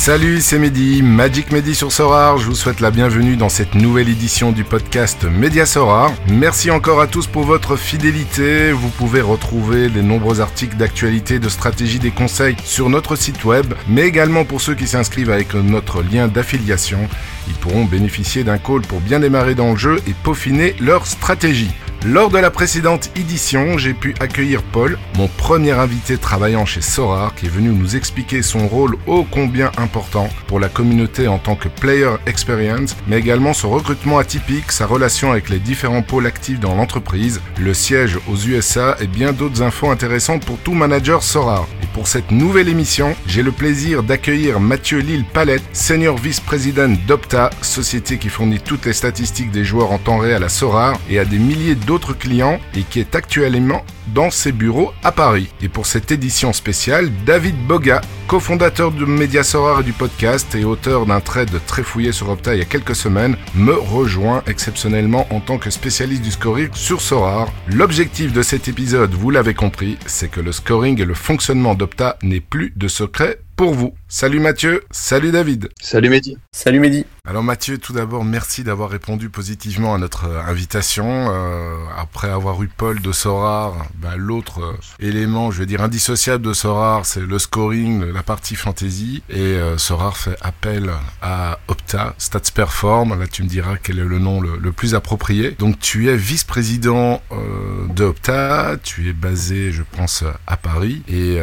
Salut, c'est Mehdi, Magic Mehdi sur Sorar. Je vous souhaite la bienvenue dans cette nouvelle édition du podcast Média Sorar. Merci encore à tous pour votre fidélité. Vous pouvez retrouver les nombreux articles d'actualité, de stratégie, des conseils sur notre site web, mais également pour ceux qui s'inscrivent avec notre lien d'affiliation. Ils pourront bénéficier d'un call pour bien démarrer dans le jeu et peaufiner leur stratégie. Lors de la précédente édition, j'ai pu accueillir Paul, mon premier invité travaillant chez Sorar, qui est venu nous expliquer son rôle ô combien important pour la communauté en tant que player experience, mais également son recrutement atypique, sa relation avec les différents pôles actifs dans l'entreprise, le siège aux USA et bien d'autres infos intéressantes pour tout manager Sorar. Et pour cette nouvelle émission, j'ai le plaisir d'accueillir Mathieu Lille Palette, senior vice-président d'Opta, société qui fournit toutes les statistiques des joueurs en temps réel à Sorar et à des milliers de d'autres clients et qui est actuellement dans ses bureaux à Paris. Et pour cette édition spéciale, David Boga, cofondateur de Mediasorar et du podcast et auteur d'un trade très fouillé sur Opta il y a quelques semaines, me rejoint exceptionnellement en tant que spécialiste du scoring sur Sorar. L'objectif de cet épisode, vous l'avez compris, c'est que le scoring et le fonctionnement d'Opta n'aient plus de secret pour vous. Salut Mathieu, salut David. Salut Mehdi. Salut Mehdi. Alors Mathieu, tout d'abord, merci d'avoir répondu positivement à notre euh, invitation. Euh, après avoir eu Paul de Sorar, bah, l'autre euh, élément, je vais dire indissociable de Sorar, c'est le scoring, la partie fantasy. Et euh, Sorar fait appel à Opta, Stats Perform. Là, tu me diras quel est le nom le, plus approprié. Donc, tu es vice-président euh, de Opta. Tu es basé, je pense, à Paris. Et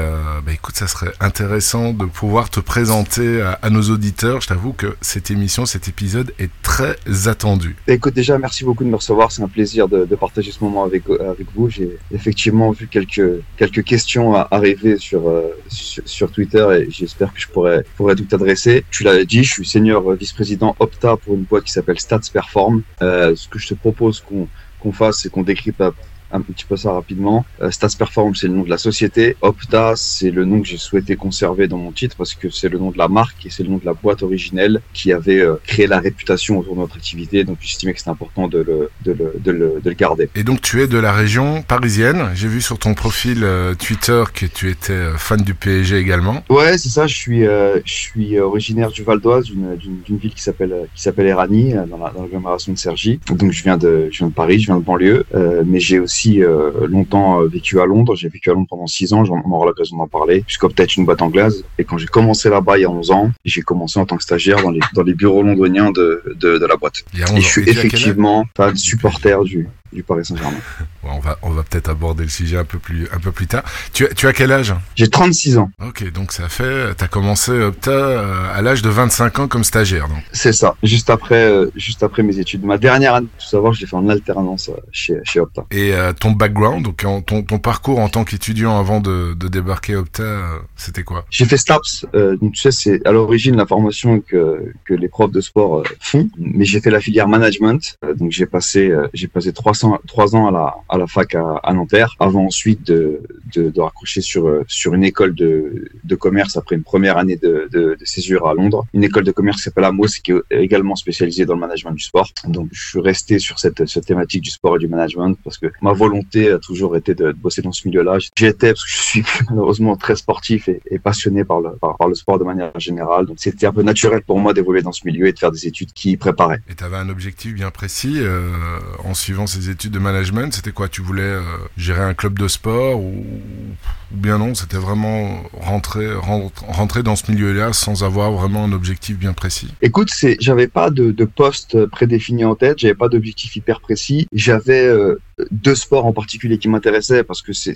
bah, écoute, ça serait intéressant de pouvoir te présenter à, nos auditeurs. Je t'avoue que cette émission, cet épisode est très attendu. Écoute, déjà, merci beaucoup de me recevoir. C'est un plaisir de, partager ce moment avec, avec vous. J'ai effectivement vu quelques, quelques questions arriver euh, sur, sur, Twitter et j'espère que je pourrais, pourrais tout adresser. Tu l'as dit, je suis senior vice-président Opta pour une boîte qui s'appelle Stats Perform. Euh, ce que je te propose qu'on qu'on fasse, c'est qu'on décrypte un petit peu ça rapidement. Euh, Stats Perform, c'est le nom de la société. Opta, c'est le nom que j'ai souhaité conserver dans mon titre parce que c'est le nom de la marque et c'est le nom de la boîte originelle qui avait euh, créé la réputation autour de notre activité. Donc, j'estimais que c'était important de le, de, le, de, le, de le garder. Et donc, tu es de la région parisienne. J'ai vu sur ton profil euh, Twitter que tu étais euh, fan du PSG également. Ouais, c'est ça. Je suis, euh, je suis originaire du Val d'Oise, d'une ville qui s'appelle qui s'appelle Erani, dans l'agglomération de Cergy. Donc, je viens de, je viens de Paris, je viens de banlieue, mais j'ai aussi aussi euh, longtemps euh, vécu à Londres. J'ai vécu à Londres pendant six ans. On aura l'occasion d'en parler. Puisqu'Opta est une boîte anglaise. Et quand j'ai commencé là-bas il y a 11 ans, j'ai commencé en tant que stagiaire dans les, dans les bureaux londoniens de, de, de la boîte. Il y a 11 Et je suis effectivement fan supporter du, du Paris Saint-Germain. Ouais, on va, on va peut-être aborder le sujet un peu plus, un peu plus tard. Tu, as- tu as quel âge? J'ai 36 ans. Ok, donc ça fait, t'as commencé Opta euh, à l'âge de 25 ans comme stagiaire. C'est ça. Juste après, euh, juste après mes études. Ma dernière année, tout savoir, je l'ai fait en alternance euh, chez, chez Opta. Et euh, ton background, donc ton, ton parcours en tant qu'étudiant avant de, de débarquer à Opta, euh, c'était quoi? J'ai fait STAPS. Euh, donc tu sais, c'est à l'origine la formation que que les profs de sport euh, font. Mais j'ai fait la filière management. Euh, donc j'ai passé euh, j'ai passé 300 trois ans à la à la fac à, à Nanterre. Avant ensuite de de, de raccrocher sur euh, sur une école de de commerce après une première année de de, césure à Londres. Une école de commerce qui s'appelle Amos qui est également spécialisée dans le management du sport. Donc je suis resté sur cette cette thématique du sport et du management parce que ma volonté a toujours été de, bosser dans ce milieu-là. J'étais parce que je suis malheureusement très sportif et, passionné par le, par, le sport de manière générale. Donc c'était un peu naturel pour moi d'évoluer dans ce milieu et de faire des études qui y préparaient. Et t'avais un objectif bien précis euh, en suivant ces études de management. C'était quoi Tu voulais euh, gérer un club de sport ou, bien non C'était vraiment rentrer, rentrer, dans ce milieu-là sans avoir vraiment un objectif bien précis? Écoute, j'avais pas de, de poste prédéfini en tête, j'avais pas d'objectif hyper précis. J'avais euh, deux sports en particulier qui m'intéressaient parce que c'est,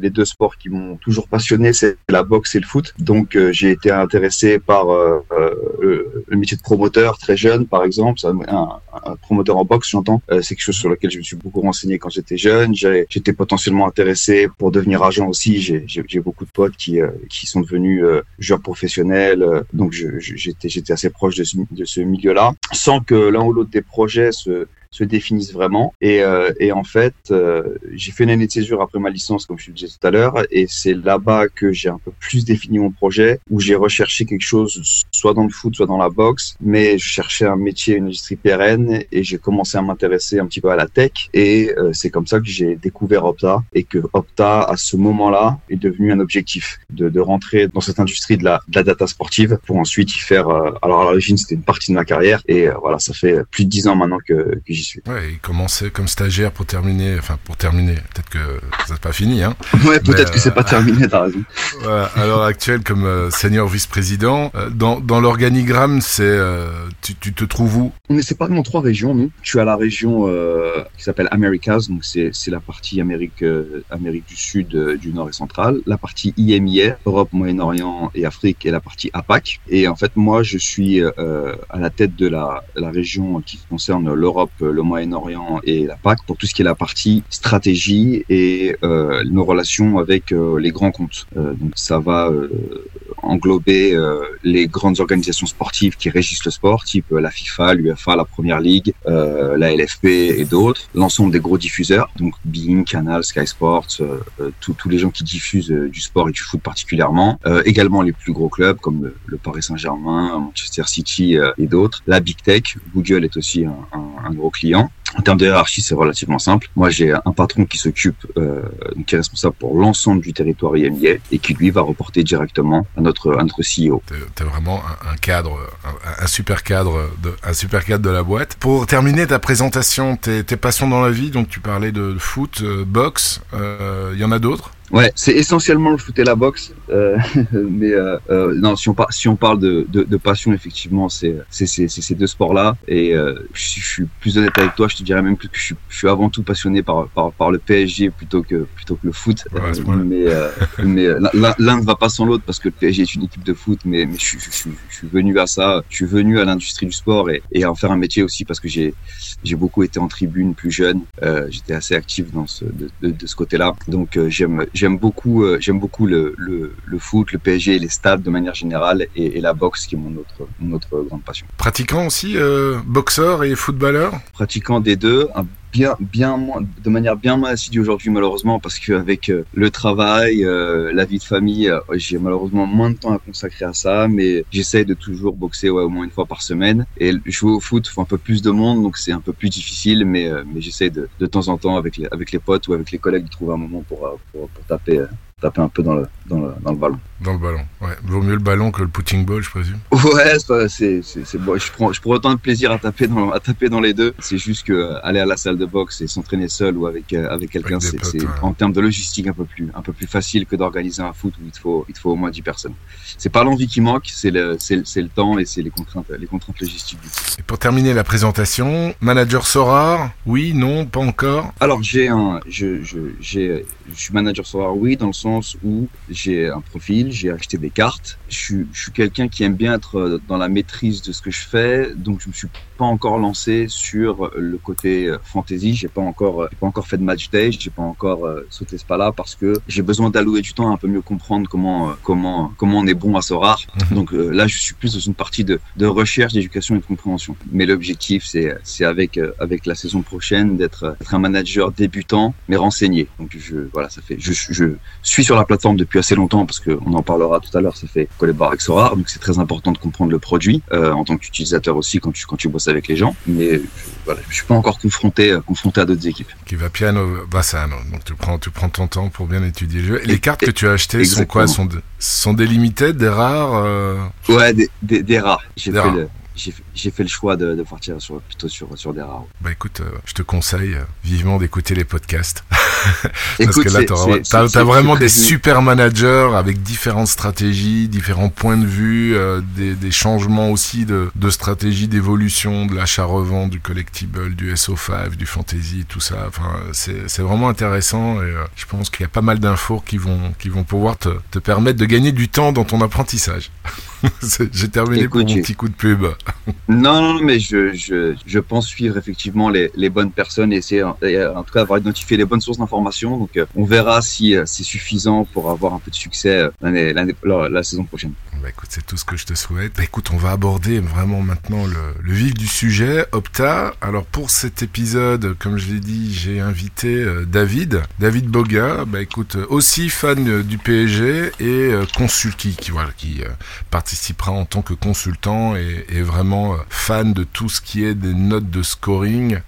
les deux sports qui m'ont toujours passionné, c'est la boxe et le foot. Donc euh, j'ai été intéressé par euh, euh, le, métier de promoteur très jeune, par exemple, un, un promoteur en boxe, j'entends. Euh, c'est quelque chose sur lequel je me suis beaucoup renseigné quand j'étais jeune. J'étais potentiellement intéressé pour devenir agent aussi. J'ai, beaucoup de potes qui, euh, qui sont devenus euh, joueurs professionnels. donc j'étais, j'étais assez proche de ce, de ce milieu-là, sans que l'un ou l'autre des projets se se définissent vraiment. Et, euh, et en fait, euh, j'ai fait une année de césure après ma licence, comme je le disais tout à l'heure, et c'est là-bas que j'ai un peu plus défini mon projet, où j'ai recherché quelque chose, soit dans le foot, soit dans la boxe, mais je cherchais un métier, une industrie pérenne, et j'ai commencé à m'intéresser un petit peu à la tech, et euh, c'est comme ça que j'ai découvert Opta, et que Opta, à ce moment-là, est devenu un objectif de, de rentrer dans cette industrie de la, de la data sportive pour ensuite y faire. Euh, alors à l'origine, c'était une partie de ma carrière, et euh, voilà, ça fait plus de dix ans maintenant que, que j'y suis. Ouais, il commençait comme stagiaire pour terminer, enfin pour terminer, peut-être que ça n'est pas fini, hein. Ouais, peut-être que c'est pas terminé, t'as raison. Voilà, à l'heure actuelle, comme euh, senior vice-président, euh, dans, dans l'organigramme, c'est euh, tu, tu te trouves où? On est séparés en trois régions, nous. Je suis à la région euh, qui s'appelle Americas, donc c'est la partie Amérique, euh, Amérique du Sud, euh, du Nord et centrale. La partie IMIA, Europe, Moyen-Orient et Afrique, et la partie APAC. Et en fait, moi, je suis euh, à la tête de la, la région qui concerne l'Europe, le Moyen-Orient et la PAC pour tout ce qui est la partie stratégie et euh, nos relations avec euh, les grands comptes. Euh, donc ça va englober euh, les grandes organisations sportives qui régissent le sport, type euh, la FIFA, l'UEFA, la Première Ligue, euh, la LFP et d'autres. L'ensemble des gros diffuseurs, donc Bein, Canal, Sky Sports, euh, euh, tous les gens qui diffusent du sport et du foot particulièrement. Également les plus gros clubs comme le, le Paris Saint-Germain, Manchester City et d'autres. La Big Tech, Google est aussi un, un- un gros client. En termes de hiérarchie, c'est relativement simple. Moi, j'ai un patron qui s'occupe, euh, qui est responsable pour l'ensemble du territoire IMIA et qui lui va reporter directement à notre, à notre CEO. T'es vraiment un, cadre, un, super cadre, de, un super cadre de la boîte. Pour terminer ta présentation, tes, passions dans la vie, donc tu parlais de foot, euh, boxe, il y en a d'autres? Ouais, c'est essentiellement le foot et la boxe, euh, mais euh, euh, non, si on, par, si on parle de, de, de passion, effectivement, c'est ces deux sports-là. Et euh, je, je suis plus honnête avec toi, je te dirais même que je suis, je suis avant tout passionné par, par par le PSG plutôt que plutôt que le foot. Ouais, mais euh, mais l'un- ne va pas sans l'autre parce que le PSG est une équipe de foot, mais mais je, suis- je, suis je suis venu à ça, je suis venu à l'industrie du sport et et à en faire un métier aussi parce que j'ai j'ai beaucoup été en tribune plus jeune. Euh, J'étais assez actif dans ce de, de, de ce côté-là. Donc j'aime j'aime beaucoup euh, j'aime beaucoup le, le, le foot, le PSG, les stades de manière générale et, et la boxe qui est mon autre mon autre grande passion. Pratiquant aussi, euh, boxeur et footballeur? Pratiquant des deux, un bien bien moins de manière bien moins assidue aujourd'hui malheureusement parce qu'avec euh, le travail, euh, la vie de famille, euh, j'ai malheureusement moins de temps à consacrer à ça, mais j'essaie de toujours boxer ouais, au moins une fois par semaine. Et jouer au foot faut un peu plus de monde donc c'est un peu plus difficile mais euh, mais j'essaie de de temps en temps avec les avec les potes ou avec les collègues de trouver un moment pour euh, pour, pour taper taper un peu dans le dans le dans le ballon. dans le ballon. Ouais, vaut mieux le ballon que le putting ball, je présume. Ouais, c'est c'est bon. Je prends je prends autant de plaisir à taper dans à taper dans les deux. C'est juste que euh, aller à la salle de boxe et s'entraîner seul ou avec euh, avec quelqu'un, c'est ouais. en termes de logistique un peu plus un peu plus facile que d'organiser un foot où il te faut il te faut au moins 10 personnes. C'est pas l'envie qui manque, c'est le c'est le- c'est le temps et c'est les contraintes les contraintes logistiques. du. Et pour terminer la présentation, manager Sorar, oui, non, pas encore. Alors j'ai un, je, je, j'ai, je suis manager Solar oui dans le sens où j'ai un profil, j'ai acheté des cartes. Je suis, quelqu'un qui aime bien être euh, dans la maîtrise de ce que je fais, donc je me suis pas encore lancé sur le côté euh, fantasy. J'ai pas encore, euh, j'ai pas encore fait de match day, j'ai pas encore euh, sauté ce pas-là parce que j'ai besoin d'allouer du temps à un peu mieux comprendre comment, euh, comment, comment on est bon à Sorar. Mhm. Donc euh, là, je suis plus dans une partie de, de recherche, d'éducation et de compréhension. Mais l'objectif, c'est, c'est avec, avec la saison prochaine d'être, être un manager débutant, mais renseigné. Donc je, voilà, ça fait, je, je suis sur la plateforme depuis assez longtemps parce qu'on en parlera tout à l'heure. Ça fait collabore avec Sorar, donc c'est très important de comprendre le produit en tant qu'utilisateur aussi quand tu, quand tu bosses avec les gens. Mais je, voilà, je suis pas encore confronté, euh, confronté à d'autres équipes. Qui va piano bassano. Donc tu prends, tu prends ton temps pour bien étudier le jeu. Et les cartes que tu as achetées sont quoi? Exactement. sont, de- sont des limited, des rares euh, Ouais, des, des, des rats. J'ai Des fait rares. j'ai, fait- le choix de, de partir sur, plutôt sur, sur des rats. Bah écoute, euh, je te conseille euh, vivement d'écouter les podcasts. Parce Écoute, que là, t'as c'est vraiment des super managers avec différentes stratégies, différents points de vue, euh, des, des changements aussi de, de stratégie d'évolution, de l'achat-revente, du collectible, du SO5, du fantasy, tout ça. Enfin, c'est c'est vraiment intéressant et euh, je pense qu'il y a pas mal d'infos qui vont, qui vont pouvoir te, te permettre de gagner du temps dans ton apprentissage. J'ai terminé Écoute, pour mon petit coup de pub. Non, non, mais je, je, je pense suivre effectivement les, les bonnes personnes et essayer, et, euh, en tout cas, avoir identifié les bonnes sources d'informations. Donc, euh, on verra si euh, c'est suffisant pour avoir un peu de succès l'année, l'année, la, la saison prochaine. Bah écoute, c'est tout ce que je te souhaite. Bah écoute, on va aborder vraiment maintenant le, vif du sujet, Opta. Alors pour cet épisode, comme je l'ai dit, j'ai invité euh, David, David Boga. Bah écoute, euh, aussi fan euh, du PSG et euh, qui, participera en tant que consultant et, vraiment fan de tout ce qui est des notes de scoring.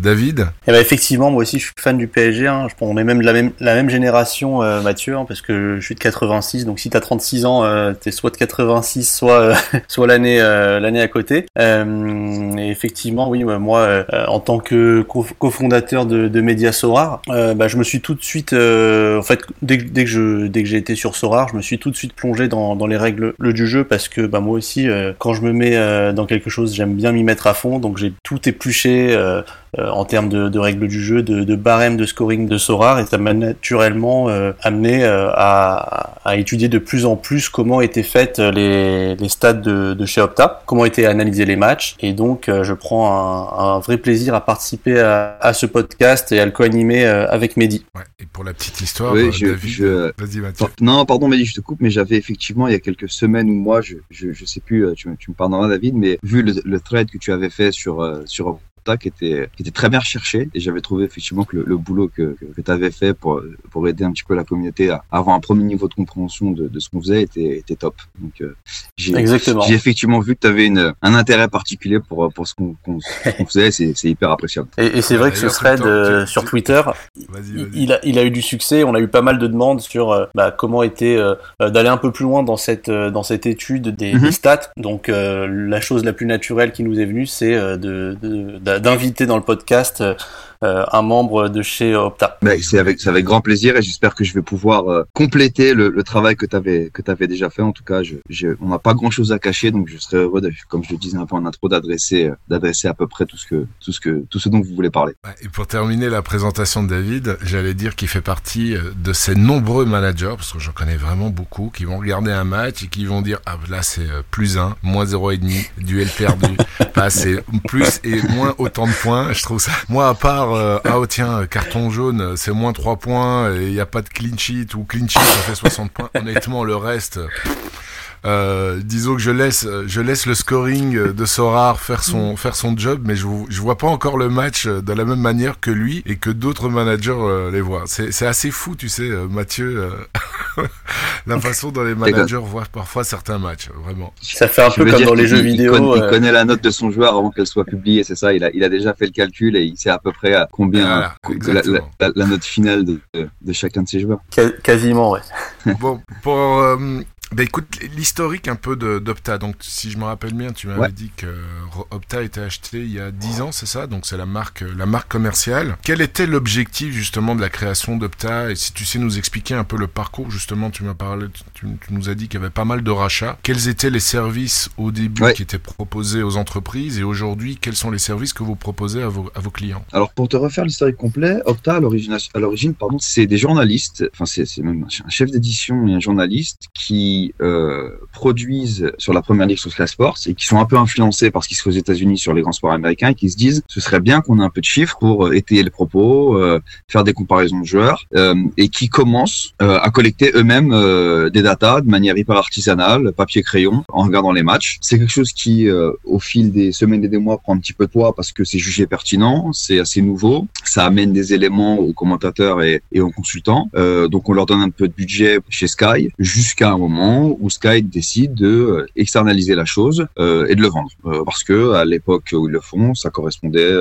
David? Eh ben effectivement, moi aussi, je suis fan du PSG. Hein. On est même de la même génération, Mathieu, hein, parce que je suis de 86. Donc si t'as 36 ans, euh, t'es soit de 86, soit euh, soit l'année euh, l'année à côté. Euh, effectivement, oui, moi, en tant que co- cofondateur de, de Media Sorar, bah, je me suis tout de suite, en fait, dès, que- j'ai été sur Sorar, je me suis tout de suite plongé dans, les règles le, du jeu parce que bah, moi aussi, quand je me mets dans quelque chose, j'aime bien m'y mettre à fond. Donc j'ai tout épluché. Euh, en termes de, de règles du jeu, de, de barème de scoring de Sorar, et ça m'a naturellement euh, amené euh, à, à étudier de plus en plus comment étaient faites les, les stats de, de chez Opta, comment étaient analysés les matchs, et donc euh, je prends un, un vrai plaisir à participer à, à ce podcast et à le co-animer euh, avec Mehdi. Ouais. Et pour la petite histoire, Oui, je- David. je- Vas-y Mathieu. Non, pardon, Mehdi, je te coupe, mais j'avais effectivement, il y a quelques semaines ou mois, je, je, je sais plus, tu, me- tu me pardonneras, David, mais vu le, le thread que tu avais fait sur, euh, sur Opta, qui était, qui était très bien recherché, et j'avais trouvé effectivement que le, le boulot que, que, que tu avais fait pour, pour aider un petit peu la communauté à avoir un premier niveau de compréhension de, de ce qu'on faisait était, était top. Donc, euh, j'ai, effectivement vu que tu avais une, un intérêt particulier pour, pour ce qu'on, ce qu'on faisait, c'est, c'est hyper appréciable. Et, et c'est vrai que ce D'ailleurs, thread euh, sur Twitter, il, a, il a eu du succès. On a eu pas mal de demandes sur euh, bah, comment était euh, d'aller un peu plus loin dans cette euh, dans cette étude des, Mhm. des stats. Donc euh, la chose la plus naturelle qui nous est venue, c'est euh, de de- d'inviter dans le podcast euh, un membre de chez Opta. Ben, c'est avec, c'est avec grand plaisir et j'espère que je vais pouvoir euh, compléter le, le travail que tu avais, que avais déjà fait. En tout cas, je, je, on n'a pas grand chose à cacher, donc je serais heureux, de, comme je le disais un peu en intro, d'adresser, euh, d'adresser à peu près tout ce que, tout ce que, tout ce dont vous voulez parler. Et pour terminer la présentation de David, j'allais dire qu'il fait partie euh, de ces nombreux managers, parce que j'en connais vraiment beaucoup, qui vont regarder un match et qui vont dire ah là c'est euh, plus 1, moins 0,5, duel perdu, pas c'est plus et moins autant de points. Je trouve ça. Moi à part euh, ah oh, tiens carton jaune, c'est moins 3 points et il n'y a pas de clean sheet ou clean sheet ça fait 60 points. Honnêtement le reste. Euh, disons que je laisse, je laisse le scoring de Sorar faire son, faire son job, mais je, je vois pas encore le match euh, de la même manière que lui et que d'autres managers euh, les voient. C'est, c'est assez fou, tu sais, Mathieu, euh, la façon dont les managers voient parfois certains matchs, vraiment. Ça fait un Je peu comme dans les jeux il vidéo. connaît- Il, connaît la note de son joueur avant qu'elle soit publiée, c'est ça? Il a, il a déjà fait le calcul et il sait à peu près à combien Voilà, la, exactement. la- la note finale de, de, de chacun de ses joueurs. Qua- quasiment, ouais. Bon, pour euh, bah écoute, l'historique un peu d'Opta. Donc, si je me rappelle bien, tu m'avais Ouais. dit que Ro- Opta a été acheté il y a 10 ans, c'est ça? Donc, c'est la marque, la marque commerciale. Quel était l'objectif justement de la création d'Opta? Et si tu sais nous expliquer un peu le parcours, justement, tu m'as parlé, tu, tu nous as dit qu'il y avait pas mal de rachats. Quels étaient les services au début Ouais. qui étaient proposés aux entreprises? Et aujourd'hui, quels sont les services que vous proposez à vos, à vos clients? Alors pour te refaire l'historique complet, Opta à l'origine, pardon, c'est des journalistes, enfin c'est c'est même un chef d'édition et un journaliste qui euh, produisent sur la première ligue sur Sky Sports et qui sont un peu influencés par ce qui se fait aux États-Unis sur les grands sports américains et qui se disent ce serait bien qu'on ait un peu de chiffres pour euh, étayer les propos, euh, faire des comparaisons de joueurs et qui commencent à collecter eux-mêmes des datas de manière hyper artisanale, papier crayon, en regardant les matchs. C'est quelque chose qui, au fil des semaines et des mois, prend un petit peu de poids parce que c'est jugé pertinent, c'est assez nouveau, ça amène des éléments aux commentateurs et, aux consultants. Donc on leur donne un peu de budget chez Sky jusqu'à un moment où Sky décide de euh, externaliser la chose euh, et de le vendre. Euh, parce que à l'époque où ils le font, ça correspondait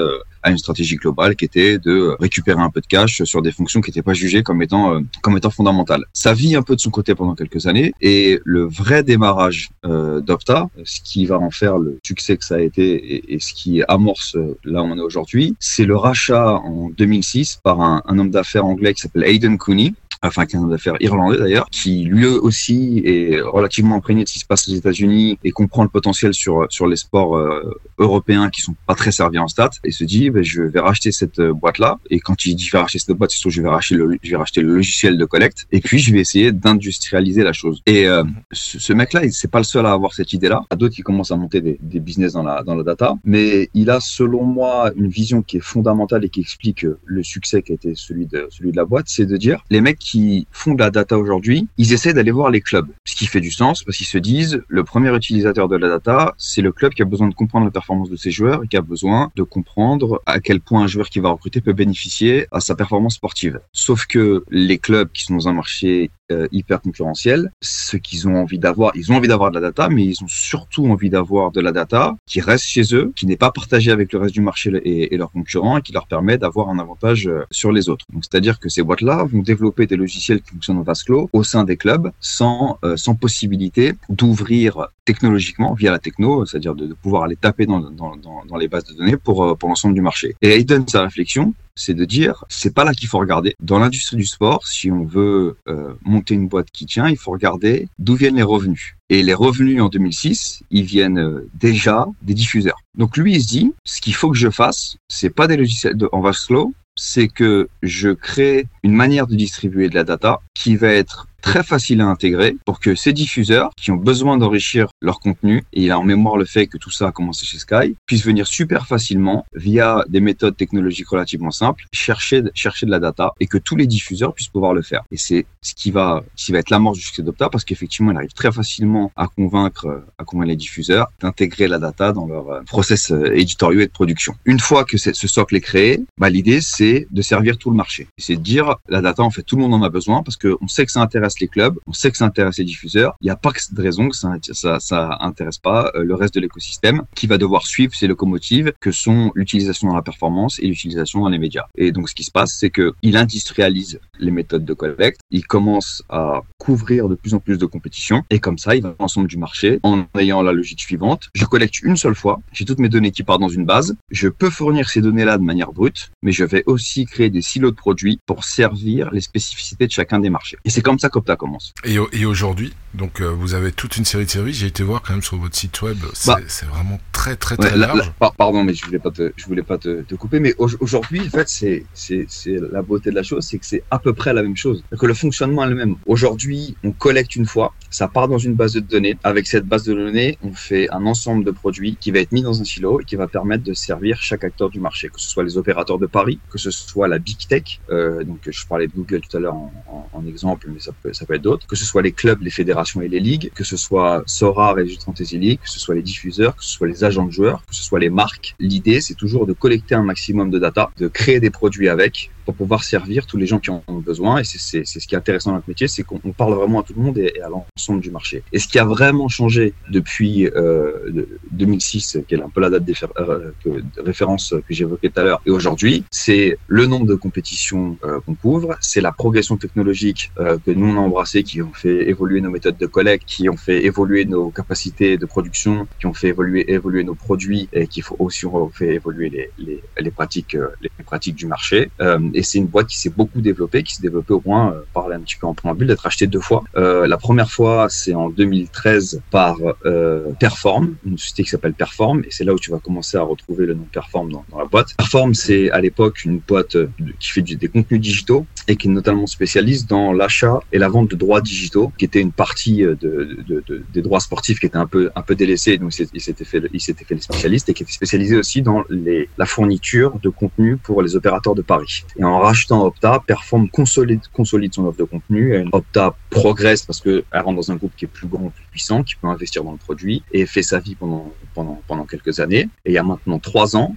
à une stratégie globale qui était de récupérer un peu de cash sur des fonctions qui n'étaient pas jugées comme étant comme étant fondamentales. Ça vit un peu de son côté pendant quelques années et le vrai démarrage d'Opta, ce qui va en faire le succès que ça a été et, ce qui amorce là où on est aujourd'hui, c'est le rachat en 2006 par un, un homme d'affaires anglais qui s'appelle Aidan Cooney enfin qui est un homme d'affaires irlandais d'ailleurs, qui lui aussi est relativement imprégné de ce qui se passe aux États-Unis et comprend le potentiel sur sur les sports euh, européens qui sont pas très servis en stats et se dit ben, je vais racheter cette boîte là et quand il dit je vais racheter cette boîte c'est sûr je vais racheter le je vais racheter le logiciel de collecte et puis je vais essayer d'industrialiser la chose. Et euh, ce, ce mec là c'est pas le seul à avoir cette idée là à d'autres qui commencent à monter des, des business dans la dans la data. Mais il a selon moi une vision qui est fondamentale et qui explique le succès qui a été celui de celui de la boîte c'est de dire les mecs qui font de la data aujourd'hui, ils essaient d'aller voir les clubs. Ce qui fait du sens parce qu'ils se disent, le premier utilisateur de la data, c'est le club qui a besoin de comprendre la performance de ses joueurs et qui a besoin de comprendre à quel point un joueur qui va recruter peut bénéficier à sa performance sportive. Sauf que les clubs qui sont dans un marché euh, hyper concurrentiel, ce qu'ils ont envie d'avoir, ils ont envie d'avoir de la data, mais ils ont surtout envie d'avoir de la data qui reste chez eux, qui n'est pas partagée avec le reste du marché et, leurs concurrents et qui leur permet d'avoir un avantage euh, sur les autres. Donc c'est-à-dire que ces boîtes-là vont développer des logiciels qui fonctionnent en vase clos au sein des clubs sans euh, sans possibilité d'ouvrir technologiquement via la techno, c'est-à-dire de, pouvoir aller taper dans, dans, dans, dans les bases de données pour pour l'ensemble du marché. Et Hayden sa réflexion, c'est de dire c'est pas là qu'il faut regarder. Dans l'industrie du sport, si on veut euh, monter une boîte qui tient, il faut regarder d'où viennent les revenus. Et les revenus en 2006, ils viennent euh, déjà des diffuseurs. Donc lui, il se dit ce qu'il faut que je fasse, c'est pas des logiciels de, en vase clos, c'est que je crée une manière de distribuer de la data qui va être très facile à intégrer pour que ces diffuseurs qui ont besoin d'enrichir leur contenu, et il a en mémoire le fait que tout ça a commencé chez Sky, puissent venir super facilement via des méthodes technologiques relativement simples, chercher, chercher de la data et que tous les diffuseurs puissent pouvoir le faire. Et c'est ce qui va, qui va être l'amorce du succès d'Opta parce qu'effectivement, il arrive très facilement à convaincre, à convaincre les diffuseurs d'intégrer la data dans leur euh, process euh, éditoriaux et de production. Une fois que ce socle est créé, bah, l'idée c'est de servir tout le marché. C'est de dire la data, en fait, tout le monde en a besoin parce qu'on sait que ça intéresse les clubs, on sait que ça intéresse les diffuseurs. Il n'y a pas de raison que ça, ça, ça intéresse pas euh, le reste de l'écosystème qui va devoir suivre ces locomotives que sont l'utilisation dans la performance et l'utilisation dans les médias. Et donc, ce qui se passe, c'est que il industrialise les méthodes de collecte, il commence à couvrir de plus en plus de compétitions et comme ça, il va l'ensemble du marché en ayant la logique suivante. Je collecte une seule fois, j'ai toutes mes données qui partent dans une base, je peux fournir ces données-là de manière brute, mais je vais aussi créer des silos de produits pour servir les spécificités de chacun des marchés. Et c'est comme ça qu'Opta commence. Et, et aujourd'hui, donc euh, vous avez toute une série de services. J'ai été voir quand même sur votre site web. C'est bah, vraiment très très très ouais, large. La, la, pardon, mais je voulais pas te, je voulais pas te, te couper. Mais aujourd'hui, en fait, c'est c'est c'est la beauté de la chose, c'est que c'est à peu près la même chose. Que le fonctionnement est le même. Aujourd'hui, on collecte une fois, ça part dans une base de données. Avec cette base de données, on fait un ensemble de produits qui va être mis dans un silo et qui va permettre de servir chaque acteur du marché, que ce soit les opérateurs de paris, que ce soit la big tech. Euh, donc, je parlais de Google tout à l'heure en, en, exemple, mais ça peut ça peut être d'autres. Que ce soit les clubs, les fédérations et les ligues, que ce soit Sora et les Fantasy League, que ce soit les diffuseurs, que ce soit les agents de joueurs, que ce soit les marques. L'idée, c'est toujours de collecter un maximum de data, de créer des produits avec pour pouvoir servir tous les gens qui en ont besoin. Et c'est ce qui est intéressant dans notre métier, c'est qu'on parle vraiment à tout le monde et, à l'ensemble du marché. Et ce qui a vraiment changé depuis euh, 2006, qui est un peu la date euh, de référence que j'évoquais tout à l'heure, et aujourd'hui, c'est le nombre de compétitions euh, qu'on couvre, c'est la progression technologique euh, que nous on a embrassé, qui ont fait évoluer nos méthodes de collecte, qui ont fait évoluer nos capacités de production, qui ont fait évoluer évoluer nos produits et qui aussi ont fait évoluer les, les, les pratiques les pratiques du marché. Euh, et c'est une boîte qui s'est beaucoup développée, qui s'est développée au moins, euh, parler un petit peu en préambule, d'être achetée deux fois. Euh, la première fois, c'est en 2013 par euh, Perform, une société qui s'appelle Perform, et c'est là où tu vas commencer à retrouver le nom Perform dans, la boîte. Perform, c'est à l'époque une boîte de, qui fait des contenus digitaux et qui est notamment spécialiste dans l'achat et la vente de droits digitaux, qui était une partie de, de, de des droits sportifs qui était un peu un peu délaissée, donc il s'était fait il s'était fait les spécialistes et qui était spécialisé aussi dans les, la fourniture de contenu pour les opérateurs de paris. Rachetant Opta, Perform consolide, consolide son offre de contenu. Et Opta progresse parce qu'elle rentre dans un groupe qui est plus grand, plus puissant, qui peut investir dans le produit et fait sa vie pendant, pendant, quelques années. Et il y a maintenant trois ans,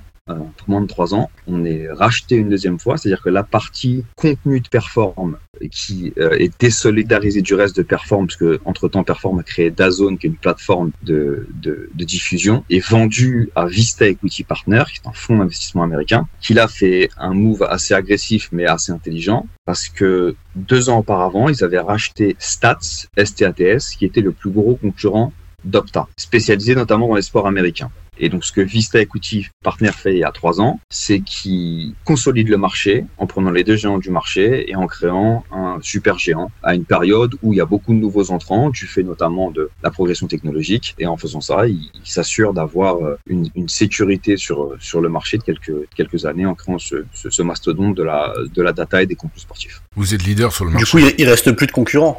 pour moins de trois ans, on est racheté une deuxième fois, c'est-à-dire que la partie contenu de Perform qui euh, est désolidarisée du reste de Perform, parce que entre temps Perform a créé Dazone, qui est une plateforme de, diffusion, est vendue à Vista Equity Partner, qui est un fonds d'investissement américain, qui l'a fait un move assez agressif mais assez intelligent, parce que deux ans auparavant, ils avaient racheté Stats, STATS, qui était le plus gros concurrent d'Opta, spécialisé notamment dans les sports américains. Et donc, ce que Vista Equity Partner fait il y a trois ans, c'est qu'il consolide le marché en prenant les deux géants du marché et en créant un super géant à une période où il y a beaucoup de nouveaux entrants, du fait notamment de la progression technologique. Et en faisant ça, il, il s'assure d'avoir une, une, sécurité sur, sur le marché de quelques, quelques années en créant ce, ce, ce, mastodonte de la, de la data et des contenus sportifs. Vous êtes leader sur le marché. Du coup, il, il reste plus de concurrents.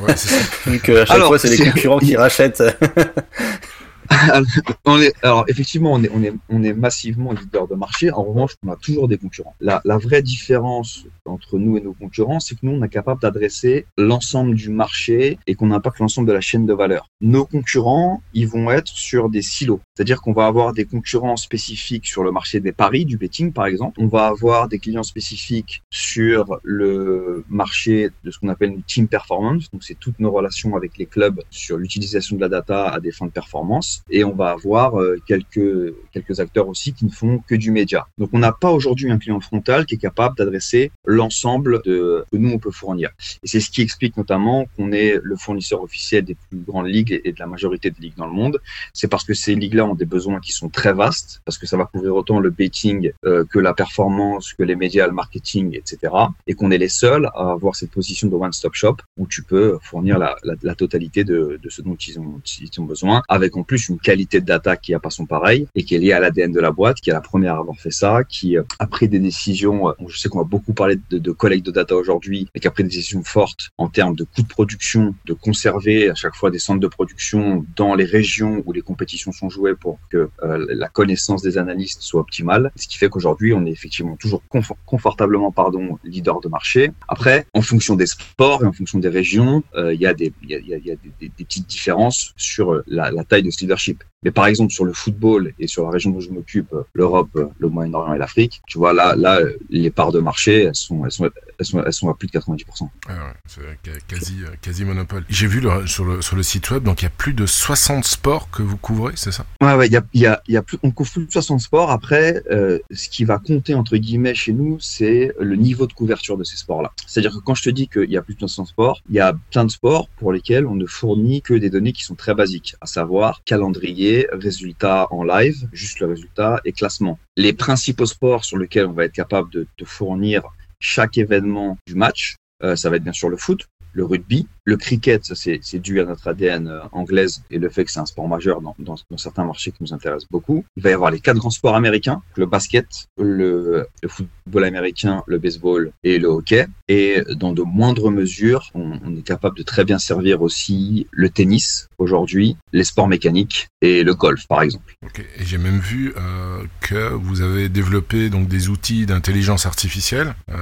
Ouais, c'est ça. Vu qu'à chaque Alors, fois, c'est les concurrents qui rachètent. alors effectivement, on est, on est, on est massivement leader de marché. En revanche, on a toujours des concurrents. La, la vraie différence entre nous et nos concurrents, c'est que nous, on est capable d'adresser l'ensemble du marché et qu'on impacte l'ensemble de la chaîne de valeur. Nos concurrents, ils vont être sur des silos. C'est-à-dire qu'on va avoir des concurrents spécifiques sur le marché des paris, du betting par exemple. On va avoir des clients spécifiques sur le marché de ce qu'on appelle une team performance. Donc c'est toutes nos relations avec les clubs sur l'utilisation de la data à des fins de performance. Et on va avoir euh, quelques, quelques acteurs aussi qui ne font que du média. Donc on n'a pas aujourd'hui un client frontal qui est capable d'adresser l'ensemble de que nous on peut fournir. Et c'est ce qui explique notamment qu'on est le fournisseur officiel des plus grandes ligues et de la majorité de ligues dans le monde. C'est parce que ces ligues-là ont des besoins qui sont très vastes, parce que ça va couvrir autant le betting euh, que la performance, que les médias, le marketing, etc. Et qu'on est les seuls à avoir cette position de one-stop shop où tu peux fournir la totalité de, de, ce dont ils ont, ils ont besoin, avec en plus une qualité data qui a pas son pareil et qui est liée à l'ADN de la boîte, qui est la première à avoir fait ça, qui euh, a pris des décisions. Euh, je sais qu'on va beaucoup parler de, collecte de data aujourd'hui, mais qui a pris des décisions fortes en termes de coûts de production, de conserver à chaque fois des centres de production dans les régions où les compétitions sont jouées pour que euh, la connaissance des analystes soit optimale. Ce qui fait qu'aujourd'hui, on est effectivement toujours confortablement pardon, leader de marché. Après, en fonction des sports et en fonction des régions, il y a, des, y y a des, petites différences sur la, la taille de ce leadership leadership. Mais par exemple, sur le football et sur la région dont je m'occupe, l'Europe, le Moyen-Orient et l'Afrique, tu vois, là, là, les parts de marché, elles sont, elles sont, elles sont, elles sont à plus de 90%. Ah ouais, c'est quasi, quasi monopole. J'ai vu le, sur, le, sur le site web, donc il y a plus de 60 sports que vous couvrez, c'est ça? Ouais, ouais, y a, y a, il y a plus, on couvre plus de 60 sports. Après, euh, ce qui va compter, entre guillemets, chez nous, c'est le niveau de couverture de ces sports-là. C'est-à-dire que quand je te dis qu'il y a plus de 60 sports, il y a plein de sports pour lesquels on ne fournit que des données qui sont très basiques, à savoir calendrier, résultats en live, juste le résultat et classement. Les principaux sports sur lesquels on va être capable de, fournir chaque événement du match, euh, ça va être bien sûr le foot, le rugby, le cricket, c'est dû à notre ADN euh, anglaise et le fait que c'est un sport majeur dans, dans, certains marchés qui nous intéressent beaucoup. Il va y avoir les quatre grands sports américains, le basket, le, football américain, le baseball et le hockey. Et dans de moindres mesures, on, est capable de très bien servir aussi le tennis aujourd'hui, les sports mécaniques et le golf par exemple. Okay. J'ai même vu euh, que vous avez développé donc des outils d'intelligence artificielle. Euh,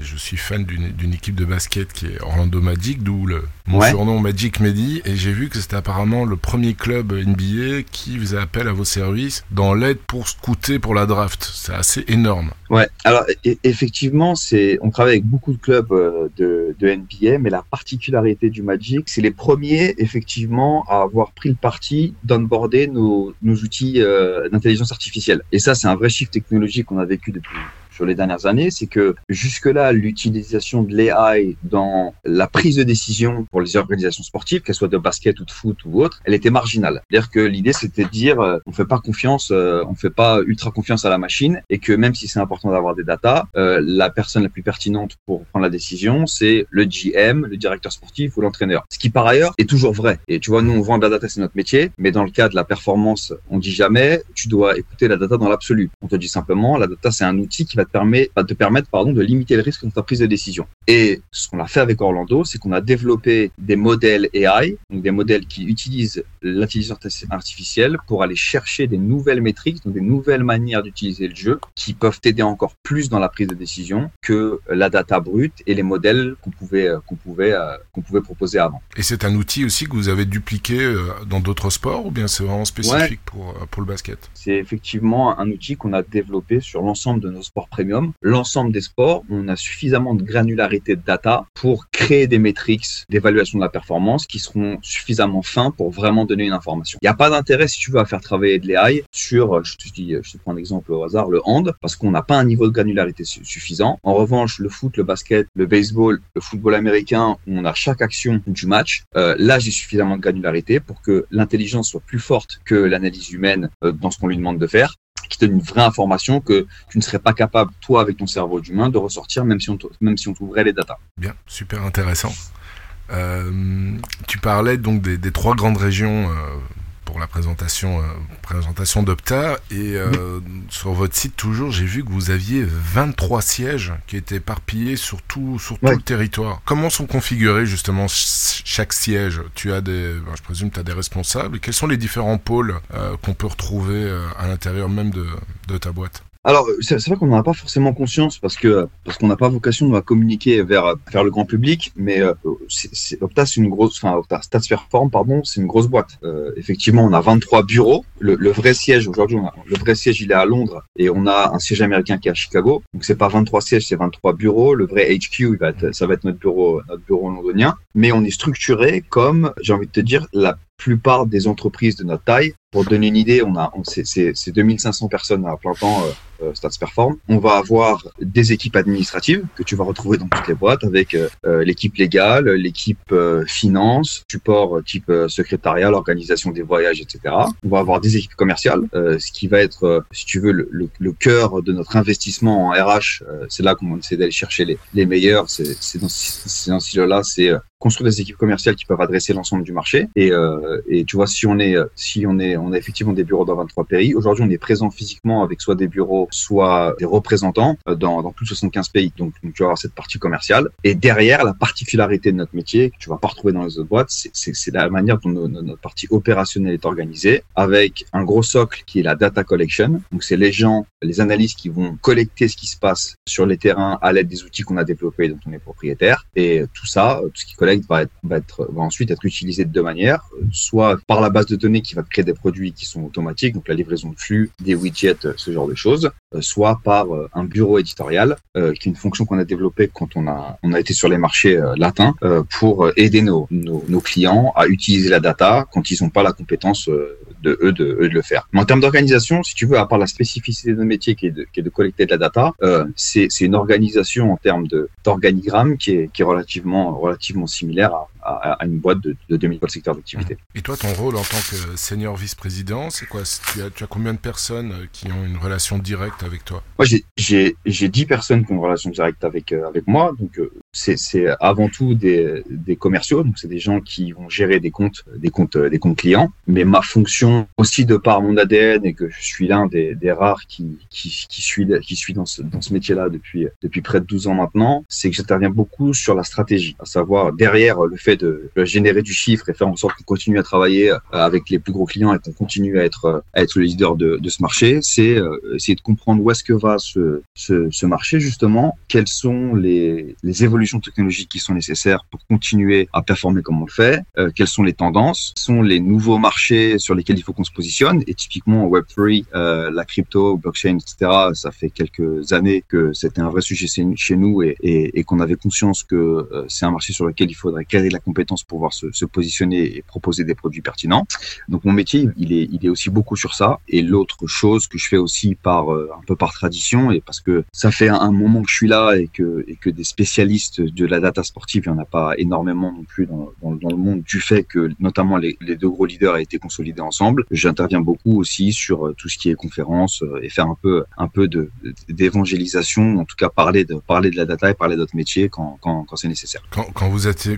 je suis fan d'une équipe de basket qui est Orlando Magic, d'où le mon ouais. surnom Magic Medi, et j'ai vu que c'était apparemment le premier club NBA qui faisait appel à vos services dans l'aide pour scouter pour la draft. C'est assez énorme. Ouais, alors e effectivement, c'est on travaille avec beaucoup de clubs euh, de, de NBA, mais la particularité du Magic, c'est les premiers effectivement à avoir pris le parti d'onboarder nos, nos outils euh, d'intelligence artificielle. Et ça, c'est un vrai chiffre technologique qu'on a vécu depuis sur les dernières années, c'est que jusque-là, l'utilisation de l'AI dans la prise de décision pour les organisations sportives, qu'elles soient de basket ou de foot ou autre, elle était marginale. C'est-à-dire que l'idée, c'était de dire, euh, on fait pas confiance, euh, on fait pas ultra confiance à la machine, et que même si c'est important d'avoir des datas, euh, la personne la plus pertinente pour prendre la décision, c'est le GM, le directeur sportif ou l'entraîneur. Ce qui par ailleurs est toujours vrai. Et tu vois, nous on vend de la data, c'est notre métier, mais dans le cas de la performance, on dit jamais, tu dois écouter la data dans l'absolu. On te dit simplement, la data c'est un outil qui va permet, va te permettre pardon, de limiter le risque dans ta prise de décision. Et ce qu'on a fait avec Orlando, c'est qu'on a développé des modèles AI, donc des modèles qui utilisent l'intelligence artificielle pour aller chercher des nouvelles métriques, donc des nouvelles manières d'utiliser le jeu, qui peuvent t'aider encore plus dans la prise de décision que la data brute et les modèles qu'on pouvait qu'on pouvait qu'on pouvait proposer avant. Et c'est un outil aussi que vous avez dupliqué dans d'autres sports ou bien c'est vraiment spécifique ouais. pour pour le basket? C'est effectivement un outil qu'on a développé sur l'ensemble de nos sports premium. L'ensemble des sports, on a suffisamment de granularité de data pour créer des métriques d'évaluation de la performance qui seront suffisamment fins pour vraiment donner une information. Il n'y a pas d'intérêt, si tu veux, à faire travailler de l'AI sur, je te dis, je te prends un exemple au hasard, le hand, parce qu'on n'a pas un niveau de granularité su suffisant. En revanche, le foot, le basket, le baseball, le football américain, on a chaque action du match, euh, là, j'ai suffisamment de granularité pour que l'intelligence soit plus forte que l'analyse humaine euh, dans ce qu'on lui demande de faire qui te donne une vraie information que tu ne serais pas capable, toi, avec ton cerveau d'humain, de ressortir, même si on t'ouvrait les datas. Bien, super intéressant. Euh, tu parlais donc des, des trois grandes régions euh, pour la présentation, présentation d'Opta. Et sur votre site, toujours, j'ai vu que vous aviez 23 sièges qui étaient éparpillés sur tout, sur tout le territoire. Comment sont configurés justement chaque siège? Tu as des, ben, je présume, tu as des responsables. Quels sont les différents pôles qu'on peut retrouver à l'intérieur même de, de ta boîte? Alors, c'est vrai qu'on n'en a pas forcément conscience parce que parce qu'on n'a pas vocation à communiquer vers vers le grand public, mais euh, c'est, c'est une grosse, enfin Opta pardon, c'est une grosse boîte. Euh, effectivement, on a 23 bureaux. Le, le vrai siège aujourd'hui, le vrai siège il est à Londres et on a un siège américain qui est à Chicago. Donc c'est pas 23 sièges, c'est 23 bureaux. Le vrai HQ, il va être, ça va être notre bureau notre bureau londonien, mais on est structuré comme j'ai envie de te dire la plupart des entreprises de notre taille. Pour donner une idée, on a, c'est 2500 personnes à plein temps, euh, euh, Stats Perform. On va avoir des équipes administratives que tu vas retrouver dans toutes les boîtes avec euh, l'équipe légale, l'équipe finance, support type secrétariat, l'organisation des voyages, etc. On va avoir des équipes commerciales, ce qui va être, si tu veux, le, cœur de notre investissement en RH. c'est là qu'on essaie d'aller chercher les, les meilleurs. C'est dans, dans ce là c'est construire des équipes commerciales qui peuvent adresser l'ensemble du marché. Et, euh, tu vois, si on est, si on est, on a effectivement des bureaux dans 23 pays. Aujourd'hui, on est présent physiquement avec soit des bureaux, soit des représentants euh, dans, dans plus de 75 pays. Donc, donc, tu vas avoir cette partie commerciale. Et derrière, la particularité de notre métier que tu vas pas retrouver dans les autres boîtes, c'est la manière dont notre partie opérationnelle est organisée, avec un gros socle qui est la data collection. Donc, c'est les gens, les analystes qui vont collecter ce qui se passe sur les terrains à l'aide des outils qu'on a développés dont on est propriétaire. Et tout ça, tout ce qui collecte va, ensuite être utilisé de deux manières, soit par la base de données qui va créer des produits qui sont automatiques, donc la livraison de flux, des widgets, ce genre de choses, euh, soit par euh, un bureau éditorial, euh, qui est une fonction qu'on a développée quand on a, on a été sur les marchés latins, pour aider nos, nos, nos, clients à utiliser la data quand ils n'ont pas la compétence de eux de, de le faire. Mais en termes d'organisation, si tu veux, à part la spécificité de métier qui est de, qui est de collecter de la data, euh, c'est une organisation en termes d'organigramme qui est, qui est relativement, relativement similaire à, à, une boîte de, de 2000 secteurs d'activité. Et toi, ton rôle en tant que senior vice-président, c'est quoi? Tu as, tu as combien de personnes euh, qui ont une relation directe avec toi? Moi, j'ai 10 personnes qui ont une relation directe avec, euh, avec moi. Donc, euh, c'est avant tout des, des commerciaux. Donc, c'est des gens qui vont gérer des comptes, des comptes, des comptes clients. Mais ma fonction, aussi de par mon ADN et que je suis l'un des, des, rares qui, qui, qui, suis, qui suis dans ce, dans ce métier-là depuis, depuis près de 12 ans maintenant, c'est que j'interviens beaucoup sur la stratégie, à savoir derrière le fait de, générer du chiffre et faire en sorte qu'on continue à travailler euh, avec les plus gros clients et qu'on continue à être, euh, à être le leader de, ce marché, c'est euh, essayer de comprendre où est-ce que va ce, ce, marché justement, quelles sont les, les évolutions technologiques qui sont nécessaires pour continuer à performer comme on le fait, quelles sont les tendances, sont les nouveaux marchés sur lesquels il faut qu'on se positionne? Et typiquement Web3, euh, la crypto, blockchain, etc. Ça fait quelques années que c'était un vrai sujet chez nous et, et, qu'on avait conscience que c'est un marché sur lequel il faudrait caler la compétence pour pouvoir se, positionner et proposer des produits pertinents. Donc mon métier, il est, il est aussi beaucoup sur ça. Et l'autre chose que je fais aussi par euh, un peu par tradition et parce que ça fait un, moment que je suis là et que et que des spécialistes de la data sportive, il n'y en a pas énormément non plus dans, dans, le monde du fait que notamment les, deux gros leaders aient été consolidés ensemble. J'interviens beaucoup aussi sur euh, tout ce qui est conférence euh, et faire un peu un peu d'évangélisation, en tout cas parler de parler de la data et parler d'autres métiers quand, quand, quand c'est nécessaire. Quand, quand vous êtes,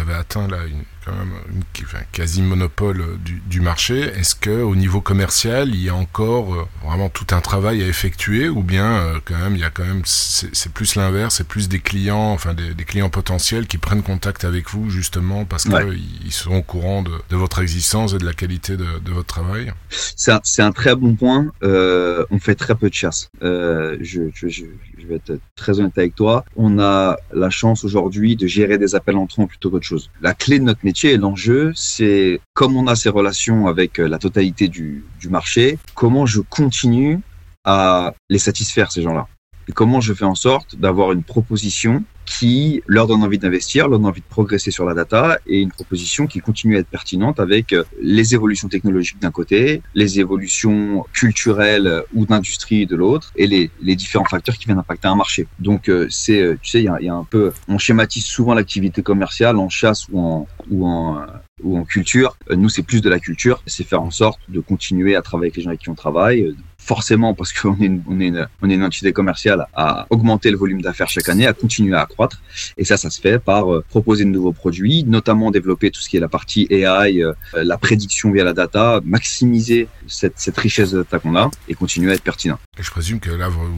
avez atteint là une, quand même une, enfin, quasi monopole du, du marché. Est-ce que au niveau commercial, il y a encore euh, vraiment tout un travail à effectuer, ou bien euh, quand même il y a quand même c'est plus l'inverse, c'est plus des clients, enfin des, des, clients potentiels qui prennent contact avec vous justement parce ouais. qu'ils sont au courant de, de, votre existence et de la qualité de, de votre travail? C'est un, un, très bon point. Euh, on fait très peu de chasse. Euh, je, je, je, je vais être très honnête avec toi. On a la chance aujourd'hui de gérer des appels entrants plutôt qu'autre chose. La clé de notre métier et l'enjeu, c'est comme on a ces relations avec euh, la totalité du, du marché, comment je continue à les satisfaire, ces gens-là? Et comment je fais en sorte d'avoir une proposition qui leur donne envie d'investir, leur donne envie de progresser sur la data et une proposition qui continue à être pertinente avec euh, les évolutions technologiques d'un côté, les évolutions culturelles ou d'industrie de l'autre et les, les, différents facteurs qui viennent impacter un marché. Donc euh, c'est, tu sais, il y a, un peu, on schématise souvent l'activité commerciale en chasse ou en, ou en ou en culture. Nous, c'est plus de la culture. C'est faire en sorte de continuer à travailler avec les gens avec qui on travaille, forcément parce qu'on est une, on est une, entité commerciale à augmenter le volume d'affaires chaque année, à continuer à accroître. Et ça, ça se fait par euh, proposer de nouveaux produits, notamment développer tout ce qui est la partie AI, euh, la prédiction via la data, maximiser cette, richesse de data qu'on a et continuer à être pertinent. Je présume que là, vous,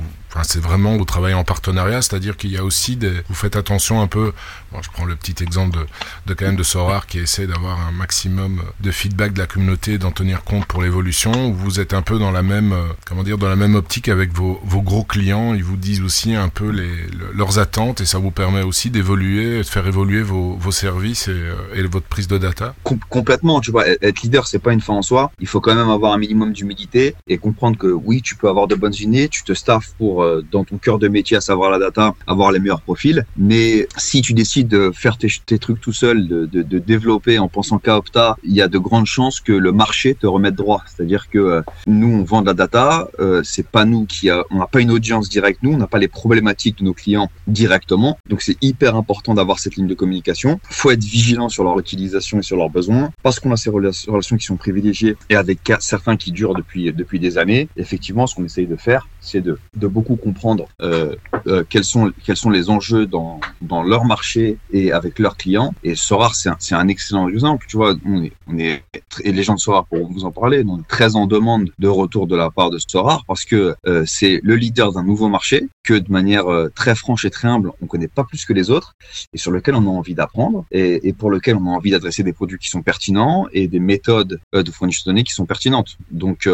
c'est vraiment vous travaillez en partenariat, c'est-à-dire qu'il y a aussi des, vous faites attention un peu. Bon, je prends le petit exemple de, de quand même de Sorar qui essaie d'avoir un maximum de feedback de la communauté, d'en tenir compte pour l'évolution. Vous êtes un peu dans la même, euh, comment dire, dans la même optique avec vos, vos gros clients. Ils vous disent aussi un peu les, leurs attentes et ça vous permet aussi d'évoluer, de faire évoluer vos, vos services et, euh, et votre prise de data. Com- complètement, tu vois, être leader, c'est pas une fin en soi. Il faut quand même avoir un minimum d'humilité et comprendre que oui, tu peux avoir de bonnes idées, tu te staffes pour euh, dans ton cœur de métier, à savoir la data, avoir les meilleurs profils. Mais si tu décides de faire tes, trucs tout seul, de, développer en pensant qu'à Opta, il y a de grandes chances que le marché te remette droit. C'est-à-dire que euh, nous, on vend de la data, euh, c'est pas nous qui a, on n'a pas une audience directe, nous, on n'a pas les problématiques de nos clients directement. Donc c'est hyper important d'avoir cette ligne de communication. Faut être vigilant sur leur utilisation et sur leurs besoins parce qu'on a ces relations qui sont privilégiées et avec certains qui durent depuis depuis des années. Effectivement, ce qu'on essaye de faire, c'est de beaucoup comprendre euh, euh, quels sont quels sont les enjeux dans dans leur marché et avec leurs clients. Et Sorar, c'est un, un excellent exemple. Tu vois, on est on est et les gens de Sorar pourront vous en parler, donc très en demande de retour de la part de Sorar parce que euh, c'est le leader d'un nouveau marché que de manière très franche et très humble, on connaît pas plus que les autres et sur lequel on a envie d'apprendre et, et pour lequel on a envie d'adresser des produits qui sont pertinents et des méthodes de fourniture de données qui sont pertinentes. Donc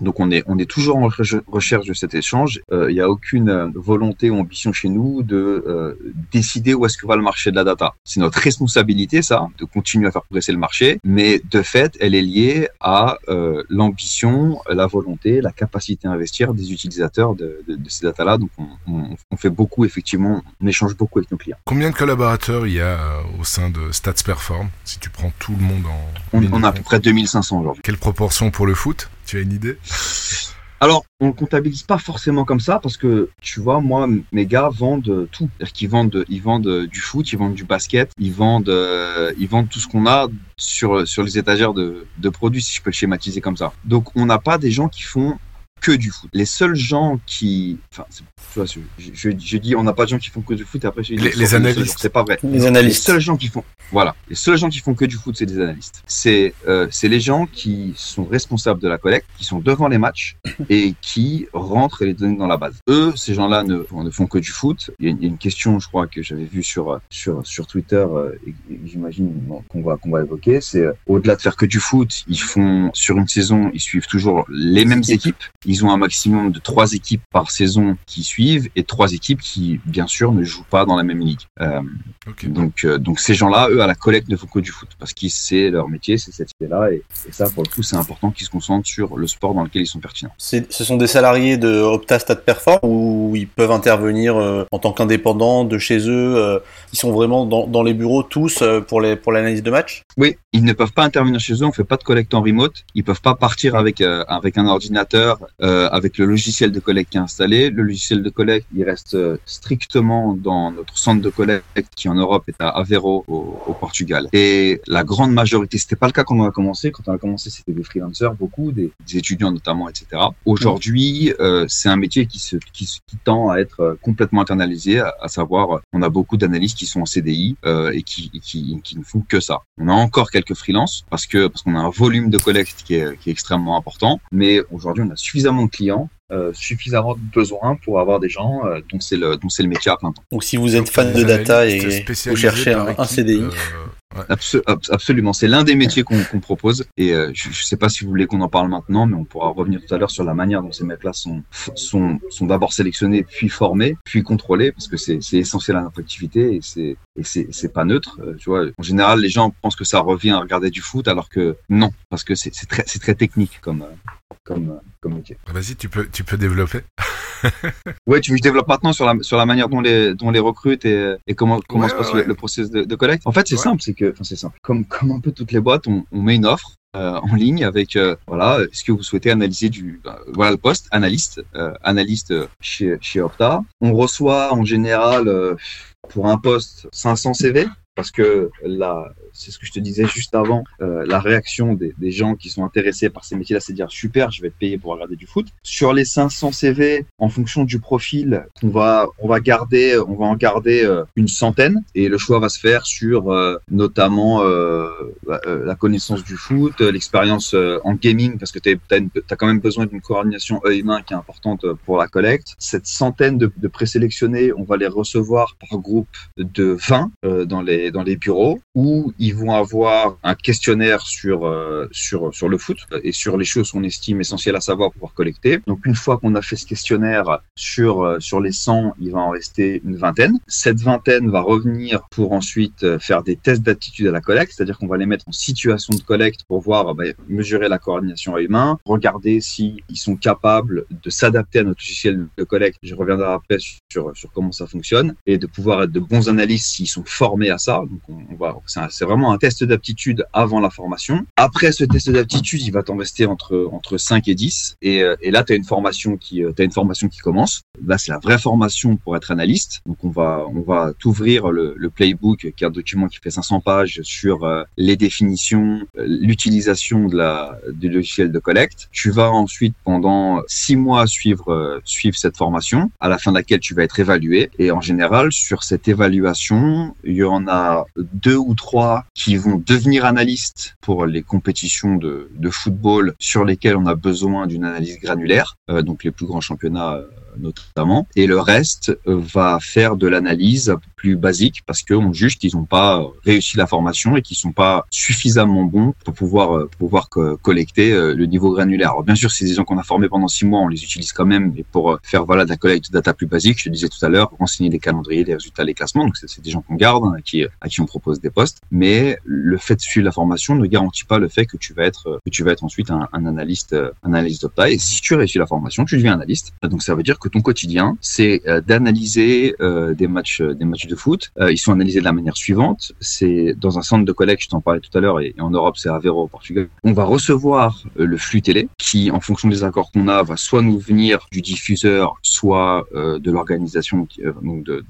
donc on est on est toujours en reche- recherche de cet échange. Euh, Il n'y a aucune euh, volonté ou ambition chez nous de euh, décider où est-ce que va le marché de la data. C'est notre responsabilité ça, de continuer à faire progresser le marché, mais de fait elle est liée à euh, l'ambition, la volonté, la capacité à investir des utilisateurs de, de, de ces data-là. Donc on, on, on fait beaucoup effectivement, on échange beaucoup avec nos clients. Combien de collaborateurs il y a au sein de Stats Perform Si tu prends tout le monde en. On, on a à peu près 2500 aujourd'hui. Quelle proportion pour le foot? Tu une idée? Alors, on le comptabilise pas forcément comme ça parce que tu vois, moi, mes gars vendent tout. C'est-à-dire qu'ils vendent, ils vendent du foot, ils vendent du basket, ils vendent, euh, ils vendent tout ce qu'on a sur les étagères de, de produits, si je peux schématiser comme ça. Donc, on n'a pas des gens qui font que du foot. Les seuls gens qui, enfin, tu vois, je, je, je dis, on n'a pas de gens qui font que du foot et après je dis, Les- les analystes. C'est pas vrai. Les Les analystes. seuls gens qui font, voilà, les seuls gens qui font que du foot, c'est des analystes. C'est euh, c'est les gens qui sont responsables de la collecte, qui sont devant les matchs et qui rentrent les données dans la base. Eux, ces gens-là ne, ne font que du foot. Il y a une, il y a une question, je crois, que j'avais vue sur sur sur Twitter euh, et, et j'imagine qu'on va qu'on va évoquer. C'est euh, au-delà de faire que du foot, ils font sur une saison, ils suivent toujours les mêmes équipes. Ils ont un maximum de trois équipes par saison qui suivent et trois équipes qui, bien sûr, ne jouent pas dans la même ligue. Euh, donc, euh, donc ces gens-là, eux, à la collecte, ne font que du foot parce qu'ils c'est leur métier, c'est cette idée-là, et, et ça, pour le coup, c'est important qu'ils se concentrent sur le sport dans lequel ils sont pertinents. Ce sont des salariés de Opta Stat Perform ou ils peuvent intervenir euh, en tant qu'indépendants de chez eux. euh, ils sont vraiment dans, dans les bureaux tous euh, pour les pour l'analyse de match? Oui, ils ne peuvent pas intervenir chez eux. On fait pas de collecte en remote. Ils peuvent pas partir avec euh, avec un ordinateur, euh, avec le logiciel de collecte qui est installé. Le logiciel de collecte, il reste euh, strictement dans notre centre de collecte qui en Europe est à Aveiro au, Portugal. Et la grande majorité, c'était pas le cas quand on a commencé. Quand on a commencé, c'était des freelancers, beaucoup des, étudiants notamment, etc. Aujourd'hui, euh, c'est un métier qui se qui, qui tend à être euh, complètement internalisé, à, à savoir, euh, on a beaucoup d'analystes qui sont en CDI euh, et qui, qui qui ne font que ça. On a encore quelques freelances parce que parce qu'on a un volume de collecte qui est qui est extrêmement important, mais aujourd'hui on a suffisamment de clients. euh, suffisamment de besoins pour avoir des gens euh, dont c'est le dont c'est le métier à plein temps. Donc si vous êtes fan de data et vous cherchez un, CDI, euh, ouais. Absolument, c'est l'un des métiers qu'on propose et euh, je ne sais pas si vous voulez qu'on en parle maintenant, mais on pourra revenir tout à l'heure sur la manière dont ces mecs-là sont sont sont d'abord sélectionnés, puis formés, puis contrôlés, parce que c'est essentiel à notre activité et c'est et c'est pas neutre. Euh, tu vois, en général, les gens pensent que ça revient à regarder du foot, alors que non, parce que c'est très c'est très technique comme euh, comme comme métier. Vas-y, tu peux, tu peux développer. Ouais, tu veux que je développe maintenant sur la sur la manière dont les dont les recrutent et, et comment comment Ouais, se passe ouais, le, le process de, de collecte. En fait, c'est Ouais. simple, c'est que enfin c'est simple. Comme comme un peu toutes les boîtes, on, on met une offre euh, en ligne avec euh, voilà, est-ce que vous souhaitez analyser du euh, voilà le poste analyste euh, analyste euh, chez chez Opta. On reçoit en général euh, pour un poste 500 CV parce que là, c'est ce que je te disais juste avant, euh, la réaction des, gens qui sont intéressés par ces métiers-là, c'est de dire super, je vais te payer pour regarder du foot. Sur les 500 CV, en fonction du profil, on va on va garder on va en garder euh, une centaine et le choix va se faire sur euh, notamment bah, la connaissance du foot, l'expérience en gaming parce que tu as, quand même besoin d'une coordination œil-main qui est importante pour la collecte. Cette centaine de, de présélectionnés, on va les recevoir par groupe de 20 dans les dans les bureaux où ils vont avoir un questionnaire sur euh, sur sur le foot et sur les choses qu'on estime essentielles à savoir pour pouvoir collecter. Donc une fois qu'on a fait ce questionnaire sur euh, sur les 100, il va en rester une vingtaine. Cette vingtaine va revenir pour ensuite euh, faire des tests d'aptitude à la collecte, c'est-à-dire qu'on va les mettre en situation de collecte pour voir bah, mesurer la coordination à humain, regarder si ils sont capables de s'adapter à notre logiciel de collecte. Je reviendrai après sur sur comment ça fonctionne et de pouvoir être de bons analystes s'ils sont formés à ça. Donc on, va c'est vraiment un test d'aptitude avant la formation. Après ce test d'aptitude, il va t'en rester entre entre 5 et 10 et, euh, et là tu as une formation qui euh, as une formation qui commence. Là, c'est la vraie formation pour être analyste. Donc on va on va t'ouvrir le, playbook qui est un document qui fait 500 pages sur euh, les définitions, l'utilisation de la du logiciel de collecte. Tu vas ensuite pendant six mois suivre suivre cette formation à la fin de laquelle tu vas être évalué et en général sur cette évaluation, il y en a deux ou trois qui vont devenir analystes pour les compétitions de, football sur lesquelles on a besoin d'une analyse granulaire, euh, donc les plus grands championnats euh, notamment, et le reste euh, va faire de l'analyse plus basique parce qu'on juge qu'ils n'ont pas réussi la formation et qu'ils sont pas suffisamment bons pour pouvoir euh, pouvoir collecter euh, le niveau granulaire. Alors bien sûr, des gens qu'on a formés pendant six mois, on les utilise quand même mais pour faire voilà de la collecte de data plus basique. Je te disais tout à l'heure, renseigner des calendriers, des résultats, les classements. Donc c'est des gens qu'on garde, hein, à qui à qui on propose des postes. Mais le fait de suivre la formation ne garantit pas le fait que tu vas être que tu vas être ensuite un, un analyste un analyste d'opta. Et si tu réussis la formation, tu deviens analyste. Donc ça veut dire que ton quotidien, c'est euh, d'analyser euh, des matchs, euh, des matchs de foot. ils sont analysés de la manière suivante. C'est dans un centre de collecte, je t'en parlais tout à l'heure, et, en Europe, c'est à Aveiro au Portugal. On va recevoir le flux télé, qui, en fonction des accords qu'on a, va soit nous venir du diffuseur, soit de l'organisation, donc de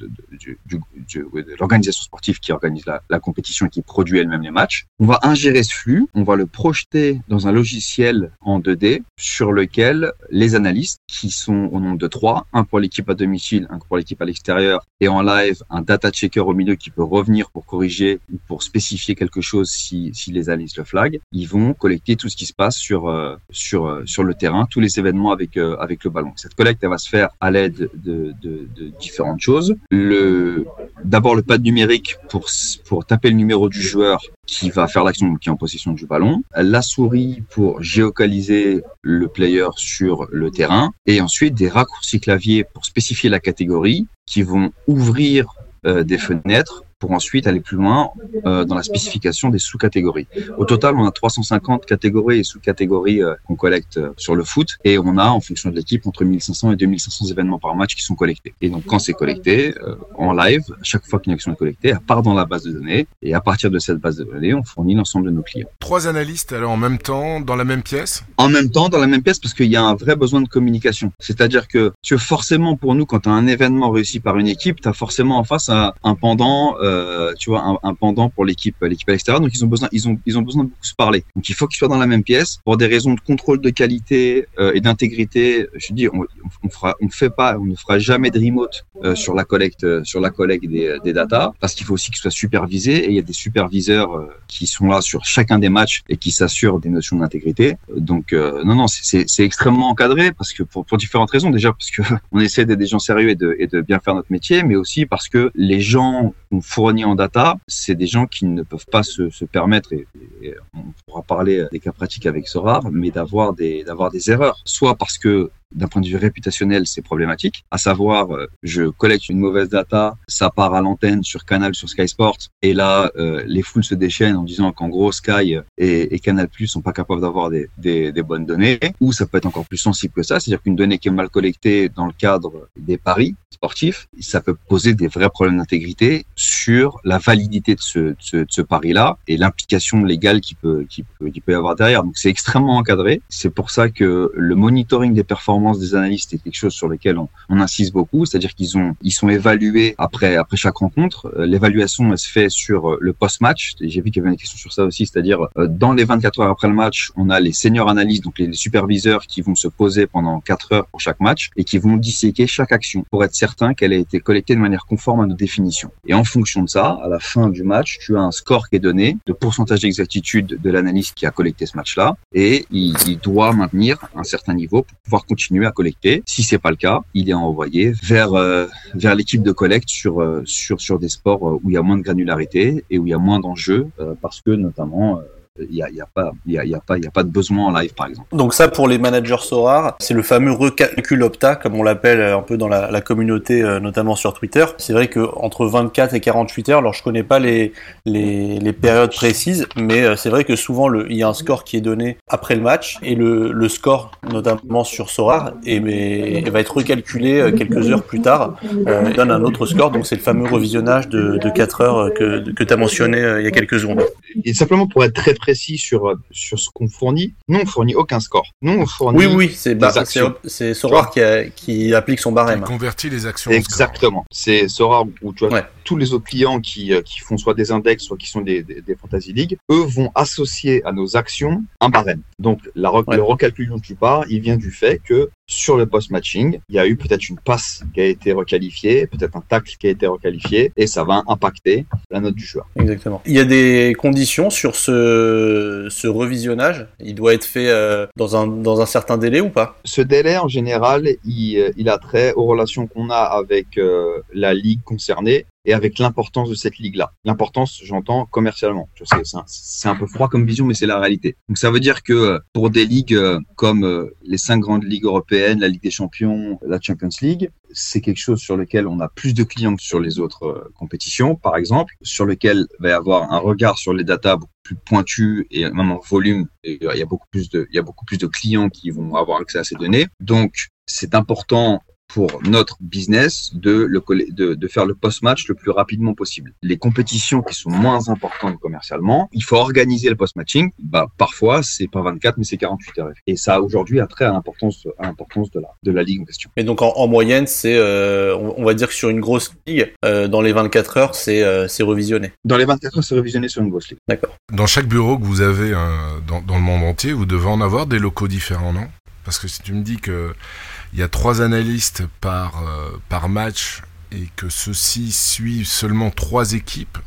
l'organisation sportive qui organise la, la compétition et qui produit elle-même les matchs. On va ingérer ce flux, on va le projeter dans un logiciel en 2D sur lequel les analystes, qui sont au nombre de trois, un pour l'équipe à domicile, un pour l'équipe à l'extérieur, et en live, un data checker au milieu qui peut revenir pour corriger ou pour spécifier quelque chose si, si les analystes le flag. Ils vont collecter tout ce qui se passe sur euh, sur euh, sur le terrain, tous les événements avec euh, avec le ballon. Cette collecte, va se faire à l'aide de, de, différentes choses. Le d'abord le pad numérique pour pour taper le numéro du joueur qui va faire l'action qui est en possession du ballon, la souris pour géocaliser le player sur le terrain, et ensuite des raccourcis clavier pour spécifier la catégorie qui vont ouvrir des fenêtres pour ensuite aller plus loin euh, dans la spécification des sous-catégories. Au total, on a 350 catégories et sous-catégories euh, qu'on collecte euh, sur le foot et on a, en fonction de l'équipe, entre 1500 et 2500 événements par match qui sont collectés. Et donc, quand c'est collecté, euh, en live, chaque fois qu'une action est collectée, elle part dans la base de données et à partir de cette base de données, on fournit l'ensemble de nos clients. Trois analystes alors en même temps, dans la même pièce? En même temps, dans la même pièce parce qu'il y a un vrai besoin de communication. C'est-à-dire que, tu forcément pour nous, quand tu as un événement réussi par une équipe, tu as forcément en face un, un pendant euh, tu vois, un, pendant pour l'équipe, l'équipe à l'extérieur. Donc ils ont besoin, ils ont, ils ont besoin de beaucoup se parler. Donc il faut qu'ils soient dans la même pièce pour des raisons de contrôle de qualité euh, et d'intégrité. Je dis, on, on fera, fait pas, on ne fera jamais de remote euh, sur la collecte, euh, sur la collecte des, des datas, parce qu'il faut aussi qu'ils soient supervisés et il y a des superviseurs euh, qui sont là sur chacun des matchs et qui s'assurent des notions d'intégrité. Donc non, non, c'est extrêmement encadré parce que pour, pour différentes raisons. Déjà parce que on essaie d'être des gens sérieux et de, et de bien faire notre métier, mais aussi parce que les gens qu'on fournit en data, c'est des gens qui ne peuvent pas se, se permettre, et, et, on pourra parler des cas pratiques avec Sorar, mais d'avoir des, d'avoir des erreurs. Soit parce que d'un point de vue réputationnel, c'est problématique. À savoir, euh, je collecte une mauvaise data, ça part à l'antenne sur Canal, sur Sky Sports, et là, euh, les foules se déchaînent en disant qu'en gros, Sky et, et Canal Plus sont pas capables d'avoir des, des, des, bonnes données. Ou ça peut être encore plus sensible que ça, c'est-à-dire qu'une donnée qui est mal collectée dans le cadre des paris sportifs, ça peut poser des vrais problèmes d'intégrité sur la validité de ce, de ce, de ce pari-là et l'implication légale qui peut, qui peut, qui peut y avoir derrière. Donc c'est extrêmement encadré. C'est pour ça que le monitoring des performances performance des analystes est quelque chose sur lequel on, on insiste beaucoup, c'est-à-dire qu'ils ont, ils sont évalués après, après chaque rencontre. Euh, l'évaluation, elle se fait sur euh, le post-match. J'ai vu qu'il y avait une question sur ça aussi, c'est-à-dire dans les 24 heures après le match, on a les seniors analystes, donc les superviseurs qui vont se poser pendant 4 heures pour chaque match et qui vont disséquer chaque action pour être certain qu'elle a été collectée de manière conforme à nos définitions. Et en fonction de ça, à la fin du match, tu as un score qui est donné de pourcentage d'exactitude de l'analyste qui a collecté ce match-là et il, il, doit maintenir un certain niveau pour pouvoir continuer à collecter. Si c'est pas le cas, il est envoyé vers euh, vers l'équipe de collecte sur euh, sur sur des sports euh, où il y a moins de granularité et où il y a moins d'enjeux parce que notamment il n'y a, y a, pas, y a, y a, pas, y a pas de besoin en live, par exemple. Donc ça, pour les managers SORAR, c'est le fameux recalcul opta, comme on l'appelle un peu dans la, la communauté, euh, notamment sur Twitter. C'est vrai que entre 24 et 48 heures, alors je connais pas les, les, les périodes précises, mais euh, c'est vrai que souvent le, il y a un score qui est donné après le match et le, le score, notamment sur SORAR, et, mais, va être recalculé euh, quelques heures plus tard. Euh, donne un autre score, donc c'est le fameux revisionnage de, de 4 heures que, que tu as mentionné il y a quelques secondes. Et simplement pour être très précis sur, sur ce qu'on fournit, nous, on fournit aucun score. Nous, on fournit. Oui, oui, c'est bah, c'est Sorar qui, qui, applique son barème. Qui convertit les actions. Exactement. C'est Sorar où tu vois ouais. tous les autres clients qui, euh, qui font soit des index, soit qui sont des, des, des fantasy league, eux vont associer à nos actions un barème. Donc, la, ouais. le recalcul dont tu parles, il vient du fait que sur le post-matching, il y a eu peut-être une passe qui a été requalifiée, peut-être un tacle qui a été requalifié, et ça va impacter la note du joueur. Exactement. Il y a des conditions sur ce, ce revisionnage Il doit être fait euh, dans, un, dans un certain délai ou pas? Ce délai, en général, il, il a trait aux relations qu'on a avec euh, la ligue concernée et avec l'importance de cette ligue-là. L'importance, j'entends commercialement. C'est un, peu froid comme vision, mais c'est la réalité. Donc ça veut dire que pour des ligues euh, comme les cinq grandes ligues européennes, la Ligue des Champions, la Champions League, c'est quelque chose sur lequel on a plus de clients que sur les autres euh, compétitions, par exemple, sur lequel va y avoir un regard sur les datas beaucoup plus pointu et même en volume. Il y a beaucoup plus de, il y a beaucoup plus de clients qui vont avoir accès à ces données. Donc, c'est important pour notre business de, le, de, de faire le post-match le plus rapidement possible. Les compétitions qui sont moins importantes commercialement, il faut organiser le post-matching. Bah, parfois, c'est pas 24, mais c'est 48 heures. Et ça, aujourd'hui, a trait à l'importance, à l'importance de la, de la ligue en question. Et donc, en, en moyenne, c'est, euh, on va dire que sur une grosse ligue, euh, dans les 24 heures, c'est, euh, c'est revisionné. Dans les 24 heures, c'est revisionné sur une grosse ligue. D'accord. Dans chaque bureau que vous avez dans, dans le monde entier, vous devez en avoir des locaux différents, non? Parce que si tu me dis que il y a trois analystes par, euh, par match et que ceux-ci suivent seulement trois équipes,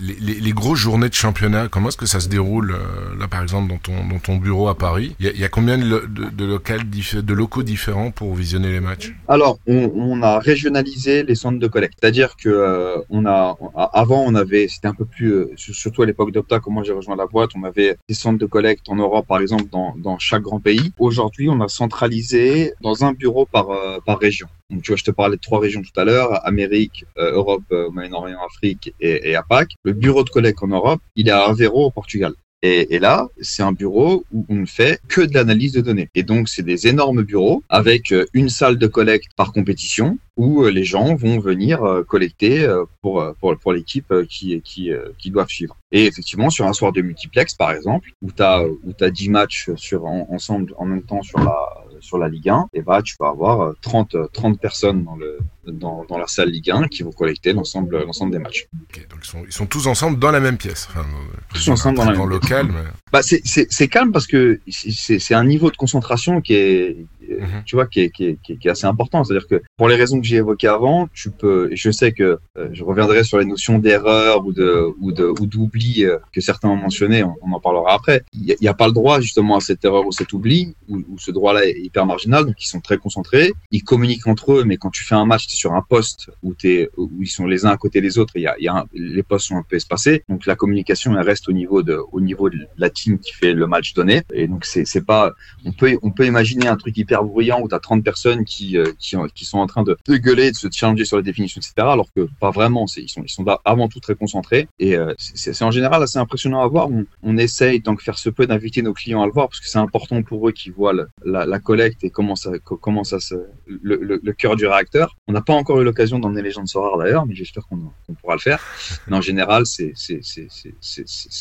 les, les, grosses journées de championnat, comment est-ce que ça se déroule euh, là par exemple dans ton, bureau à Paris? Il y, a combien de, de, locaux différents pour visionner les matchs? Alors on, a régionalisé les centres de collecte, c'est-à-dire que euh, on a avant on avait c'était un peu plus euh, surtout à l'époque d'Opta comment j'ai rejoint la boîte, on avait des centres de collecte en Europe par exemple dans, chaque grand pays. Aujourd'hui on a centralisé dans un bureau euh, par région. Donc, tu vois, je te parlais de trois régions tout à l'heure, Amérique, euh, Europe, euh, Moyen-Orient, Afrique et, et APAC. Le bureau de collecte en Europe, il est à Aveiro au Portugal. Et, et, là, c'est un bureau où on ne fait que de l'analyse de données. Et donc, c'est des énormes bureaux avec euh, une salle de collecte par compétition où les gens vont venir collecter pour, pour, pour l'équipe qui, qui, qui doivent suivre. Et effectivement, sur un soir de multiplex, par exemple, où tu as, où as 10 matchs sur, en, ensemble en même temps sur la, sur la Ligue 1, et bah, tu vas avoir 30, 30 personnes dans, le, dans, dans la salle Ligue 1 qui vont collecter l'ensemble, l'ensemble des matchs. Okay, donc ils sont, ils sont tous ensemble dans la même pièce. Enfin, tous ensemble dans la même local, mais... bah, c'est, c'est, c'est calme parce que c'est, c'est un niveau de concentration qui est, mmh. tu vois, qui est, qui est, qui est, assez important. C'est-à-dire que pour les raisons que j'ai évoquées avant, tu peux, je sais que euh, je reviendrai sur les notions d'erreur ou de, ou de, ou d'oubli euh, que certains ont mentionné, on, en parlera après. Il n'y a, pas le droit justement à cette erreur ou cet oubli, ou, ce droit-là est hyper marginal, donc ils sont très concentrés, ils communiquent entre eux, mais quand tu fais un match, sur un poste où, es, où ils sont les uns à côté des autres, y a, y a les postes sont un peu espacés, donc la communication elle reste au niveau de au niveau de la team qui fait le match donné, et donc c'est c'est pas on peut on peut imaginer un truc hyper bruyant où tu as 30 personnes qui, euh, qui sont en train de, de gueuler, de se challenger sur les définitions, etc. Alors que pas vraiment, ils sont ils sont avant tout très concentrés et euh, c'est en général assez impressionnant à voir. On, essaye tant que faire se peut d'inviter nos clients à le voir parce que c'est important pour eux qui voient la, collecte et comment ça comment ça se le, cœur du réacteur. On n'a pas encore eu l'occasion d'emmener les gens de Sorar d'ailleurs, mais j'espère qu'on qu pourra le faire. Mais en général, c'est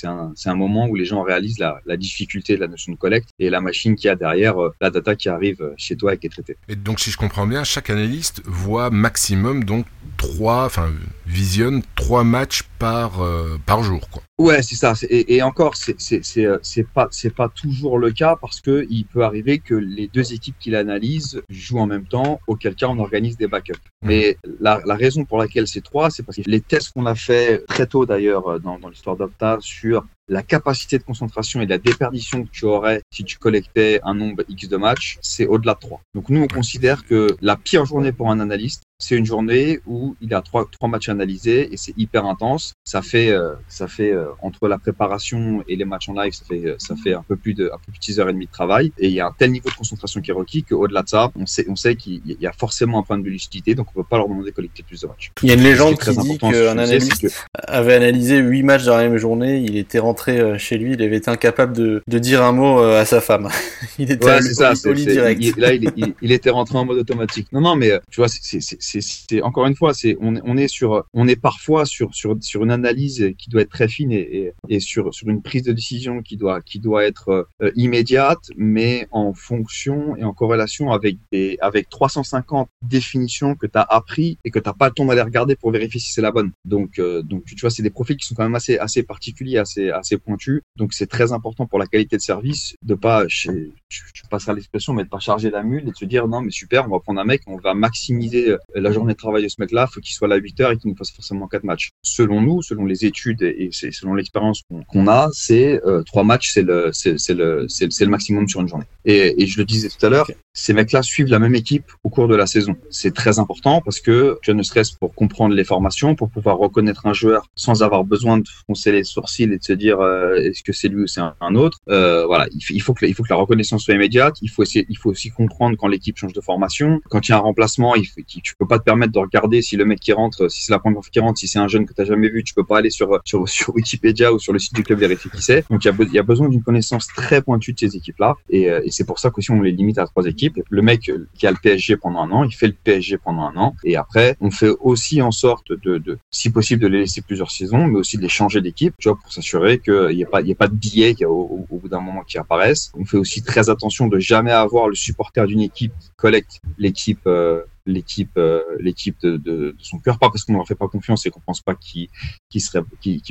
un, un moment où les gens réalisent la, la, difficulté de la notion de collecte et la machine qui a derrière euh, la data qui arrive chez toi et qui est traité. Et donc, si je comprends bien, chaque analyste voit maximum donc trois, enfin, visionne trois matchs par, euh, par jour, quoi. Ouais, c'est ça. Et, et, encore, c'est c'est euh, c'est pas c'est pas toujours le cas parce que il peut arriver que les deux équipes qui l'analysent jouent en même temps, auquel cas on organise des backups. Mmh. Mais la, la raison pour laquelle c'est trois, c'est parce que les tests qu'on a fait très tôt d'ailleurs euh, dans, dans l'histoire d'Opta sur la capacité de concentration et la déperdition que tu aurais si tu collectais un nombre X de matchs, c'est au-delà de 3. Donc nous, on considère que la pire journée pour un analyste, c'est une journée où il a trois, trois matchs analysés et c'est hyper intense. Ça fait, euh, ça fait euh, entre la préparation et les matchs en live, ça fait, ça fait un peu plus de, un peu plus de 6 heures et demie de travail. Et il y a un tel niveau de concentration qui est requis qu'au-delà de ça, on sait, on sait qu'il y a forcément un point de lucidité, donc on peut pas leur demander de collecter plus de matchs. Il y a une légende qui dit qu'un analyste avait analysé 8 matchs dans la même journée, il était rentré euh, chez lui, il avait été incapable de, de dire un mot à sa femme. il était ouais, ça, direct. Il, là, il, il, il, était rentré en mode automatique. Non, non, mais tu vois, c'est c'est encore une fois, c'est on, on, est sur, on est parfois sur sur sur une analyse qui doit être très fine et, et, sur sur une prise de décision qui doit qui doit être euh, immédiate, mais en fonction et en corrélation avec des avec 350 définitions que tu as appris et que t'as pas le temps d'aller regarder pour vérifier si c'est la bonne. Donc euh, donc tu vois, c'est des profils qui sont quand même assez assez particuliers, assez assez pointus. Donc c'est très important pour la qualité de service de pas, je, je passerai l'expression, mais de pas charger la mule et de se dire non mais super, on va prendre un mec, on va maximiser la journée travail de ce mec-là, faut qu'il soit là à 8 heures et qu'il nous fasse forcément quatre matchs. Selon nous, selon les études et selon l'expérience qu'on a, c'est euh, trois matchs, c'est le, maximum sur une journée. Et, je le disais tout à l'heure, ces mecs-là suivent la même équipe au cours de la saison. C'est très important parce que tu ne stress pour comprendre les formations, pour pouvoir reconnaître un joueur sans avoir besoin de foncer les sourcils et de se dire euh, est-ce que c'est lui ou c'est un, autre. Euh, voilà, il, faut que il la reconnaissance soit immédiate. Il il faut aussi comprendre quand l'équipe change de formation, quand il y a un remplacement, il faut, tu peux pas te permettre de regarder si le mec qui rentre, si c'est la première fois qu'il rentre, si c'est un jeune que tu n'as jamais vu, tu peux pas aller sur, sur, sur Wikipédia ou sur le site du club vérifier qui c'est. Donc il y, a, besoin d'une connaissance très pointue de ces équipes-là. Et, euh, et c'est pour ça qu'aussi on les limite à trois équipes. Le mec qui a le PSG pendant un an, il fait le PSG pendant un an. Et après, on fait aussi en sorte de, si possible, de les laisser plusieurs saisons, mais aussi de les changer d'équipe, tu vois, pour s'assurer qu'il n'y a pas, il y a pas de billets au, bout d'un moment qui apparaissent. On fait aussi très attention de jamais avoir le supporter d'une équipe qui collecte l'équipe euh, l'équipe euh, l'équipe de, de, son cœur pas parce qu'on ne leur fait pas confiance et qu'on pense pas qu'il qui serait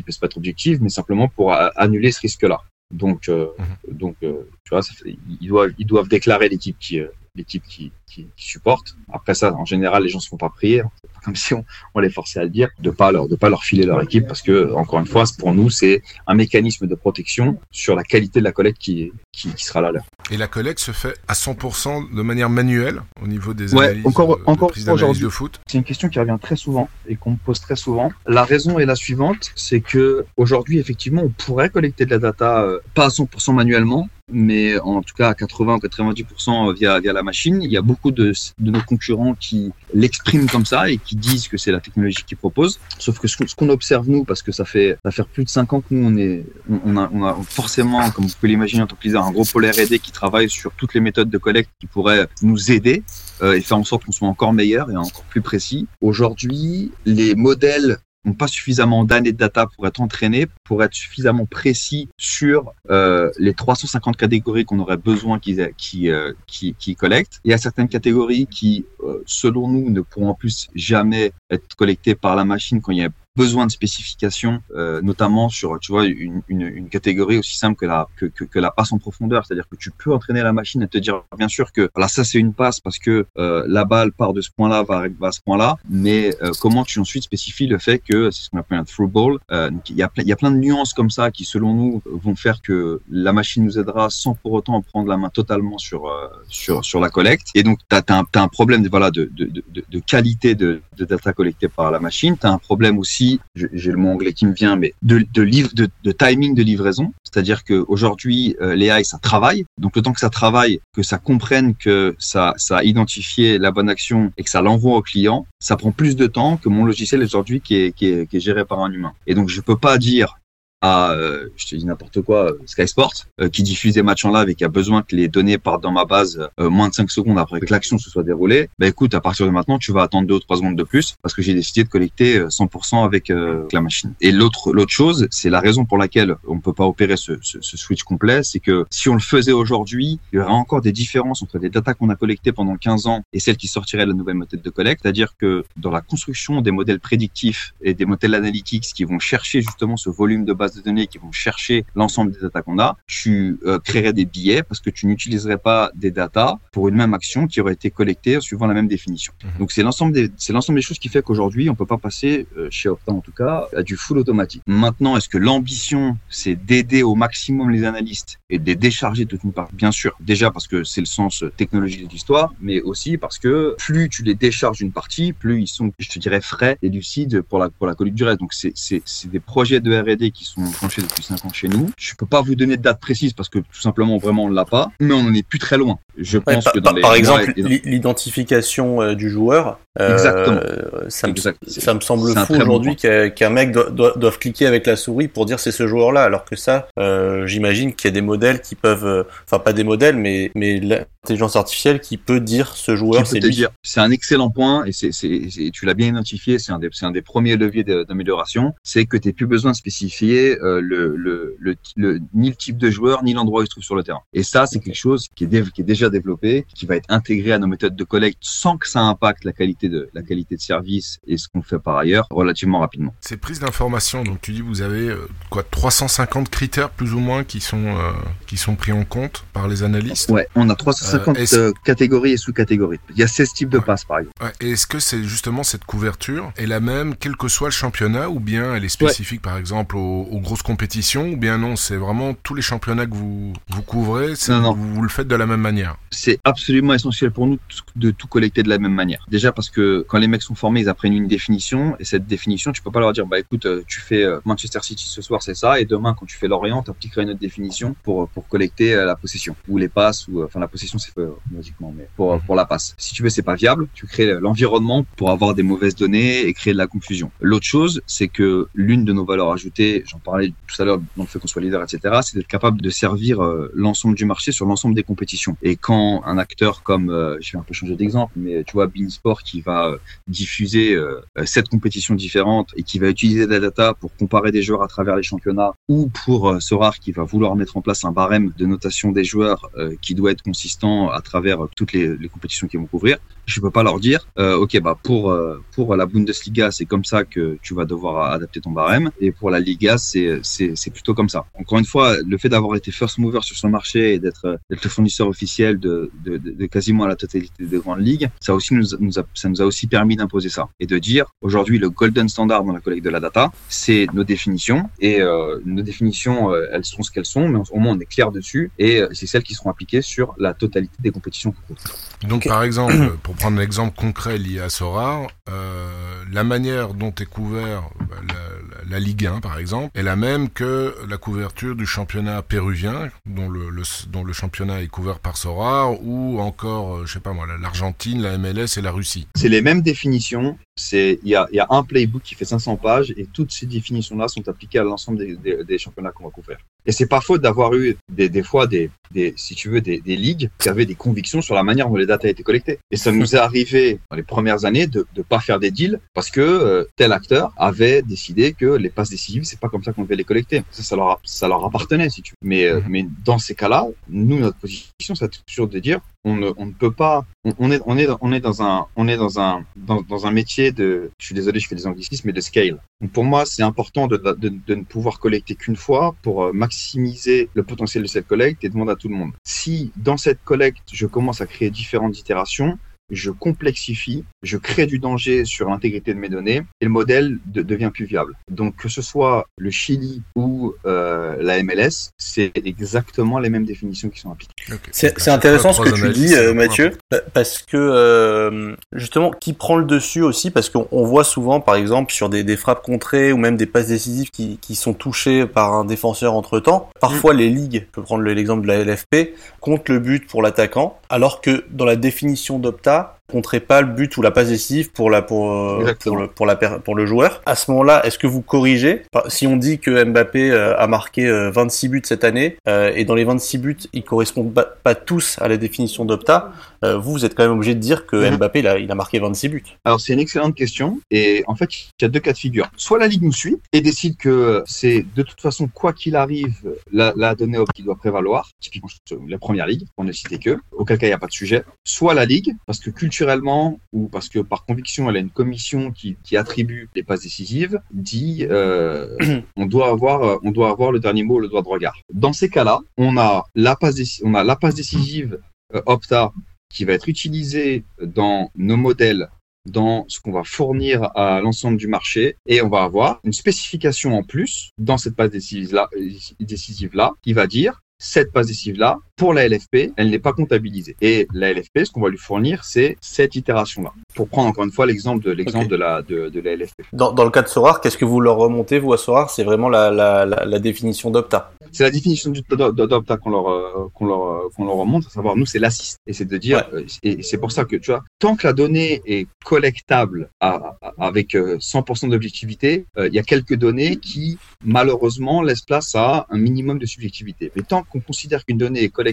puisse pas être objectif mais simplement pour annuler ce risque là donc euh, mhm. donc euh, tu vois ça fait, ils doivent ils doivent déclarer l'équipe qui l'équipe qui, qui, qui, supporte. Après ça, en général, les gens se font pas prier, comme si on, on, les forçait à le dire, de pas leur de pas leur filer leur équipe, parce que encore une fois, pour nous, c'est un mécanisme de protection sur la qualité de la collecte qui, qui, qui sera là. Là. Et la collecte se fait à 100% de manière manuelle au niveau des ouais, analyses encore, de, encore de, de foot? C'est une question qui revient très souvent et qu'on me pose très souvent. La raison est la suivante, c'est que aujourd'hui, effectivement, on pourrait collecter de la data euh, pas à 100% manuellement, mais en tout cas à 80 ou 90% via, via la machine. Il y a beaucoup de, de nos concurrents qui l'expriment comme ça et qui disent que c'est la technologie qu'ils proposent. Sauf que ce qu'on observe nous, parce que ça fait ça fait plus de 5 ans que nous on est on a, on a forcément, comme vous pouvez l'imaginer en tant que un gros pôle R&D qui travaille sur toutes les méthodes de collecte qui pourraient nous aider euh, et faire en sorte qu'on soit encore meilleur et encore plus précis. Aujourd'hui, les modèles pas suffisamment d'années de data pour être entraînés, pour être suffisamment précis sur euh, les 350 catégories qu'on aurait besoin qu'ils qui, euh, qui, qui collectent. Il y a certaines catégories qui, euh, selon nous, ne pourront en plus jamais être collectées par la machine quand il y a besoin de spécifications, euh, notamment sur, tu vois, une, une, une, catégorie aussi simple que la que, que, que la passe en profondeur. C'est-à-dire que tu peux entraîner la machine et te dire, bien sûr que là ça c'est une passe parce que euh, la balle part de ce point-là va, va à ce point-là, mais euh, comment tu ensuite spécifies le fait que c'est ce qu'on appelle un through ball. Euh, il y a il y a plein de nuances comme ça qui selon nous vont faire que la machine nous aidera sans pour autant prendre la main totalement sur euh, sur sur la collecte. Et donc tu as, as, un problème voilà de de, de, de qualité de, de data collectée par la machine. Tu as un problème aussi j'ai le mot anglais qui me vient, mais de, timing de livraison. C'est-à-dire qu'aujourd'hui, euh, l'AI, ça travaille. Donc, le temps que ça travaille, que ça comprenne que ça, ça a identifié la bonne action et que ça l'envoie au client, ça prend plus de temps que mon logiciel aujourd'hui qui est, géré par un humain. Et donc, je peux pas dire à, euh, je te dis n'importe quoi, Sky Sports, qui diffuse des matchs en live et qui a besoin que les données partent dans ma base moins de 5 secondes après que l'action se soit déroulée, bah écoute, à partir de maintenant, tu vas attendre 2 ou 3 secondes de plus parce que j'ai décidé de collecter 100% avec la machine. Et l'autre l'autre chose, c'est la raison pour laquelle on ne peut pas opérer ce, ce, ce switch complet, c'est que si on le faisait aujourd'hui, il y aurait encore des différences entre les datas qu'on a collectées pendant 15 ans et celles qui sortiraient de la nouvelle méthode de collecte, c'est-à-dire que dans la construction des modèles prédictifs et des modèles analytiques qui vont chercher justement ce volume de base de données, qui vont chercher l'ensemble des datas qu'on a, tu euh, créerais des billets parce que tu n'utiliserais pas des datas pour une même action qui aurait été collectée suivant la même définition. Mhm. Donc c'est l'ensemble des c'est l'ensemble des choses qui fait qu'aujourd'hui on peut pas passer euh, chez Opta en tout cas à du full automatique. Maintenant, est-ce que l'ambition c'est d'aider au maximum les analystes et de les décharger toute une part Bien sûr, déjà parce que c'est le sens technologique de l'histoire, mais aussi parce que plus tu les décharges une partie, plus ils sont, je te dirais, frais et lucides pour la, pour la collecte du reste. Donc, c'est, c'est des projets de R&D qui sont enclenchés depuis 5 ans chez nous. Je peux pas vous donner de date précise parce que tout simplement, vraiment, on l'a pas, mais on en est plus très loin. Je pense que dans par, les par exemple, l'identification euh, du joueur, euh, Exactement. Ça, me, ça me semble fou aujourd'hui qu'un mec doive cliquer avec la souris pour dire c'est ce joueur-là, alors que ça, euh, j'imagine qu'il y a des modèles qui peuvent, enfin pas des modèles, mais mais l'intelligence artificielle qui peut dire ce joueur c'est lui. C'est un excellent point et c'est, tu l'as bien identifié, c'est un des, c'est un des premiers leviers d'amélioration, c'est que tu plus besoin de spécifier euh, le, le, le, ni le type de joueur ni l'endroit où il se trouve sur le terrain. Et ça, c'est quelque chose qui est, qui est déjà développé, qui va être intégré à nos méthodes de collecte sans que ça impacte la qualité de la qualité de service et ce qu'on fait par ailleurs relativement rapidement. Ces prises d'informations, donc tu dis vous avez euh, quoi 350 critères plus ou moins qui sont euh, qui sont pris en compte par les analystes? Ouais, on a 350 euh, catégories et sous-catégories. Il y a 16 types de passes par exemple. Ouais. Est-ce que c'est justement cette couverture est la même quel que soit le championnat ou bien elle est spécifique par exemple aux, grosses compétitions ou bien non, c'est vraiment tous les championnats que vous vous couvrez, non, non. Vous, vous, le faites de la même manière? C'est absolument essentiel pour nous de tout collecter de la même manière. Déjà parce que quand les mecs sont formés, ils apprennent une définition et cette définition, tu peux pas leur dire bah écoute, euh, tu fais euh, Manchester City ce soir, c'est ça et demain quand tu fais Lorient, tu appliqueras une autre définition pour pour collecter euh, la possession ou les passes ou enfin la possession c'est logiquement mais pour la passe. Si tu veux c'est pas viable, tu crées l'environnement pour avoir des mauvaises données et créer de la confusion. L'autre chose, c'est que l'une de nos valeurs ajoutées, j'en parlais tout à l'heure dans le fait qu'on soit leader, etc., c'est d'être capable de servir l'ensemble du marché sur l'ensemble des compétitions. Et quand un acteur comme, je vais un peu changer d'exemple, mais tu vois, Beansport qui va diffuser euh, sept compétitions différentes et qui va utiliser la data pour comparer des joueurs à travers les championnats ou pour euh, Sorar qui va vouloir mettre en place un barème de notation des joueurs euh, qui doit être consistant à travers toutes les, compétitions qu'ils vont couvrir, je peux pas leur dire euh, ok bah pour euh, pour la Bundesliga c'est comme ça que tu vas devoir adapter ton barème. Et pour la Liga c'est plutôt comme ça. Encore une fois, le fait d'avoir été first mover sur ce marché et d'être le fournisseur officiel de, de, de, quasiment la totalité des grandes ligues, ça aussi nous, a, ça nous a aussi permis d'imposer ça. Et de dire aujourd'hui le golden standard dans la collecte de la data c'est nos définitions. Et euh, nos définitions elles sont ce qu'elles sont mais au moins on est clair dessus. Et c'est celles qui seront appliquées sur la totalité des compétitions. Donc par exemple pour prendre un exemple concret lié à Sora, euh, la manière dont est couvert bah, la, la, Ligue 1 par exemple est la même que la couverture du championnat péruvien, dont le, le dont le championnat est couvert par Sora, ou encore, euh, je sais pas moi, l'Argentine, la MLS et la Russie. C'est les mêmes définitions. C'est il y a, y a un playbook qui fait 500 pages et toutes ces définitions-là sont appliquées à l'ensemble des, des, des championnats qu'on va couvrir. Et c'est pas faute d'avoir eu des, des fois des, des, si tu veux, des, des ligues qui avaient des convictions sur la manière dont les datas étaient collectées. Et ça nous est arrivé dans les premières années de ne pas faire des deals parce que euh, tel acteur avait décidé que les passes décisives, c'est pas comme ça qu'on devait les collecter. Ça, ça leur, ça leur appartenait, si tu veux. Mais, euh, mais dans ces cas-là, nous, notre position, c'est toujours de dire, on ne, peut pas, on, est, on est, on est dans un, on est dans un, dans, un métier de, je suis désolé, je fais mais de scale. Pour moi, c'est important de, de, de, ne pouvoir collecter qu'une fois pour euh, maximiser le potentiel de cette collecte et demander à tout le monde. Si dans cette collecte, je commence à créer différentes itérations, je complexifie, je crée du danger sur l'intégrité de mes données et le modèle de, devient plus viable. Donc que ce soit le Chili ou euh, la MLS, c'est exactement les mêmes définitions qui sont appliquées. C'est intéressant ce que tu dis, euh, Mathieu, parce que euh, justement, qui prend le dessus aussi, parce qu'on voit souvent, par exemple, sur des, des, frappes contrées ou même des passes décisives qui, qui sont touchées par un défenseur entre temps. Parfois, mm. les ligues, je peux prendre l'exemple de la LFP, comptent le but pour l'attaquant, alors que dans la définition d'Opta compterait pas le but ou la passe décisive pour la pour euh, pour le pour la per- pour le joueur. À ce moment-là, est-ce que vous corrigez? Si on dit que Mbappé euh, a marqué euh, 26 buts cette année euh, et dans les 26 buts, ils correspondent pas, pas tous à la définition d'Opta, euh, vous vous êtes quand même obligé de dire que Mhm. Mbappé il a, il a marqué 26 buts. Alors c'est une excellente question et en fait il y a deux cas de figure. Soit la ligue nous suit et décide que c'est de toute façon quoi qu'il arrive la, la donnée op qui doit prévaloir, typiquement la première ligue pour ne citer que, auquel cas il n'y a pas de sujet. Soit la ligue parce que culturellement ou parce que par conviction elle a une commission qui, qui attribue les passes décisives dit euh, on doit avoir euh, on doit avoir le dernier mot le droit de regard. Dans ces cas-là on a la passe on a la passe décisive euh, Opta qui va être utilisée dans nos modèles dans ce qu'on va fournir à l'ensemble du marché et on va avoir une spécification en plus dans cette passe décisive là, décisive là qui va dire cette passe décisive là pour la LFP elle n'est pas comptabilisée. Et la LFP ce qu'on va lui fournir c'est cette itération là pour prendre encore une fois l'exemple de l'exemple de la de, de la LFP Dans, dans le cas de Sorar, qu'est-ce que vous leur remontez vous à Sorar C'est vraiment la, la, la, la définition d'Opta. c'est la définition d'Opta qu'on leur euh, qu'on leur euh, qu'on leur remonte à savoir nous c'est l'assist. Et c'est de dire euh, et c'est pour ça que tu vois tant que la donnée est collectable à- à- avec euh, 100% d'objectivité euh, il y a quelques données qui malheureusement laissent place à un minimum de subjectivité. Mais tant qu'on considère qu'une donnée est collectable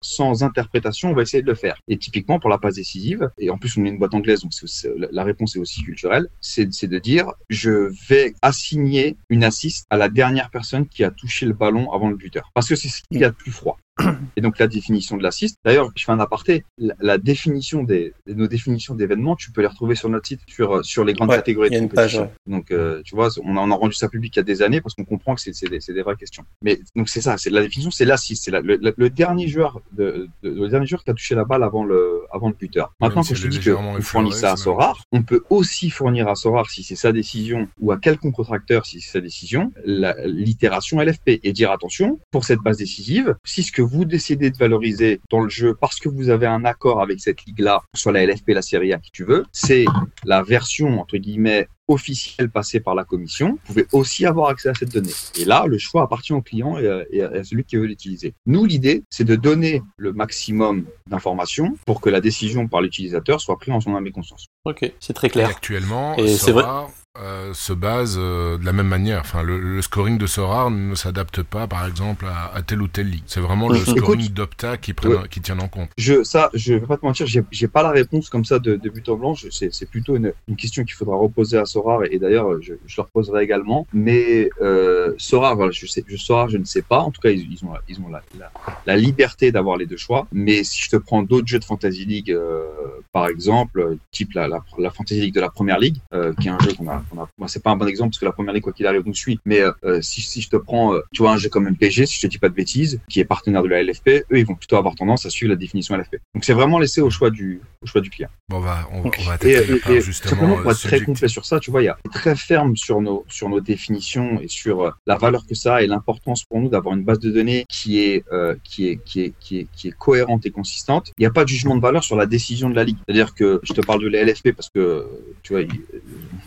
sans interprétation on va essayer de le faire et typiquement pour la passe décisive et en plus on est une boîte anglaise donc la- réponse est aussi culturelle c'est de dire je vais assigner une assist à la dernière personne qui a touché le ballon avant le buteur. Parce que c'est ce qu'il y a de plus froid. Et donc la définition de l'assist. D'ailleurs, je fais un aparté. La, la définition des nos définitions d'événements, tu peux les retrouver sur notre site sur euh, sur les grandes Ouais, catégories il y a de une page, compétition. Donc euh, tu vois, on a, on a rendu ça public il y a des années parce qu'on comprend que c'est c'est des, vraies questions. Mais donc c'est ça, c'est la définition, c'est l'assist, c'est la- le, le- le dernier joueur de, de- le dernier joueur qui a touché la balle avant le avant le buteur. Maintenant, si je te dis que légèrement on fournit ça à Sorar, on peut aussi fournir à Sorar si c'est sa décision ou à quel contracteur si c'est sa décision la- l'itération LFP et dire attention pour cette base décisive si ce que vous décidez de valoriser dans le jeu parce que vous avez un accord avec cette ligue là soit la LFP la Série A qui tu veux c'est la version entre guillemets officielle passée par la commission. Vous pouvez aussi avoir accès à cette donnée. Et là le choix appartient au client et à, celui qui veut l'utiliser. Nous l'idée c'est de donner le maximum d'informations pour que la décision par l'utilisateur soit prise en son âme et conscience. Ok, c'est très Et clair. actuellement, Et c'est Sora euh, se base euh, de la même manière. Enfin, le, le scoring de Sora ne s'adapte pas, par exemple, à, à telle ou telle ligue. C'est vraiment le Écoute, scoring d'Opta qui, prenne- qui tient en compte. Je, ça, je vais pas te mentir, j'ai pas la réponse comme ça de, de but en blanc. C'est plutôt une, une question qu'il faudra reposer à Sorar et, d'ailleurs je, je leur poserai également. Mais euh, voilà, je sais, je ne sais pas. En tout cas, ils, ils ont, ils ont la, la, la liberté d'avoir les deux choix. Mais si je te prends d'autres jeux de Fantasy League, euh, par exemple, type la, la, Fantasy League de la Première Ligue, qui est un jeu qu'on a, a moi, c'est pas un bon exemple parce que la Première Ligue quoi qu'il arrive nous suit. Mais euh, euh, si, si je te prends, euh, tu vois, un jeu comme MPG, si je te dis pas de bêtises, qui est partenaire de la LFP, eux, ils vont plutôt avoir tendance à suivre la définition LFP. Donc c'est vraiment laissé au choix du, au choix du client. Bon, on va, on, on va Et, et- et justement pour être très complet sur ça, tu vois, il y a très ferme sur nos sur nos définitions et sur la valeur que ça a et l'importance pour nous d'avoir une base de données qui est euh, qui est qui est qui est qui est cohérente et consistante. Il n'y a pas de jugement de valeur sur la décision de la ligue. C'est-à-dire que je te parle de la LFP parce que tu vois, il-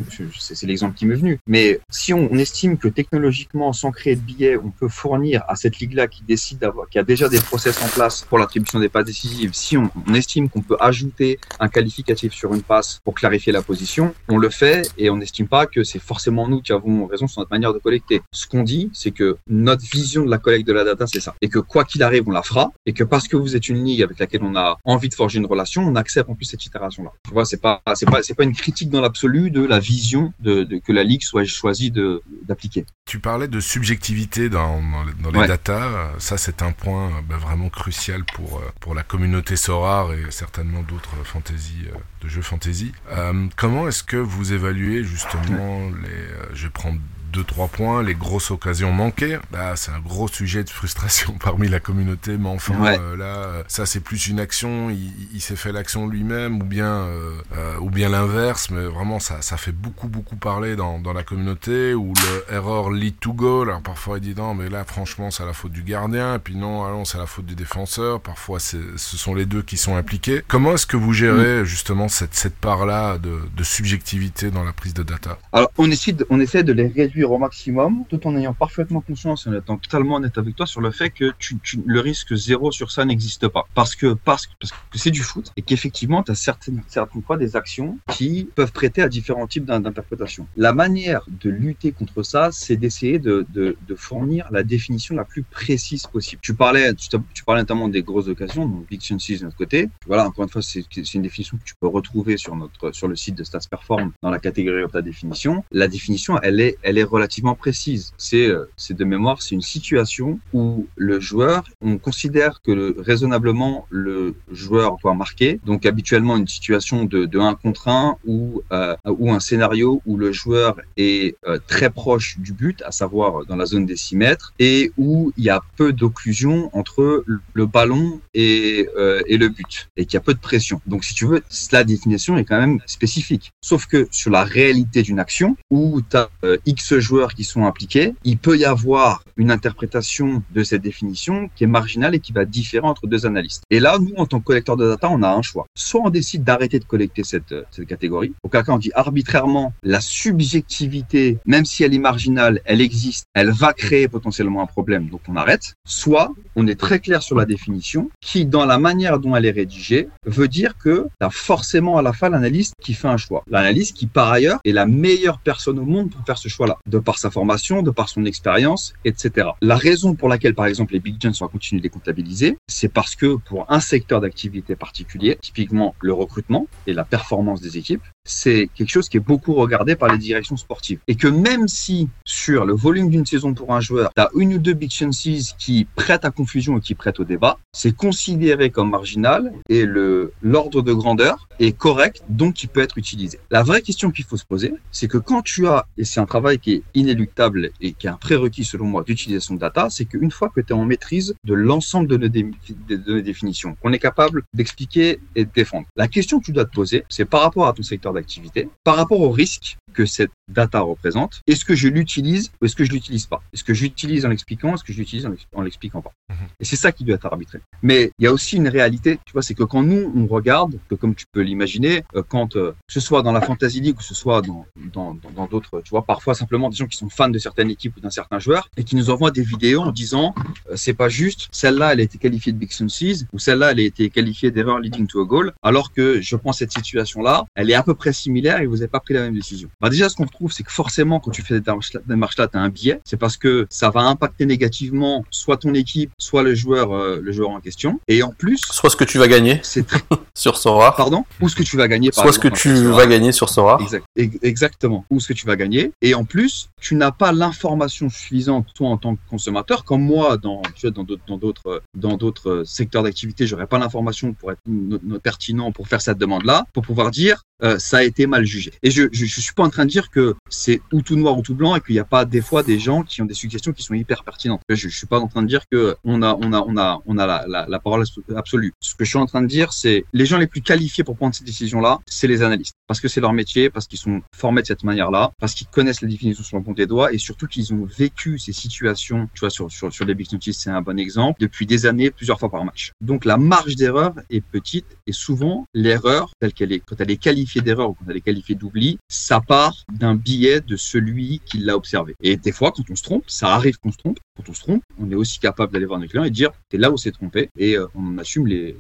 je- je- c'est l'exemple qui m'est venu. Mais si on, on estime que technologiquement, sans créer de billets, on peut fournir à cette ligue-là qui décide d'avoir, qui a déjà des process en place pour l'attribution des passes décisives, si on, on estime qu'on peut ajouter un qualificatif sur une passe pour clarifier la position, on le fait et on n'estime pas que c'est forcément nous qui avons raison sur notre manière de collecter. Ce qu'on dit, c'est que notre vision de la collecte de la data, c'est ça. Et que quoi qu'il arrive, on la fera. Et que parce que vous êtes une ligue avec laquelle on a envie de forger une relation, on accepte en plus cette itération-là. Tu vois, c'est pas, c'est pas, c'est pas une critique dans l'absolu de la vision que la Ligue soit choisie d'appliquer. Tu parlais de subjectivité dans, les ouais. datas. Ça, c'est un point euh, bah, vraiment crucial pour, euh, pour la communauté Sorare et certainement d'autres fantasy, euh, de jeux fantasy. Comment est-ce que vous évaluez justement les... je prends 2-3 points, les grosses occasions manquées. Là, c'est un gros sujet de frustration parmi la communauté, mais enfin, euh, là, euh, ça c'est plus une action, il, s'est fait l'action lui-même, ou bien, euh, ou bien l'inverse, mais vraiment, ça, ça fait beaucoup, beaucoup parler dans, dans la communauté, où le error lead to goal, alors parfois il dit non, mais là, franchement, c'est la faute du gardien, et puis non, allons, c'est la faute du défenseur, parfois ce sont les deux qui sont impliqués. Comment est-ce que vous gérez mm. justement cette, cette part-là de, de subjectivité dans la prise de data? Alors, on essaie on de les réduire au maximum, tout en ayant parfaitement conscience et en étant totalement honnête avec toi sur le fait que le risque zéro sur ça n'existe pas. Parce que parce, que c'est du foot et qu'effectivement, tu as certaines, certaines fois des actions qui peuvent prêter à différents types d'interprétations. La manière de lutter contre ça, c'est d'essayer de, fournir la définition la plus précise possible. Tu parlais, tu, tu parlais notamment des grosses occasions, donc Big Chances de notre côté. Voilà, encore une fois, c'est une définition que tu peux retrouver sur notre sur le site de Stats Perform dans la catégorie de ta définition. La définition, elle est elle est relativement précise. C'est euh, c'est de mémoire, c'est une situation où le joueur, on considère que le, raisonnablement le joueur doit marquer. Donc habituellement une situation de, de 1 contre 1 ou euh, ou un scénario où le joueur est euh, très proche du but, à savoir dans la zone des 6 mètres, et où il y a peu d'occlusion entre le ballon et, et le but, et qu'il y a peu de pression. Donc si tu veux, la définition est quand même spécifique. Sauf que sur la réalité d'une action, où tu as euh, X joueurs qui sont impliqués, il peut y avoir une interprétation de cette définition qui est marginale et qui va différer entre deux analystes. Et là, nous, en tant que collecteur de data, on a un choix. Soit on décide d'arrêter de collecter cette, cette catégorie, auquel cas on dit arbitrairement la subjectivité, même si elle est marginale, elle existe, elle va créer potentiellement un problème, donc on arrête. Soit on est très clair sur la définition, qui dans la manière dont elle est rédigée, veut dire que tu as forcément à la fin l'analyste qui fait un choix. L'analyste qui par ailleurs est la meilleure personne au monde pour faire ce choix-là, de par sa formation, de par son expérience, etc. La raison pour laquelle par exemple les big gens sont continuer de les comptabiliser, c'est parce que pour un secteur d'activité particulier, typiquement le recrutement et la performance des équipes, c'est quelque chose qui est beaucoup regardé par les directions sportives. Et que même si sur le volume d'une saison pour un joueur, tu as une ou deux big chances qui prêtent à confusion et qui prêtent au débat, c'est considéré comme marginal et le l'ordre de grandeur est correct, donc il peut être utilisé. La vraie question qu'il faut se poser, c'est que quand tu as, et c'est un travail qui est inéluctable et qui est un prérequis selon moi d'utilisation de data, c'est qu'une fois que tu es en maîtrise de l'ensemble de nos, de définitions, qu'on est capable d'expliquer et de défendre, la question que tu dois te poser, c'est par rapport à ton secteur d'activité, par rapport au risque que cette data représente, est-ce que je l'utilise ou est-ce que je l'utilise pas? Est-ce que j'utilise en l'expliquant, est-ce que je l'utilise en l'expliquant pas? Mhm. Et c'est ça qui doit être arbitré. Mais il y a aussi une réalité, tu vois, c'est que quand nous, on regarde, que comme tu peux l'imaginer, euh, quand, euh, que ce soit dans la Fantasy League ou que ce soit dans dans d'autres, tu vois, parfois simplement des gens qui sont fans de certaines équipes ou d'un certain joueur et qui nous envoient des vidéos en disant euh, c'est pas juste, celle-là elle a été qualifiée de Big Sun Seas ou celle-là elle a été qualifiée d'erreur leading to a goal, alors que je pense cette situation-là, elle est à peu près similaire et vous n'avez pas pris la même décision. Bah déjà, ce qu'on trouve, c'est que forcément, quand tu fais cette démarche-là, tu as un biais. C'est parce que ça va impacter négativement soit ton équipe, soit le joueur, euh, le joueur en question. Et en plus, soit ce que tu vas gagner c'est sur Sora. Pardon? Ou ce que tu vas gagner. Par soit ce que tu vas gagner sur Sora. Exact. Exactement. Ou ce que tu vas gagner. Et en plus, tu n'as pas l'information suffisante toi en tant que consommateur, comme moi dans tu vois, dans d'autres dans d'autres dans d'autres secteurs d'activité, j'aurais pas l'information pour être pertinent pour faire cette demande-là, pour pouvoir dire euh, ça a été mal jugé. Et je, je suis pas en train de dire que c'est ou tout noir ou tout blanc et qu'il n'y a pas des fois des gens qui ont des suggestions qui sont hyper pertinentes. Je, je suis pas en train de dire que on a on a on a on a la parole absolue. Ce que je suis en train de dire, c'est les gens les plus qualifiés pour prendre ces décisions-là, c'est les analystes, parce que c'est leur métier, parce qu'ils sont formés de cette manière-là, parce qu'ils connaissent les définitions sur le compte des doigts et surtout qu'ils ont vécu ces situations. Tu vois sur sur sur les big notices, c'est un bon exemple depuis des années, plusieurs fois par match. Donc la marge d'erreur est petite et souvent l'erreur telle qu'elle est quand elle est qualifiée d'erreur ou qu'on allait qualifier d'oubli, ça part d'un billet de celui qui l'a observé. Et des fois, quand on se trompe, ça arrive qu'on se trompe, quand on se trompe, on est aussi capable d'aller voir nos clients et dire t'es là où c'est trompé et euh, on assume les,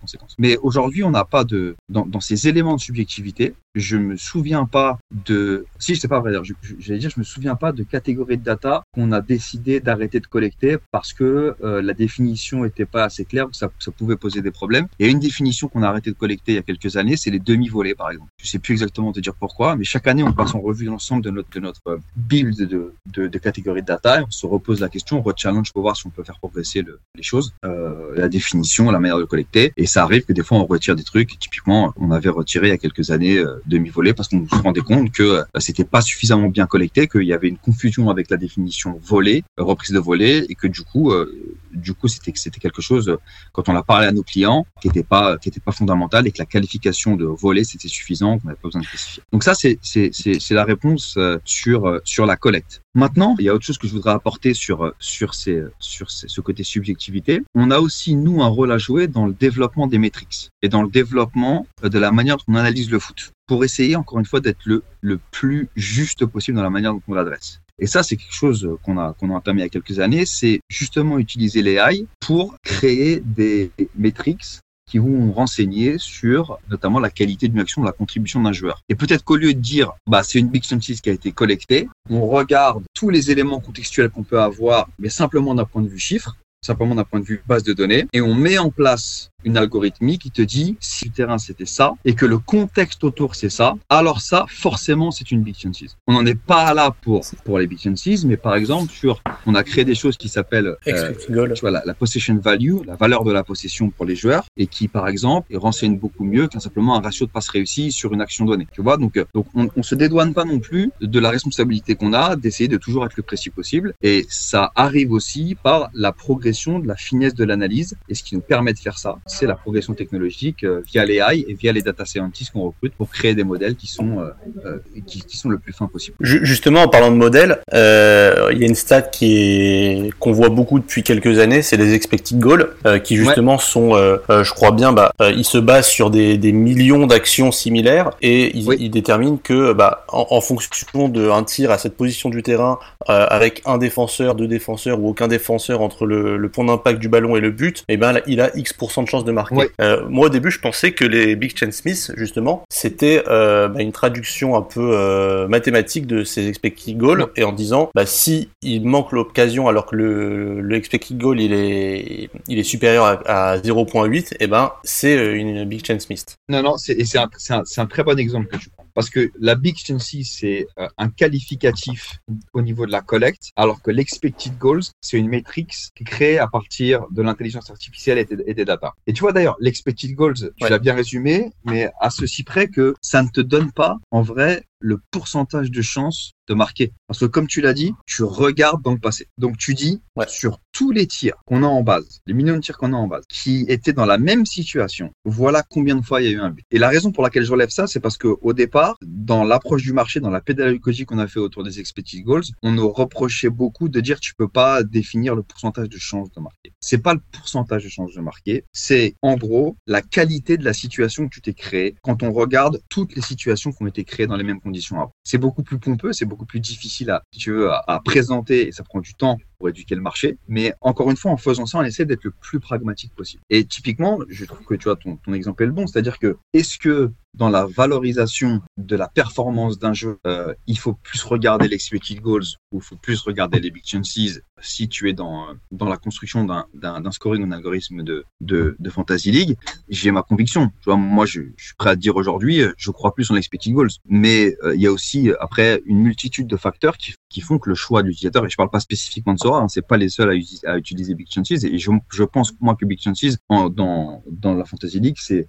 conséquences. Mais aujourd'hui, on n'a pas de dans, ces éléments de subjectivité. Je me souviens pas de si c'est pas vrai. J'allais dire je me souviens pas de catégories de data qu'on a décidé d'arrêter de collecter parce que euh, la définition était pas assez claire, ça, ça pouvait poser des problèmes. Et une définition qu'on a arrêté de collecter il y a quelques années, c'est les demi-volets par exemple. Je sais plus exactement te dire pourquoi, mais chaque année on passe en revue l'ensemble de notre build de, catégories de data on se pose la question, on re-challenge pour voir si on peut faire progresser le, les choses, euh, la définition, la manière de collecter. Et ça arrive que des fois on retire des trucs. Typiquement, on avait retiré il y a quelques années euh, demi-volé parce qu'on se rendait compte que c'était pas suffisamment bien collecté, qu'il y avait une confusion avec la définition volée, reprise de volée, et que du coup, euh, du coup, c'était quelque chose quand on l'a parlé à nos clients qui était pas qui était pas fondamental et que la qualification de volée c'était suffisant, qu'on n'avait pas besoin de spécifier. Donc ça c'est la réponse sur sur la collecte. Maintenant, il y a autre chose que je voudrais apporter sur ce côté subjectivité. On a aussi nous un rôle à jouer dans le développement des métriques et dans le développement de la manière dont on analyse le foot pour essayer encore une fois d'être le plus juste possible dans la manière dont on l'adresse. Et ça, c'est quelque chose qu'on a, qu'on a entamé il y a quelques années, c'est justement utiliser l'AI pour créer des métriques qui vont renseigner sur notamment la qualité d'une action, la contribution d'un joueur. Et peut-être qu'au lieu de dire, bah, c'est une Big Census qui a été collectée, on regarde tous les éléments contextuels qu'on peut avoir, mais simplement d'un point de vue chiffre, simplement d'un point de vue base de données, et on met en place une algorithmie qui te dit si le terrain c'était ça et que le contexte autour c'est ça, alors ça forcément c'est une big chances. On n'en est pas là pour pour les big chances, mais par exemple sur on a créé des choses qui s'appellent euh, tu vois, la, la, possession value, la valeur de la possession pour les joueurs et qui par exemple renseigne beaucoup mieux qu'un simplement un ratio de passes réussies sur une action donnée. Tu vois donc euh, donc on, on se dédouane pas non plus de la responsabilité qu'on a d'essayer de toujours être le précis possible et ça arrive aussi par la progression de la finesse de l'analyse et ce qui nous permet de faire ça c'est la progression technologique euh, via les AI et via les data scientists qu'on recrute pour créer des modèles qui sont euh, euh, qui, qui, sont le plus fins possible. Justement, en parlant de modèles, il y a une stat qui est qu'on voit beaucoup depuis quelques années, c'est les expected goals, qui justement ouais. sont, je crois bien, bah, ils se basent sur des, des millions d'actions similaires et ils, oui. ils, déterminent que, bah, en, en fonction d'un tir à cette position du terrain, avec un défenseur, deux défenseurs ou aucun défenseur entre le, le point d'impact du ballon et le but, et eh ben il a X% de chance de marquer. Ouais. Euh, moi au début je pensais que les Big Chen Smith justement c'était euh, bah, une traduction un peu euh, mathématique de ces expected goals ouais. et en disant bah si il manque l'occasion alors que le, le expected goal il est il est supérieur à, à 0.8 et ben c'est une Big Chen Smith. Non non c'est un, un, un très bon exemple que tu prends parce que la Big Chancy, c'est un qualificatif au niveau de la collecte, alors que l'expected goals, c'est une métrique qui est créée à partir de l'intelligence artificielle et, et, des data. Et tu vois d'ailleurs, l'expected goals, tu ouais. l'as bien résumé, mais à ceci près que ça ne te donne pas, en vrai, le pourcentage de chance de marquer. Parce que comme tu l'as dit, tu regardes dans le passé. Donc tu dis, ouais. sur tous les tirs qu'on a en base, les millions de tirs qu'on a en base, qui étaient dans la même situation, voilà combien de fois il y a eu un but. Et la raison pour laquelle je relève ça, c'est parce que au départ, dans l'approche du marché, dans la pédagogie qu'on a fait autour des expected goals, on nous reprochait beaucoup de dire tu peux pas définir le pourcentage de chance de marquer. C'est pas le pourcentage de chance de marquer, c'est en gros la qualité de la situation que tu t'es créée quand on regarde toutes les situations qui ont été créées dans les mêmes conditions C'est beaucoup plus pompeux, c'est beaucoup plus difficile à, présenter et ça prend du temps pour éduquer le marché. Mais encore une fois, en faisant ça, on essaie d'être le plus pragmatique possible. Et typiquement, je trouve que tu vois, ton, ton exemple est le bon. C'est-à-dire que est-ce que dans la valorisation de la performance d'un jeu, euh, il faut plus regarder l'expected goals ou il faut plus regarder les big chances si tu es dans, dans la construction d'un scoring ou d'un algorithme de, de, Fantasy League, j'ai ma conviction. Moi, je, suis prêt à dire aujourd'hui, je crois plus en l'expected goals. Mais euh, il y a aussi, après, une multitude de facteurs qui, qui font que le choix de l'utilisateur, et je parle pas spécifiquement de Sora, hein, c'est pas les seuls à, à, utiliser Big Chances, et je, je pense, moi, que Big Chances, en, dans, dans la Fantasy League, c'est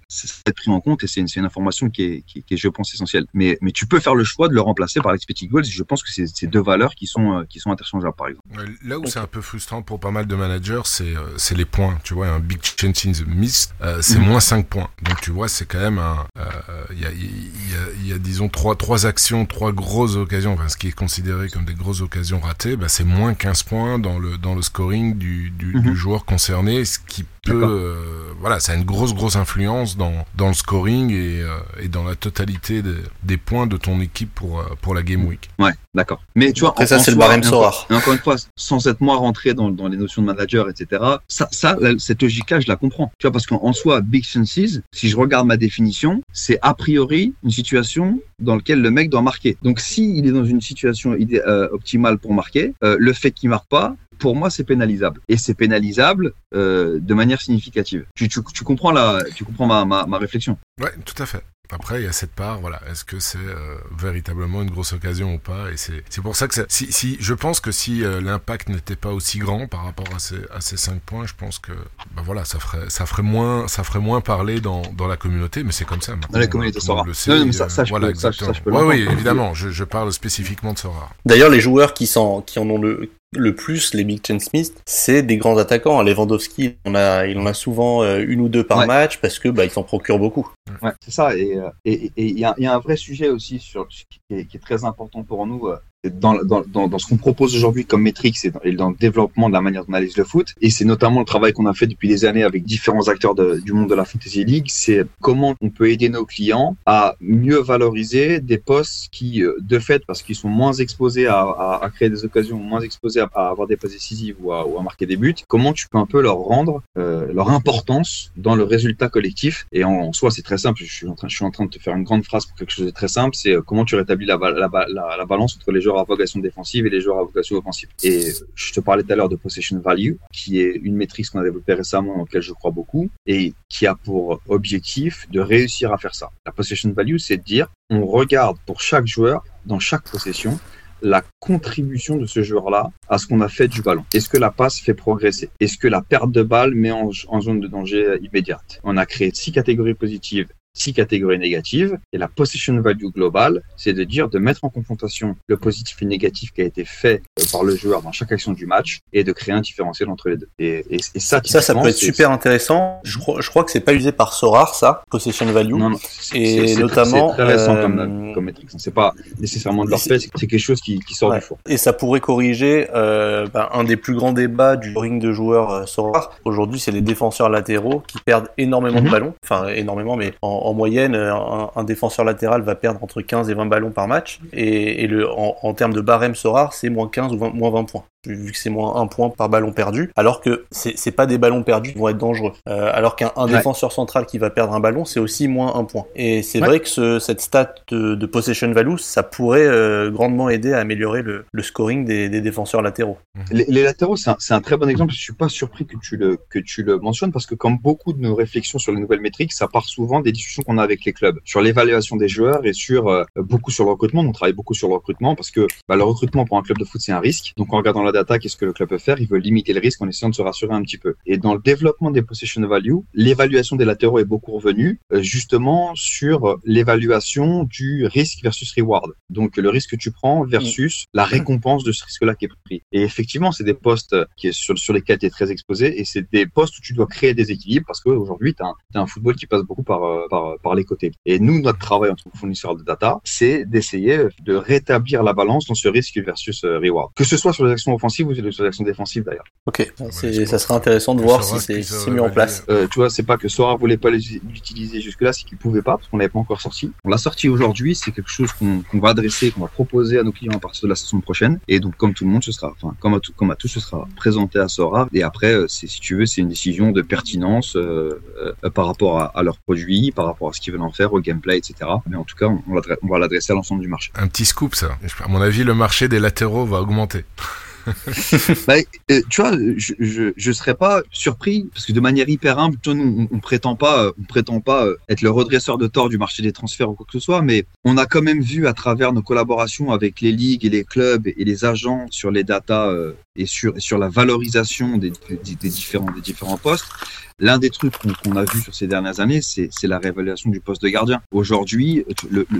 pris en compte et c'est une, une information qui est, qui, qui est, je pense, essentielle. Mais, mais tu peux faire le choix de le remplacer par l'expected goals, et je pense que c'est deux valeurs qui sont, qui sont interchangeables, par exemple. Là où c'est un peu frustrant pour pas mal de managers, c'est euh, les points. Tu vois, un big chance in the miss, euh, c'est mmh. moins 5 points. Donc tu vois, c'est quand même un. Il y, a, y, a, y a, disons, trois, trois actions, trois grosses occasions, enfin, ce qui est considéré comme des grosses occasions ratées, bah, c'est moins 15 points dans le, dans le scoring du, du, du joueur concerné, ce qui peut. Euh, voilà, ça a une grosse, grosse influence dans, dans le scoring et, euh, et dans la totalité de, des points de ton équipe pour, pour la Game Week. Ouais, d'accord. Mais tu vois, Après, ça, c'est le barème. Et encore une fois, sans être moi rentrer dans, dans les notions de manager, etc. Ça, ça cette logique-là, je la comprends. Tu vois, parce qu'en soi, big chances, si je regarde ma définition, c'est a priori une situation dans laquelle le mec doit marquer. Donc, s'il est dans une situation idé euh, optimale pour marquer, euh, le fait qu'il marque pas, pour moi, c'est pénalisable. Et c'est pénalisable euh, de manière significative. Tu, tu, tu, comprends la, tu comprends ma, ma, ma réflexion Ouais, tout à fait. Après, il y a cette part, voilà. Est-ce que c'est euh, véritablement une grosse occasion ou pas? Et c'est c'est pour ça que ça, si, si je pense que si euh, l'impact n'était pas aussi grand par rapport à ces à ces cinq points, je pense que bah voilà, ça ferait ça ferait moins ça ferait moins parler dans dans la communauté, mais c'est comme ça. Dans la communauté Sora. Le sait, non, mais ça, ça, je voilà, peux, ça, ça, je peux. Ouais, oui, évidemment. Je, je parle spécifiquement de Sora. D'ailleurs, les joueurs qui sont qui en ont le le plus les Big Chen Smith, c'est des grands attaquants. Lewandowski, on a, il en a souvent euh, une ou deux par ouais. match parce que bah, il s'en procure beaucoup. Ouais, c'est ça. Et il et, et, y, a, y, a, un vrai sujet aussi sur qui est, qui est très important pour nous. Dans, ce qu'on propose aujourd'hui comme métrique, c'est dans, le développement de la manière d'analyser le foot. Et c'est notamment le travail qu'on a fait depuis des années avec différents acteurs du monde de la Fantasy League. C'est comment on peut aider nos clients à mieux valoriser des postes qui, euh, de fait, parce qu'ils sont moins exposés à, créer des occasions, moins exposés à, avoir des passes décisives ou à, marquer des buts, comment tu peux un peu leur rendre euh, leur importance dans le résultat collectif. Et en, soi, c'est très simple. Je suis, en train, de te faire une grande phrase pour quelque chose de très simple. C'est euh, comment tu rétablis la, la, la, la balance entre les joueurs à vocation défensive et les joueurs à vocation offensive. Et je te parlais tout à l'heure de possession value, qui est une métrique qu'on a développée récemment, dans laquelle je crois beaucoup, et qui a pour objectif de réussir à faire ça. La possession value, c'est de dire, on regarde pour chaque joueur, dans chaque possession, la contribution de ce joueur-là à ce qu'on a fait du ballon. Est-ce que la passe fait progresser? Est-ce que la perte de balle met en, en zone de danger immédiate? On a créé six catégories positives six catégories négatives. Et la position value globale, c'est de dire de mettre en confrontation le positif et le négatif qui a été fait euh, par le joueur dans chaque action du match et de créer un différentiel entre les deux. Et, et, et ça, ça, ça peut être super intéressant. Je crois, je crois que c'est pas usé par Sorar, ça, possession value. Non, non. Et notamment, c'est très récent euh, comme, comme métrique. C'est pas nécessairement de leur fait, c'est quelque chose qui, qui sort ouais. du four. Et ça pourrait corriger euh, ben, un des plus grands débats du ring de joueurs euh, Sorar. Aujourd'hui, c'est les défenseurs latéraux qui perdent énormément Mhm. de ballons. Enfin, énormément, mais en, en moyenne, euh, un, un, défenseur latéral va perdre entre 15 et 20 ballons par match. Et, et le, en, en, termes de barème Sorar, c'est moins 15 ou 20, moins 20 points. Vu que c'est moins 1 point par ballon perdu. Alors que c'est pas des ballons perdus qui vont être dangereux. Euh, alors qu'un ouais. défenseur central qui va perdre un ballon, c'est aussi moins 1 point. Et c'est ouais. vrai que ce, cette stat de, de, possession value, ça pourrait euh, grandement aider à améliorer le, le scoring des, des, défenseurs latéraux. Les, les latéraux, c'est un, un, très bon exemple. Je suis pas surpris que tu, le, que tu le mentionnes parce que comme beaucoup de nos réflexions sur les nouvelles métriques, ça part souvent des discussions qu'on a avec les clubs sur l'évaluation des joueurs et sur euh, beaucoup sur le recrutement. On travaille beaucoup sur le recrutement parce que bah, le recrutement pour un club de foot, c'est un risque. Donc en regardant la data, qu'est-ce que le club peut faire? Il veut limiter le risque en essayant de se rassurer un petit peu. Et dans le développement des possession value, l'évaluation des latéraux est beaucoup revenue euh, justement sur l'évaluation du risque versus reward. Donc le risque que tu prends versus la récompense de ce risque-là qui est pris. Et effectivement, c'est des postes qui est sur, sur lesquels tu es très exposé et c'est des postes où tu dois créer des équilibres parce qu'aujourd'hui, tu as, as, un football qui passe beaucoup par, euh, par, par les côtés. Et nous, notre travail en tant que fournisseur de data, c'est d'essayer de rétablir la balance dans ce risque versus euh, reward. Que ce soit sur les actions offensives ou sur les actions défensives d'ailleurs. Ok, ouais, ça serait intéressant de voir si c'est si mis en place. Euh, tu vois, c'est pas que Sora voulait pas l'utiliser jusque-là, c'est qu'il pouvait pas parce qu'on l'avait pas encore sorti. On l'a sorti aujourd'hui, c'est quelque chose qu'on qu va adresser, qu'on va proposer à nos clients à partir de la saison prochaine. Et donc, comme tout le monde, ce sera, enfin, comme à tout, comme à tout, ce sera présenté à Sora. Et après, euh, si tu veux, c'est une décision de pertinence euh, euh, par rapport à, à leurs produits, par rapport à ce qu'ils veulent en faire, au gameplay, etc. Mais en tout cas, on, on va l'adresser à l'ensemble du marché. Un petit scoop, ça. À mon avis, le marché des latéraux va augmenter. bah, euh, tu vois, je, je, je serais pas surpris parce que de manière hyper humble, nous, on, on prétend pas, on prétend pas euh, être le redresseur de tort du marché des transferts ou quoi que ce soit, mais on a quand même vu à travers nos collaborations avec les ligues et les clubs et les agents sur les datas euh, et sur sur la valorisation des, des, des différents des différents postes. L'un des trucs qu'on qu a vu sur ces dernières années, c'est la révélation du poste de gardien. Aujourd'hui,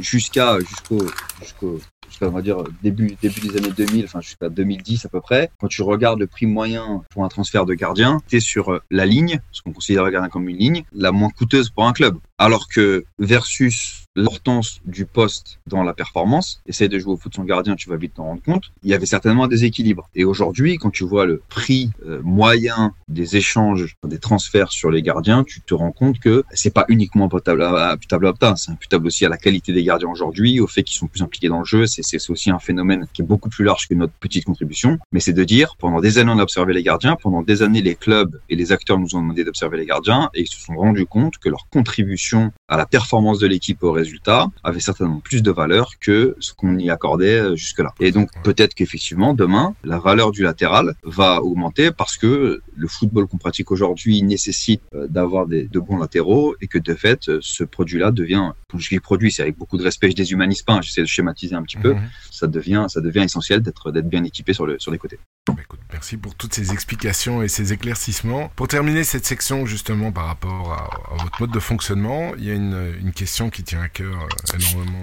jusqu'à jusqu'au on va dire début début des années 2000, enfin jusqu'à 2010 à peu près, quand tu regardes le prix moyen pour un transfert de gardien, tu sur la ligne, ce qu'on considère le gardien comme une ligne, la moins coûteuse pour un club. Alors que versus l'importance du poste dans la performance, essaye de jouer au foot sans gardien, tu vas vite t'en rendre compte, il y avait certainement un déséquilibre. Et aujourd'hui, quand tu vois le prix euh, moyen des échanges, des transferts sur les gardiens, tu te rends compte que c'est pas uniquement imputable à, imputable à Opta, c'est imputable aussi à la qualité des gardiens aujourd'hui, au fait qu'ils sont plus impliqués dans le jeu, c'est aussi un phénomène qui est beaucoup plus large que notre petite contribution, mais c'est de dire, pendant des années on a observé les gardiens, pendant des années les clubs et les acteurs nous ont demandé d'observer les gardiens, et ils se sont rendus compte que leur contribution à la performance de l'équipe au résultat avait certainement plus de valeur que ce qu'on y accordait jusque-là. Et donc peut-être qu'effectivement demain la valeur du latéral va augmenter parce que le football qu'on pratique aujourd'hui nécessite d'avoir de bons latéraux et que de fait ce produit-là devient, quand je dis produit, c'est avec beaucoup de respect, je déshumanise pas, j'essaie de schématiser un petit peu, mmh. ça devient ça devient essentiel d'être d'être bien équipé sur le sur les côtés. Écoute, merci pour toutes ces explications et ces éclaircissements. Pour terminer cette section justement par rapport à, à votre mode de fonctionnement, il y a une, une question qui tient à cœur euh, énormément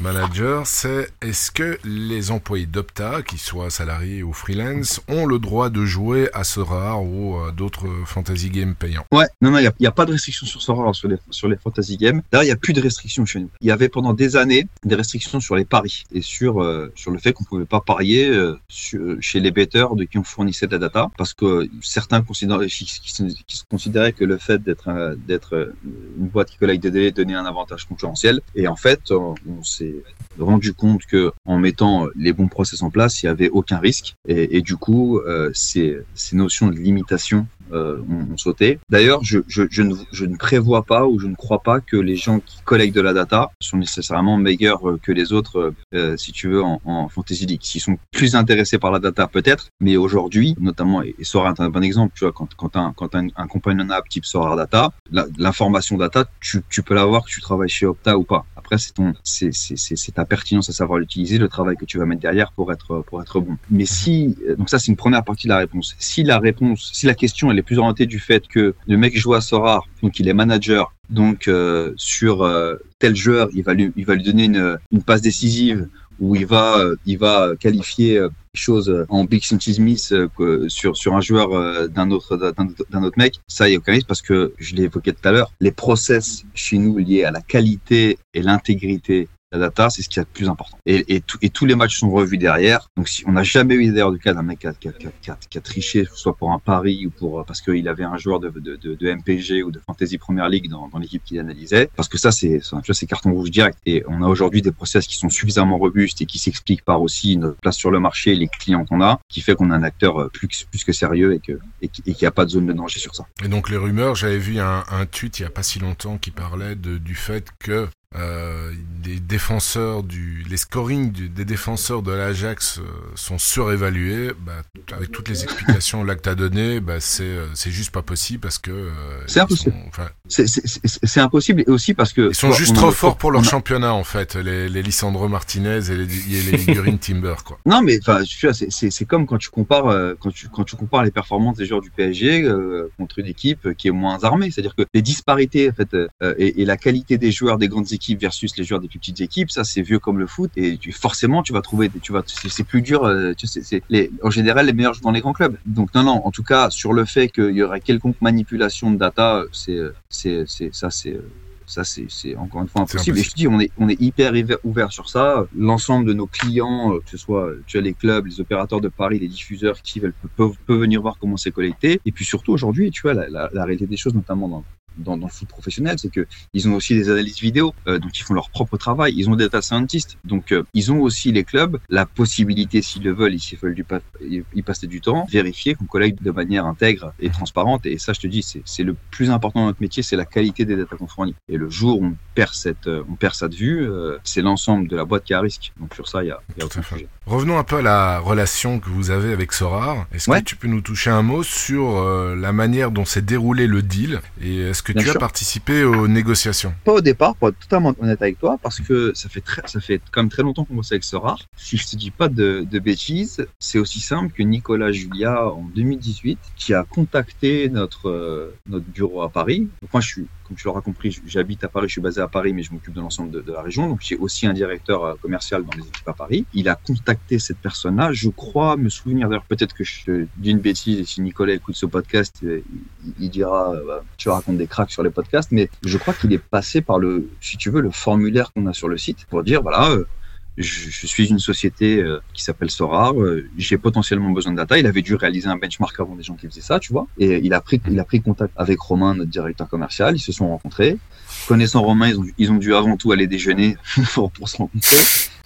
manager, c'est est-ce que les employés d'Opta, qu'ils soient salariés ou freelance, ont le droit de jouer à Sora ou à d'autres fantasy games payants? Ouais, non, non, il n'y a, pas de restriction sur Sora sur les, fantasy games. D'ailleurs, il n'y a plus de restrictions chez nous. Il y avait pendant des années des restrictions sur les paris et sur, euh, sur le fait qu'on pouvait pas parier euh, chez les betteurs de qui on fournissait de la data parce que certains considéraient, qui, se considéraient que le fait d'être d'être une boîte qui collecte des données donnait un avantage concurrentiel. Et en fait, on, on s'est rendu compte que en mettant les bons process en place, il y avait aucun risque. Et, du coup, euh, ces notions de limitation euh, ont, sauté. D'ailleurs, je, ne, prévois pas ou je ne crois pas que les gens qui collectent de la data sont nécessairement meilleurs que les autres, euh, si tu veux, en, Fantasy League. S'ils sont plus intéressés par la data, peut-être, mais aujourd'hui, notamment, et Sora est un bon exemple, tu vois, quand, un, quand un, un companion app type Sora Data, l'information data, tu, tu peux l'avoir que tu travailles chez Opta ou pas. Après, c'est, c'est ta pertinence à savoir l'utiliser, le travail que tu vas mettre derrière pour être, pour être bon. Mais si, donc ça, c'est une première partie de la réponse. Si la réponse, si la question, elle est plus orientée du fait que le mec joue à Sora, donc il est manager, donc euh, sur euh, tel joueur, il va lui, donner une, passe décisive où il va, euh, il va qualifier euh, choses en Big euh, sur sur un joueur d'un autre d'un autre mec, ça il y a aucun risque parce que je l'ai évoqué tout à l'heure, les process chez nous liés à la qualité et l'intégrité la data, c'est ce qui est le plus important. Et, et, tout, et, tous les matchs sont revus derrière. Donc, si on n'a jamais eu d'ailleurs de cas d'un mec qui a, qui, a, qui, a, qui a, triché, soit pour un pari ou pour parce qu'il avait un joueur de, de, de, de, MPG ou de Fantasy Premier League dans, dans l'équipe qu'il analysait. Parce que ça, c'est c'est carton rouge direct. Et on a aujourd'hui des process qui sont suffisamment robustes et qui s'expliquent par aussi notre place sur le marché, les clients qu'on a, qui fait qu'on a un acteur plus, plus que sérieux et que et qu'il n'y a pas de zone de danger sur ça. Et donc les rumeurs, j'avais vu un, un tweet il y a pas si longtemps qui parlait de, du fait que euh, les défenseurs du, les scorings du, des défenseurs de l'Ajax euh, sont surévalués. Bah, avec toutes les explications que t'as données, bah, c'est euh, c'est juste pas possible parce que euh, c'est impossible. Enfin, c'est impossible et aussi parce que ils sont juste trop forts pour leur a... championnat en fait, les, les Lisandro Martinez et les, et les Green Timber quoi. Non mais enfin, c'est comme quand tu compares euh, quand tu quand tu compares les performances des joueurs du PSG contre une équipe qui est moins armée, c'est-à-dire que les disparités en fait et, et la qualité des joueurs des grandes équipes équipes versus les joueurs des plus petites équipes, ça c'est vieux comme le foot et tu, forcément tu vas trouver, tu vas, c'est plus dur. Tu sais, c'est les, en général les meilleurs jouent dans les grands clubs. Donc non non, en tout cas sur le fait qu'il y aurait quelconque manipulation de data, c'est c'est c'est ça c'est ça c'est encore une fois impossible. Et je te dis, on est on est hyper ouvert sur ça. L'ensemble de nos clients, que ce soit tu as les clubs, les opérateurs de Paris, les diffuseurs qui veulent peuvent, peuvent venir voir comment c'est collecté. Et puis surtout aujourd'hui, tu vois la, la, la réalité des choses, notamment dans dans, dans, le foot professionnel, c'est que ils ont aussi des analyses vidéo, euh, donc ils font leur propre travail. Ils ont des data scientists, donc euh, ils ont aussi les clubs la possibilité, s'ils le veulent, s'ils veulent du y passer du temps, vérifier qu'on collecte de manière intègre et transparente. Et ça, je te dis, c'est le plus important dans notre métier, c'est la qualité des data qu'on fournit. Et le jour où on perd cette, euh, on perd ça de vue, euh, c'est l'ensemble de la boîte qui a risque. Donc sur ça, il y a, y a aucun sujet. Revenons un peu à la relation que vous avez avec Sorar. Est-ce ouais. que tu peux nous toucher un mot sur la manière dont s'est déroulé le deal et est-ce que Bien tu sûr. as participé aux négociations? Pas au départ, pour être totalement honnête avec toi, parce que ça fait très, ça fait quand même très longtemps qu'on bosse avec Sorar. Si je te dis pas de, de bêtises, c'est aussi simple que Nicolas Julia en 2018 qui a contacté notre euh, notre bureau à Paris. Donc moi, je suis, comme tu l'auras compris, j'habite à Paris, je suis basé à Paris, mais je m'occupe de l'ensemble de, la région. Donc j'ai aussi un directeur euh, commercial dans les équipes à Paris. Il a contacté cette personne-là. Je crois me souvenir d'ailleurs peut-être que je dis une bêtise et si Nicolas écoute ce podcast, il, il dira bah, tu racontes des cracks sur les podcasts, mais je crois qu'il est passé par le, si tu veux, le formulaire qu'on a sur le site pour dire voilà. Je, je, suis une société euh, qui s'appelle Sorar, euh, j'ai potentiellement besoin de data. Il avait dû réaliser un benchmark avant des gens qui faisaient ça, tu vois. Et il a pris, il a pris contact avec Romain, notre directeur commercial. Ils se sont rencontrés. Connaissant Romain, ils ont, ils ont dû avant tout aller déjeuner pour, pour se rencontrer.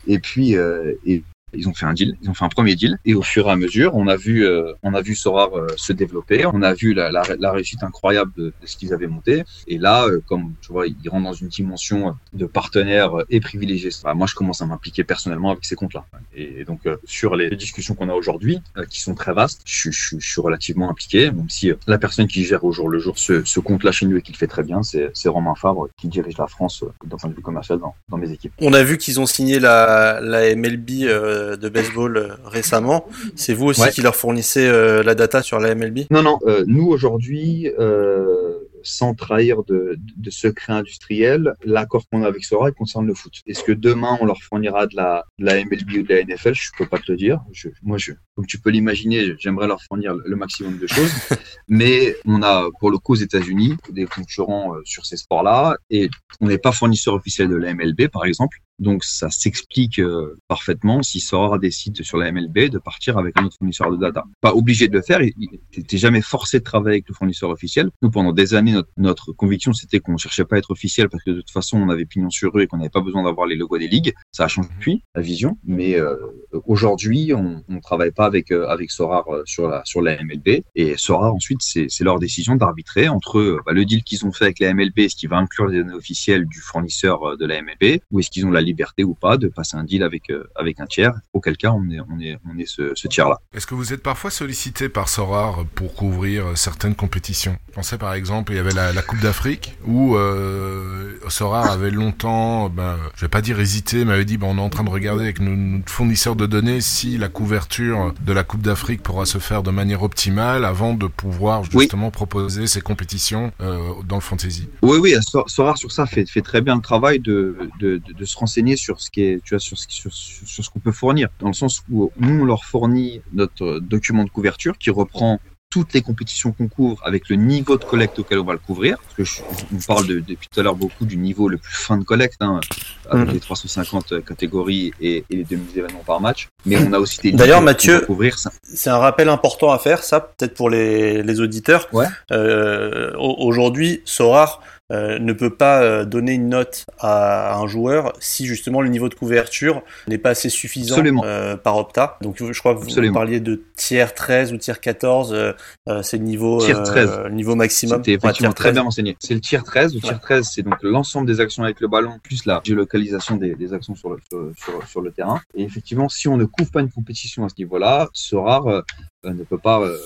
Et puis, euh, et ils ont fait un deal, ils ont fait un premier deal, et au fur et à mesure, on a vu, euh, on a vu Sorar euh, se développer, on a vu la, réussite incroyable de, ce qu'ils avaient monté, et là, euh, comme tu vois, ils rentrent dans une dimension de partenaire et privilégié. Moi, je commence à m'impliquer personnellement avec ces comptes-là, et, donc sur les discussions qu'on a aujourd'hui, qui sont très vastes, je, suis relativement impliqué, même si la personne qui gère au jour le jour ce, compte-là chez nous et qui le fait très bien, c'est Romain Fabre qui dirige la France d'un point de vue commercial dans, mes équipes. On a vu qu'ils ont signé la MLB de baseball récemment. C'est vous aussi ouais. qui leur fournissez euh, la data sur la MLB Non, non. Euh, nous aujourd'hui, euh, sans trahir de, de, secret industriel, l'accord qu'on a avec Sora concerne le foot. Est-ce que demain on leur fournira de la, de la MLB ou de la NFL Je peux pas te le dire. Je, moi, je, comme tu peux l'imaginer, j'aimerais leur fournir le maximum de choses. Mais on a, pour le coup, aux États-Unis, des concurrents euh, sur ces sports-là, et on n'est pas fournisseur officiel de la MLB, par exemple. Donc ça s'explique euh, parfaitement si Sora décide sur la MLB de partir avec un autre fournisseur de data. Pas obligé de le faire, il n'était jamais forcé de travailler avec le fournisseur officiel. Nous, pendant des années, notre, notre conviction, c'était qu'on cherchait pas à être officiel parce que de toute façon, on avait pignon sur rue et qu'on n'avait pas besoin d'avoir les logos des ligues. Ça a changé depuis, la vision. Mais euh, aujourd'hui, on ne travaille pas avec, euh, avec Sora sur la, sur la MLB. Et Sora, ensuite, c'est leur décision d'arbitrer entre bah, le deal qu'ils ont fait avec la MLB, est-ce qui va inclure les données officielles du fournisseur de la MLB, ou est-ce qu'ils ont la liberté ou pas de passer un deal avec, euh, avec un tiers, auquel cas on est, on est, on est ce, ce tiers-là. Est-ce que vous êtes parfois sollicité par Sorar pour couvrir euh, certaines compétitions? Pensez par exemple, il y avait la, la Coupe d'Afrique où euh, Sorar avait longtemps, ben, je vais pas dire hésité, mais avait dit ben, on est en train de regarder avec notre fournisseur de données si la couverture de la Coupe d'Afrique pourra se faire de manière optimale avant de pouvoir justement proposer ces compétitions euh, dans le fantasy. Oui, oui, Sorar sur ça fait, fait très bien le travail de, de, de, de se renseigner sur ce qui est, tu vois, sur ce, sur, sur ce qu'on peut fournir, dans le sens où nous on leur fournit notre document de couverture qui reprend toutes les compétitions qu'on couvre avec le niveau de collecte auquel on va le couvrir. Parce que je, on parle de, depuis tout à l'heure beaucoup du niveau le plus fin de collecte, hein, avec mmh. les 350 catégories et, et les 2000 événements par match. Mais on a aussi des D'ailleurs, Mathieu, c'est un rappel important à faire, ça, peut-être pour les, les auditeurs. Ouais. Euh, Aujourd'hui, Sorar euh, ne peut pas euh, donner une note à un joueur si justement le niveau de couverture n'est pas assez suffisant euh, par Opta. Donc je crois que vous, parliez de tiers 13 ou tiers 14, euh, euh, c'est le niveau, tier 13. le niveau maximum. C'était effectivement très bien renseigné. C'est le tiers 13. Le tiers 13, c'est donc l'ensemble des actions avec le ballon plus la géolocalisation des, des actions sur le, sur, sur, le terrain. Et effectivement, si on ne couvre pas une compétition à ce niveau-là, ce rare ne peut pas, euh,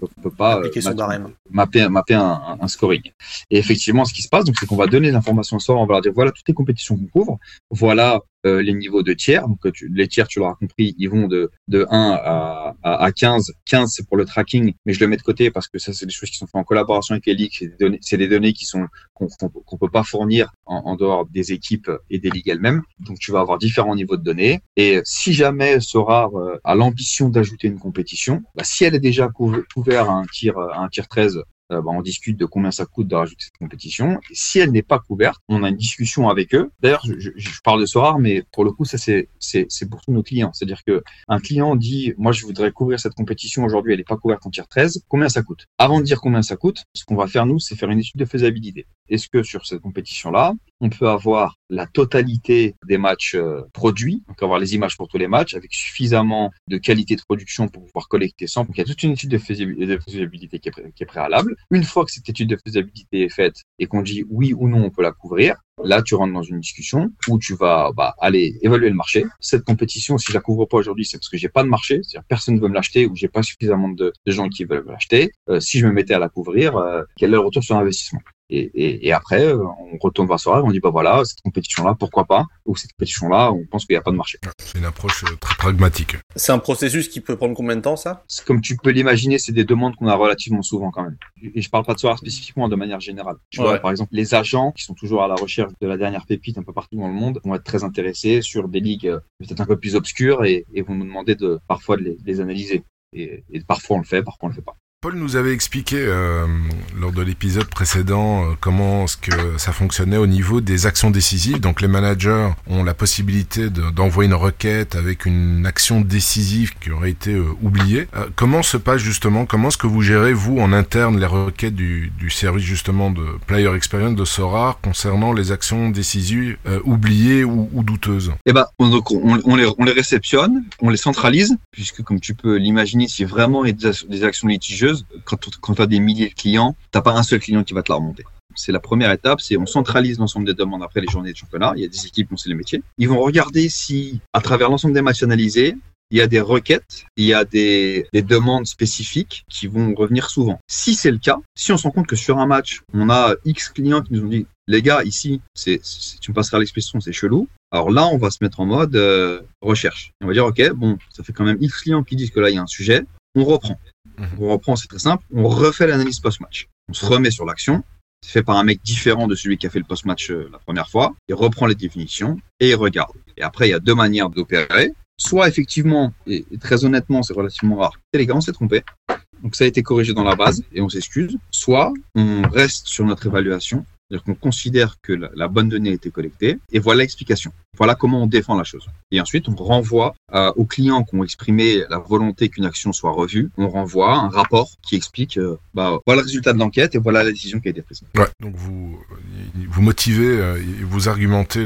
ne peut pas euh, mapper, mapper un, un, scoring. Et effectivement, ce qui se passe, donc, c'est qu'on va donner l'information au sort, on va leur dire voilà toutes les compétitions qu'on couvre, voilà euh, les niveaux de tiers. Donc, les tiers, tu l'auras compris, ils vont de, de 1 à, à, à 15. 15, c'est pour le tracking, mais je le mets de côté parce que ça, c'est des choses qui sont faites en collaboration avec les ligues. C'est des données, des données qui sont qu'on qu'on peut pas fournir en, en, dehors des équipes et des ligues elles-mêmes. Donc, tu vas avoir différents niveaux de données. Et si jamais Sora euh, a l'ambition d'ajouter une compétition, bah, si elle est déjà couverte à un tir, à un tir 13 euh, bah, on discute de combien ça coûte de cette compétition. Si elle n'est pas couverte, on a une discussion avec eux. D'ailleurs, je, parle de Sorar, mais pour le coup, ça c'est c'est pour tous nos clients. C'est-à-dire que un client dit, moi je voudrais couvrir cette compétition aujourd'hui, elle n'est pas couverte en tier 13. Combien ça coûte? Avant de dire combien ça coûte, ce qu'on va faire nous, c'est faire une étude de faisabilité. Est-ce que sur cette compétition-là, on peut avoir la totalité des matchs euh, produits, donc avoir les images pour tous les matchs, avec suffisamment de qualité de production pour pouvoir collecter 100. Donc il y a toute une étude de faisabilité qui est, qui est préalable. Une fois que cette étude de faisabilité est faite et qu'on dit oui ou non on peut la couvrir, là tu rentres dans une discussion où tu vas bah, aller évaluer le marché. Cette compétition, si je la couvre pas aujourd'hui, c'est parce que j'ai pas de marché, c'est-à-dire personne ne veut me l'acheter ou j'ai pas suffisamment de, de, gens qui veulent l'acheter. Euh, si je me mettais à la couvrir, euh, quel est le retour sur investissement? Et, et, et, après, euh, on retourne voir Sora, on dit bah voilà, cette compétition-là, pourquoi pas? Ou cette compétition-là, on pense qu'il n'y a pas de marché. C'est une approche très pragmatique. C'est un processus qui peut prendre combien de temps, ça? Comme tu peux l'imaginer, c'est des demandes qu'on a relativement souvent quand même. Et je parle pas de Sora spécifiquement, de manière générale. Tu vois, par exemple, les agents qui sont toujours à la recherche de la dernière pépite un peu partout dans le monde vont être très intéressés sur des ligues euh, peut-être un peu plus obscures et, vont nous demander de parfois de les, les analyser. Et, et, parfois on le fait, parfois on le fait pas. Paul nous avait expliqué euh, lors de l'épisode précédent euh, comment ce que ça fonctionnait au niveau des actions décisives. Donc les managers ont la possibilité d'envoyer une requête avec une action décisive qui aurait été euh, oubliée. Euh, comment se passe justement Comment est-ce que vous gérez vous en interne les requêtes du, du service justement de Player Experience de Sora concernant les actions décisives euh, oubliées ou, ou, douteuses? Eh ben donc on, on, les, on réceptionne, on les centralise puisque comme tu peux l'imaginer, si vraiment des actions litigieuses quand, tu as des milliers de clients, tu n'as pas un seul client qui va te la remonter. C'est la première étape, c'est on centralise l'ensemble des demandes après les journées de championnat. Il y a des équipes, on sait les métiers. Ils vont regarder si, à travers l'ensemble des matchs analysés, il y a des requêtes, il y a des, des, demandes spécifiques qui vont revenir souvent. Si c'est le cas, si on se rend compte que sur un match, on a X clients qui nous ont dit, les gars, ici, tu me passeras l'expression, c'est chelou. Alors là, on va se mettre en mode euh, recherche. On va dire, OK, bon, ça fait quand même X clients qui disent que là, il y a un sujet. On reprend. Mhm. On reprend, c'est très simple. On refait l'analyse post-match. On se remet sur l'action. c'est fait par un mec différent de celui qui a fait le post-match euh, la première fois. Il reprend les définitions et il regarde. Et après, il y a deux manières d'opérer. Soit effectivement, et très honnêtement, c'est relativement rare, les gars, on s'est trompé. Donc ça a été corrigé dans la base et on s'excuse. Soit on reste sur notre évaluation c'est-à-dire qu'on considère que la, bonne donnée a été collectée et voilà l'explication. Voilà comment on défend la chose. Et ensuite, on renvoie euh, aux clients qui ont exprimé la volonté qu'une action soit revue, on renvoie un rapport qui explique euh, bah, voilà le résultat de l'enquête et voilà la décision qui a été prise. Ouais, donc vous, vous motivez, euh, vous argumentez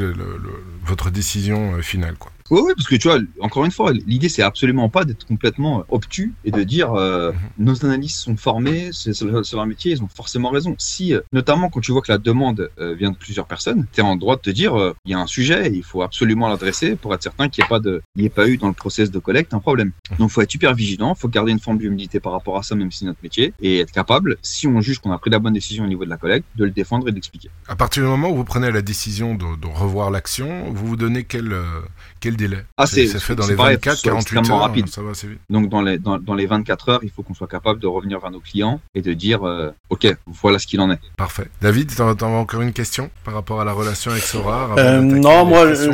votre décision finale. Quoi. Oui, oui, parce que tu vois, encore une fois, l'idée c'est absolument pas d'être complètement obtus et de dire euh, mhm. nos analystes sont formés, c'est leur métier, ils ont forcément raison. Si, euh, notamment quand tu vois que la demande euh, vient de plusieurs personnes, tu es en droit de te dire il y a un sujet, il faut absolument l'adresser pour être certain qu'il n'y ait pas de, il ait pas eu dans le process de collecte un problème. Mhm. Donc faut être super vigilant, faut garder une forme d'humilité par rapport à ça, même si c'est notre métier, et être capable, si on juge qu'on a pris la bonne décision au niveau de la collecte, de le défendre et d'expliquer. À partir du moment où vous prenez la décision de, de revoir l'action, vous vous donnez quel quel délai Ah, c'est fait dans les 24, 48 heures. Rapide. Ça va assez vite. Donc dans les dans, dans les 24 heures, il faut qu'on soit capable de revenir vers nos clients et de dire euh, OK, voilà ce qu'il en est. Parfait. David, tu as encore une question par rapport à la relation avec Sora euh, Non, moi, je,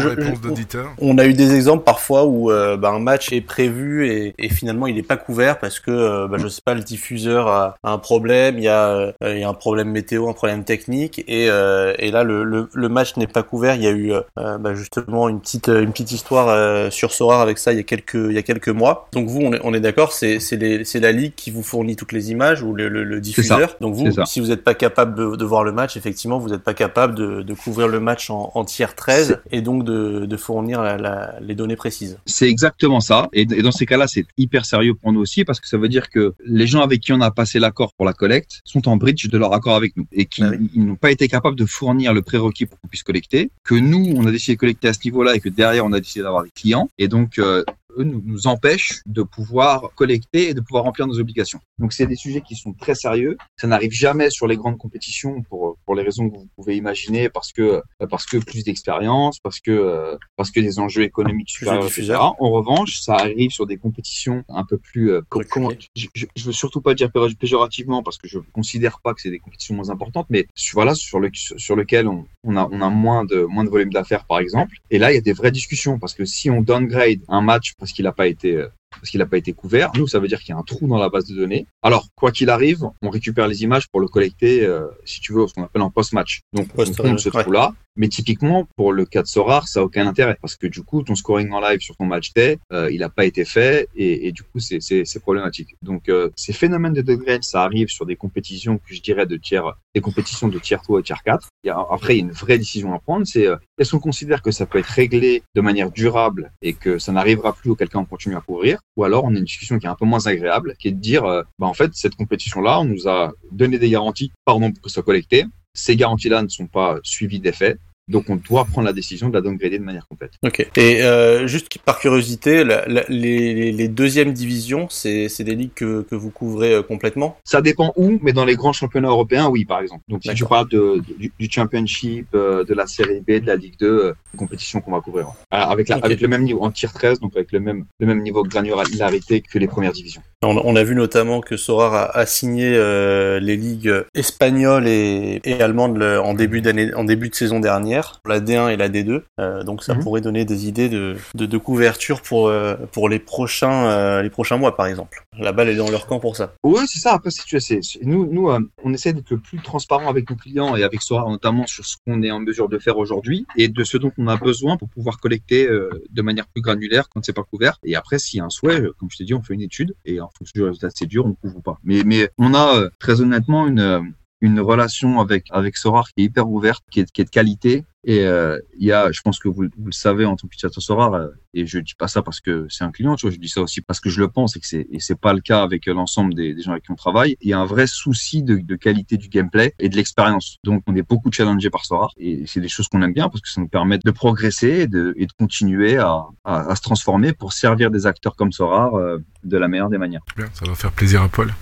on a eu des exemples parfois où euh, bah, un match est prévu et, et finalement il n'est pas couvert parce que euh, bah, je sais pas, le diffuseur a, un problème, il y a il y a un problème météo, un problème technique et, et là le, le, le match n'est pas couvert. Il y a eu bah, justement une petite une petite histoire euh, sur Sorar avec ça il y a quelques il y a quelques mois. Donc vous on est, on est d'accord, c'est c'est la ligue qui vous fournit toutes les images ou le, le, diffuseur. Donc vous si vous n'êtes pas capable de, de, voir le match, effectivement vous n'êtes pas capable de, de, couvrir le match en, en tiers 13 et donc de, de fournir la, la, les données précises. C'est exactement ça. Et, et dans ces cas-là, c'est hyper sérieux pour nous aussi parce que ça veut dire que les gens avec qui on a passé l'accord pour la collecte sont en bridge de leur accord avec nous et qui ah n'ont pas été capables de fournir le prérequis pour qu'on puisse collecter. Que nous on a décidé de collecter à ce niveau-là et que derrière on a décidé d'avoir des clients. Et donc, euh, eux nous, nous empêchent de pouvoir collecter et de pouvoir remplir nos obligations. Donc c'est des sujets qui sont très sérieux. Ça n'arrive jamais sur les grandes compétitions pour pour les raisons que vous pouvez imaginer parce que parce que plus d'expérience, parce que parce que des enjeux économiques supérieurs, etc. En revanche, ça arrive sur des compétitions un peu plus euh, comment, je, je, veux surtout pas dire péjorativement parce que je considère pas que c'est des compétitions moins importantes, mais voilà sur le sur lequel on, on a on a moins de moins de volume d'affaires par exemple. Et là il y a des vraies discussions parce que si on downgrade un match parce qu'il n'a pas été euh, parce qu'il n'a pas été couvert. Nous, ça veut dire qu'il y a un trou dans la base de données. Alors, quoi qu'il arrive, on récupère les images pour le collecter, euh, si tu veux, ce qu'on appelle en post-match. Donc, on compte ce trou-là. Mais typiquement, pour le cas de Sorar, ça n'a aucun intérêt parce que du coup, ton scoring en live sur ton match day, euh, il n'a pas été fait et, et du coup, c'est problématique. Donc, euh, ces phénomènes de degrés, ça arrive sur des compétitions que je dirais de tiers, des compétitions de tiers 3 et tiers 4. Il y a, après, il y a une vraie décision à prendre, c'est est-ce qu'on considère que ça peut être réglé de manière durable et que ça n'arrivera plus auquel cas on continue à couvrir, ou alors on a une discussion qui est un peu moins agréable, qui est de dire, euh, bah, en fait, cette compétition-là, on nous a donné des garanties, pardon, pour que ce soit collecté. Ces garanties-là ne sont pas suivies d'effet. Donc on doit prendre la décision de la downgrader de manière complète. Ok. Et euh, juste par curiosité, la, la, les, les, deuxièmes divisions, c'est des ligues que, que, vous couvrez euh, complètement? Ça dépend où, mais dans les grands championnats européens, oui, par exemple. Donc si tu parles de, du, du, Championship, euh, de la Série B, de la Ligue 2, euh, compétition qu'on va couvrir. Avec, la, avec le même niveau en tier 13, donc avec le même, le même niveau de granularité que les premières divisions. On, on a vu notamment que Sorar a, a signé euh, les ligues espagnoles et, et allemandes en début d'année, en début de saison dernière la D1 et la D2. Euh, donc ça mhm. pourrait donner des idées de, de, de couverture pour, euh, pour les, prochains, les prochains mois, par exemple. La balle est dans leur camp pour ça. Oui, c'est ça. Après, tu sais, nous, nous on essaie d'être le plus transparent avec nos clients et avec Sora, notamment sur ce qu'on est en mesure de faire aujourd'hui et de ce dont on a besoin pour pouvoir collecter de manière plus granulaire quand c'est pas couvert. Et après, s'il y a un souhait, comme je t'ai dit, on fait une étude et en résultat, c'est dur, on couvre pas. Mais, mais on a très honnêtement une une relation avec avec Sorar qui est hyper ouverte, qui est, qui est de qualité et euh, il y a, je pense que vous, vous le savez en tant qu'utilisateur rare, euh, et je dis pas ça parce que c'est un client, tu vois, je dis ça aussi parce que je le pense et que c'est et c'est pas le cas avec l'ensemble des, des, gens avec qui on travaille. Il y a un vrai souci de, de qualité du gameplay et de l'expérience. Donc on est beaucoup challengé par Sora et c'est des choses qu'on aime bien parce que ça nous permet de progresser et de, et de continuer à, à, se transformer pour servir des acteurs comme Sora euh, de la meilleure des manières. Bien, ça va faire plaisir à Paul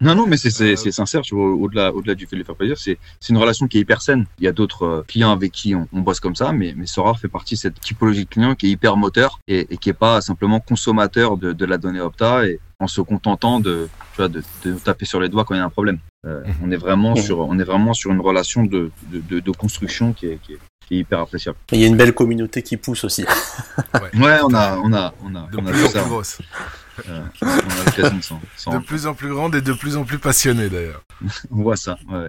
non, non, mais c'est sincère, tu vois, au-delà au -delà du fait de les faire plaisir, c'est une relation qui est hyper saine. Il y a d'autres euh, clients avec qui on, on, bosse comme ça, mais, mais Sora fait partie de cette typologie de client qui est hyper moteur et, et qui est pas simplement consommateur de, de la donnée Opta et en se contentant de, tu vois, de, de nous taper sur les doigts quand il y a un problème. Euh, Mhm. On est vraiment Mhm. sur, on est vraiment sur une relation de, de, de, de construction qui est, qui est, qui est hyper appréciable. Il y a une belle communauté qui pousse aussi. Ouais, on a, on a, on a, De on a plus vu en ça. plus grosse. Euh, on a l'occasion de s'en, plus en plus grande et de plus en plus passionnée d'ailleurs. On voit ça. Ouais.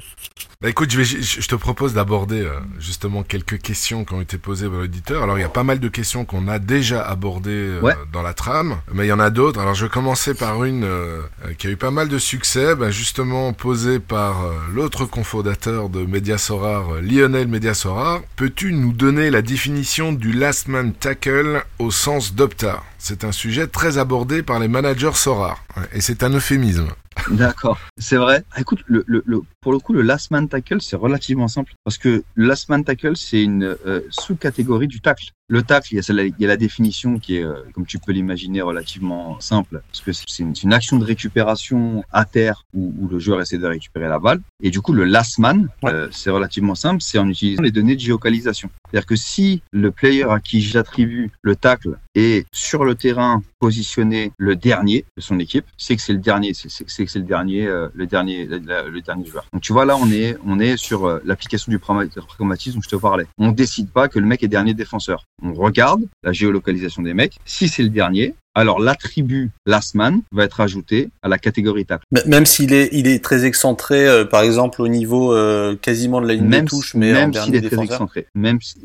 Bah écoute, je, vais, je je te propose d'aborder euh, justement quelques questions qui ont été posées par l'auditeur. Alors il y a pas mal de questions qu'on a déjà abordées euh, Ouais. dans la trame, mais il y en a d'autres. Alors je vais commencer par une euh, qui a eu pas mal de succès, bah, justement posée par l'autre cofondateur de Mediasorar, Lionel Mediasorar. Peux-tu nous donner la définition du last man tackle au sens d'Opta? C'est un sujet très abordé par les managers Sorar, Ouais, et c'est un euphémisme. D'accord, c'est vrai. Écoute, le- pour le coup, le last man tackle, c'est relativement simple parce que le last man tackle, c'est une euh, sous-catégorie du tackle. Le tackle, il y a, celle- il y a la définition qui est, euh, comme tu peux l'imaginer, relativement simple parce que c'est une, action de récupération à terre où, où le joueur essaie de récupérer la balle. Et du coup, le last man, Ouais. euh, c'est relativement simple, c'est en utilisant les données de géocalisation. C'est-à-dire que si le player à qui j'attribue le tackle est sur le terrain positionné le dernier de son équipe, c'est que c'est le dernier, c'est que c'est le dernier, le dernier, le dernier joueur. Donc tu vois là, on est, on est sur euh, l'application du pragma- pragmatisme dont je te parlais. On décide pas que le mec est dernier défenseur. On regarde la géolocalisation des mecs. Si c'est le dernier, alors l'attribut last man va être ajouté à la catégorie tackle. M- Même s'il est, il est très excentré, euh, par exemple au niveau euh, quasiment de la ligne même de touche, mais même s'il est très excentré, même si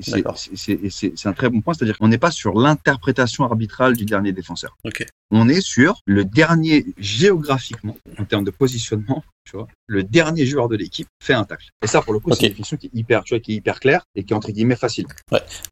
c'est un très bon point, c'est-à-dire qu'on n'est pas sur l'interprétation arbitrale du dernier défenseur. On est sur le dernier géographiquement, en termes de positionnement, tu vois, le dernier joueur de l'équipe fait un tacle. Et ça, pour le coup, c'est une définition qui est hyper, tu vois, qui est hyper claire et qui est entre guillemets facile.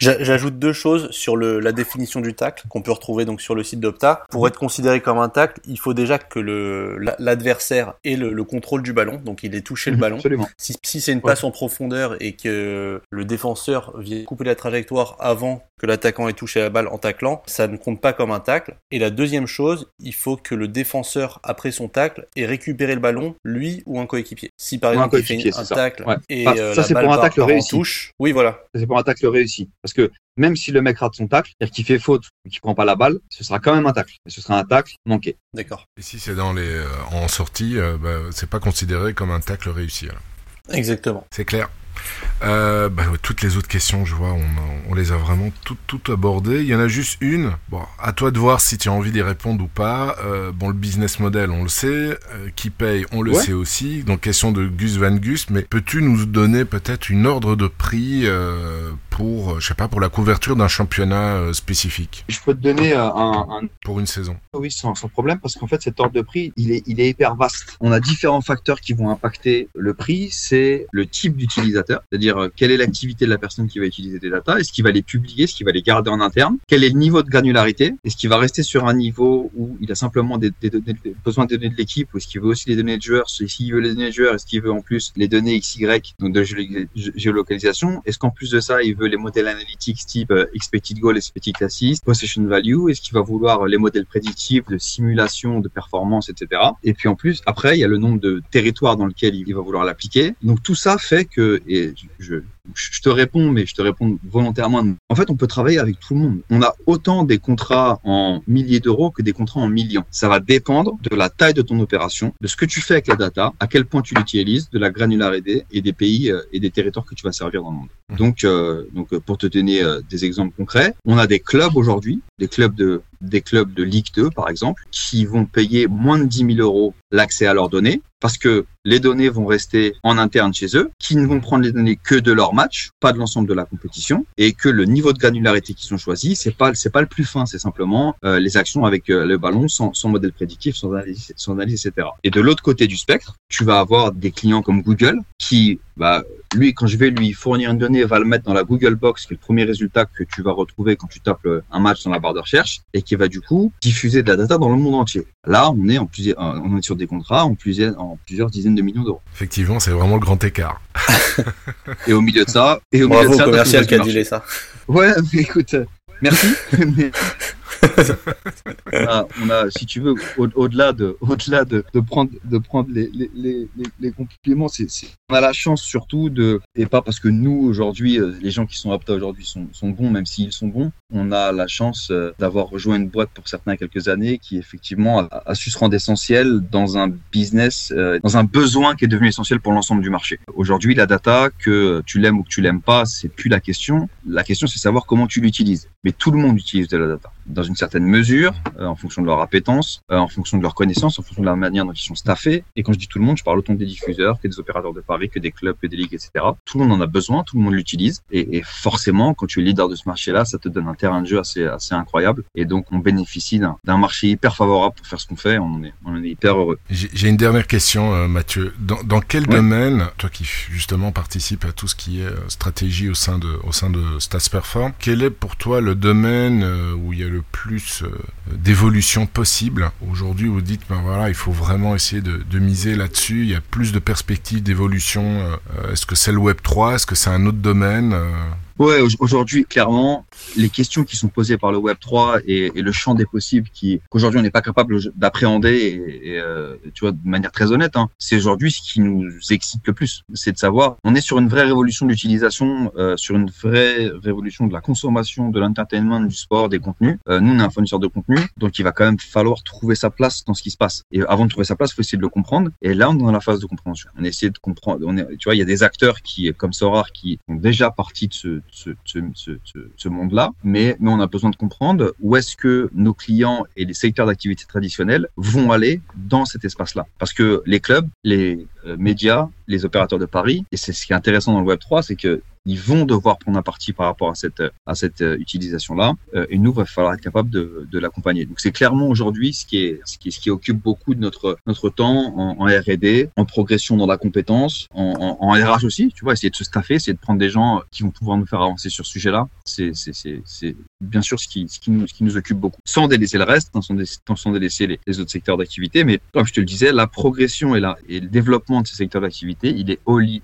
J'a- J'ajoute deux choses sur le, la définition du tacle qu'on peut retrouver donc sur le site d'Opta. Pour être considéré comme un tacle, il faut déjà que le la- l'adversaire ait le, le contrôle du ballon, donc il ait touché le Mhm, ballon. Absolument. Si, si c'est une passe en profondeur et que le défenseur vient couper la trajectoire avant que l'attaquant ait touché la balle en taclant, ça ne compte pas comme un tacle. Et la deuxième chose, il faut que le défenseur, après son tacle, ait récupéré le ballon, lui ou un coéquipier. Si par Ou exemple il fait un ça. tacle Ouais. et euh, ça, la balle pour un tacle réussi. touche, oui voilà. C'est pour un tacle réussi. Parce que même si le mec rate son tacle, c'est-à-dire qu'il fait faute ou qu'il prend pas la balle, ce sera quand même un tacle. Et ce sera un tacle manqué. D'accord. Et si c'est dans les euh, en sortie, euh, bah, c'est pas considéré comme un tacle réussi. alors. Exactement. C'est clair. Euh, bah, toutes les autres questions, je vois, on, on les a vraiment toutes toutes abordées. Il y en a juste une. Bon, à toi de voir si tu as envie d'y répondre ou pas. Euh, bon, le business model, on le sait. Euh, qui paye, on le Ouais. sait aussi. Donc, question de Gus Van Gus. Mais peux-tu nous donner peut-être une ordre de prix pour, je sais pas, pour la couverture d'un championnat spécifique? Je peux te donner un, un pour une saison Oui, sans, sans problème, parce qu'en fait, cet ordre de prix, il est, il est hyper vaste. On a différents facteurs qui vont impacter le prix. C'est le type d'utilisateur, c'est-à-dire euh, quelle est l'activité de la personne qui va utiliser tes data, est-ce qu'il va les publier, est-ce qu'il va les garder en interne, quel est le niveau de granularité, est-ce qu'il va rester sur un niveau où il a simplement des, des données, des- besoin des données de l'équipe, ou est-ce qu'il veut aussi les données de joueurs, s'il veut les données de joueurs, est-ce qu'il veut en plus les données XY, donc de géo- géolocalisation, est-ce qu'en plus de ça, il veut les modèles analytiques type euh, expected goal, expected assist, possession value, est-ce qu'il va vouloir les modèles prédictifs de simulation, de performance, etc. Et puis en plus, après, il y a le nombre de territoires dans lequel il va vouloir l'appliquer. Donc tout ça fait que, je, je te réponds, mais je te réponds volontairement. En fait, on peut travailler avec tout le monde. On a autant des contrats en milliers d'euros que des contrats en millions. Ça va dépendre de la taille de ton opération, de ce que tu fais avec la data, à quel point tu l'utilises, de la granularité et des pays euh, et des territoires que tu vas servir dans le monde. Donc, euh, donc euh, pour te donner des exemples concrets, on a des clubs aujourd'hui, des clubs de des clubs de Ligue 2 par exemple, qui vont payer moins de 10 000 euros l'accès à leurs données parce que les données vont rester en interne chez eux, qui ne vont prendre les données que de leur match, pas de l'ensemble de la compétition, et que le niveau de granularité qu'ils ont choisi, c'est pas c'est pas le plus fin, c'est simplement euh, les actions avec euh, le ballon sans, modèle prédictif, sans analyse, sans analyse, etc. Et de l'autre côté du spectre, tu vas avoir des clients comme Google qui, bah, lui, quand je vais lui fournir une donnée, va le mettre dans la Google Box, qui est le premier résultat que tu vas retrouver quand tu tapes euh, un match dans la barre de recherche, et qui va du coup diffuser de la data dans le monde entier. Là, on est en euh, on est sur des contrats en en plusieurs dizaines de millions d'euros. Effectivement, c'est vraiment le grand écart. Et au milieu de ça, et au Bravo milieu de ça, commercial qui a dealé ça. Ouais, mais écoute, euh, merci. mais on, a, si tu veux, au-delà de, au-delà de, prendre, de prendre les, les, compliments, on a la chance surtout de, et pas parce que nous aujourd'hui, euh, les gens qui sont aptes aujourd'hui sont, sont bons, même s'ils sont bons, on a la chance euh, d'avoir rejoint une boîte pour certains quelques années qui effectivement a, a su se rendre essentiel dans un business, euh, dans un besoin qui est devenu essentiel pour l'ensemble du marché. Aujourd'hui, la data, que tu l'aimes ou que tu l'aimes pas, c'est plus la question. La question, c'est savoir comment tu l'utilises. Mais tout le monde utilise de la data dans une certaine mesure, euh, en fonction de leur appétence, euh, en fonction de leur connaissance, en fonction de la manière dont ils sont staffés. Et quand je dis tout le monde, je parle autant des diffuseurs que des opérateurs de paris, que des clubs, que des ligues, etc. Tout le monde en a besoin, tout le monde l'utilise. Et, et, forcément, quand tu es leader de ce marché-là, ça te donne un terrain de jeu assez, assez incroyable. Et donc, on bénéficie d'un marché hyper favorable pour faire ce qu'on fait. On est, on est hyper heureux. J'ai une dernière question, euh, Mathieu. Dans, dans quel domaine, toi qui justement participe à tout ce qui est stratégie au sein de, au sein de Stats Perform, quel est pour toi le domaine où il y a le plus euh, d'évolution possible. Aujourd'hui, vous dites, ben voilà, il faut vraiment essayer de, de miser là-dessus. Il y a plus de perspectives d'évolution. Euh, est-ce que c'est le Web 3 Est-ce que c'est un autre domaine? Euh? Ouais, aujourd'hui, clairement, les questions qui sont posées par le Web 3 et, le champ des possibles qui qu'aujourd'hui on n'est pas capable d'appréhender euh, tu vois de manière très honnête, hein, c'est aujourd'hui ce qui nous excite le plus, c'est de savoir on est sur une vraie révolution de l'utilisation, euh, sur une vraie révolution de la consommation, de l'entertainment, du sport, des contenus. Euh, nous on est un fournisseur de contenu, donc il va quand même falloir trouver sa place dans ce qui se passe. Et avant de trouver sa place, il faut essayer de le comprendre. Et là on est dans la phase de compréhension. On essaie de comprendre. On est, tu vois, il y a des acteurs qui comme Sorar qui sont déjà partis de ce ce, ce, ce, ce monde-là, mais, mais on a besoin de comprendre où est-ce que nos clients et les secteurs d'activité traditionnels vont aller dans cet espace-là. Parce que les clubs, les euh, médias, les opérateurs de Paris, et c'est ce qui est intéressant dans le Web 3, c'est que ils vont devoir prendre un parti par rapport à cette à cette euh, utilisation-là, euh, et nous il va falloir être capable de, de l'accompagner. Donc c'est clairement aujourd'hui ce qui est ce qui ce qui occupe beaucoup de notre notre temps en, R&D, en progression dans la compétence, en, en, RH aussi. Tu vois, essayer de se staffer, essayer de prendre des gens qui vont pouvoir nous faire avancer sur ce sujet-là. C'est bien sûr ce qui ce qui nous ce qui nous occupe beaucoup, sans délaisser le reste, sans, sans délaisser les, les autres secteurs d'activité. Mais comme je te le disais, la progression et la et le développement de ces secteurs d'activité, il est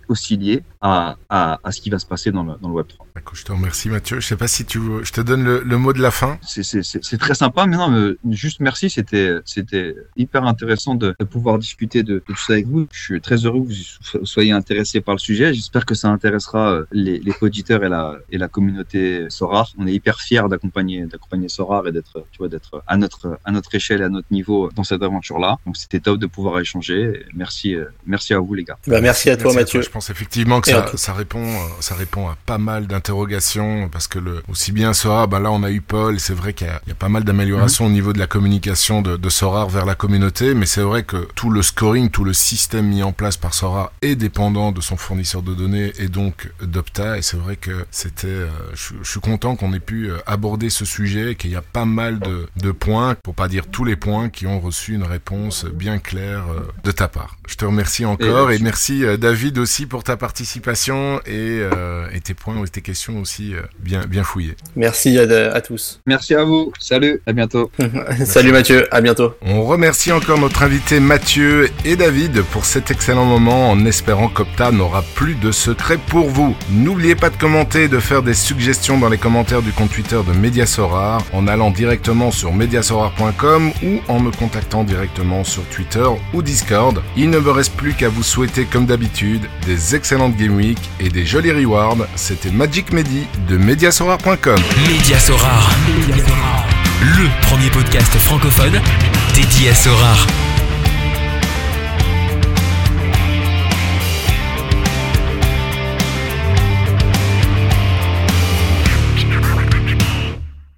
aussi lié à, à, à ce qui va se passer dans le, dans le Web 3. D'accord, je te remercie Mathieu. Je sais pas si tu veux, je te donne le, le mot de la fin. C'est très sympa, mais non, mais juste merci. C'était hyper intéressant de, de, pouvoir discuter de, de, tout ça avec vous. Je suis très heureux que vous soyez intéressés par le sujet. J'espère que ça intéressera euh, les, les auditeurs et la et la communauté Sorar. On est hyper fiers d'accompagner d'accompagner Sorar et d'être tu vois d'être à notre à notre échelle et à notre niveau dans cette aventure là. Donc c'était top de pouvoir échanger. Merci euh, merci à vous les gars. Bah, merci à toi merci Mathieu. À toi. Je pense effectivement que ça, ça répond ça répond à pas mal d'interrogations parce que le aussi bien Sora, ben là on a eu Paul, c'est vrai qu'il y, y, a pas mal d'améliorations mmh. au niveau de la communication de, de Sora vers la communauté, mais c'est vrai que tout le scoring, tout le système mis en place par Sora est dépendant de son fournisseur de données et donc d'Opta et c'est vrai que c'était, euh, je, je, suis content qu'on ait pu euh, aborder ce sujet, qu'il y a pas mal de, de, points, pour pas dire tous les points, qui ont reçu une réponse bien claire euh, de ta part. Je te remercie encore et, et merci David aussi pour ta participation et euh, et tes points et tes questions aussi euh, bien, bien fouillées. Merci à, à tous. Merci à vous. Salut, à bientôt. Salut Mathieu, à bientôt. On remercie encore notre invité Mathieu et David pour cet excellent moment en espérant qu'Opta n'aura plus de secrets pour vous. N'oubliez pas de commenter et de faire des suggestions dans les commentaires du compte Twitter de Mediasorar en allant directement sur mediasorar.com ou en me contactant directement sur Twitter ou Discord. Il ne me reste plus qu'à vous souhaiter comme d'habitude des excellentes Game Week et des jolis rewards c'était Magic Medi de Mediasorar.com. Mediasorar, le premier podcast francophone dédié à Sorar.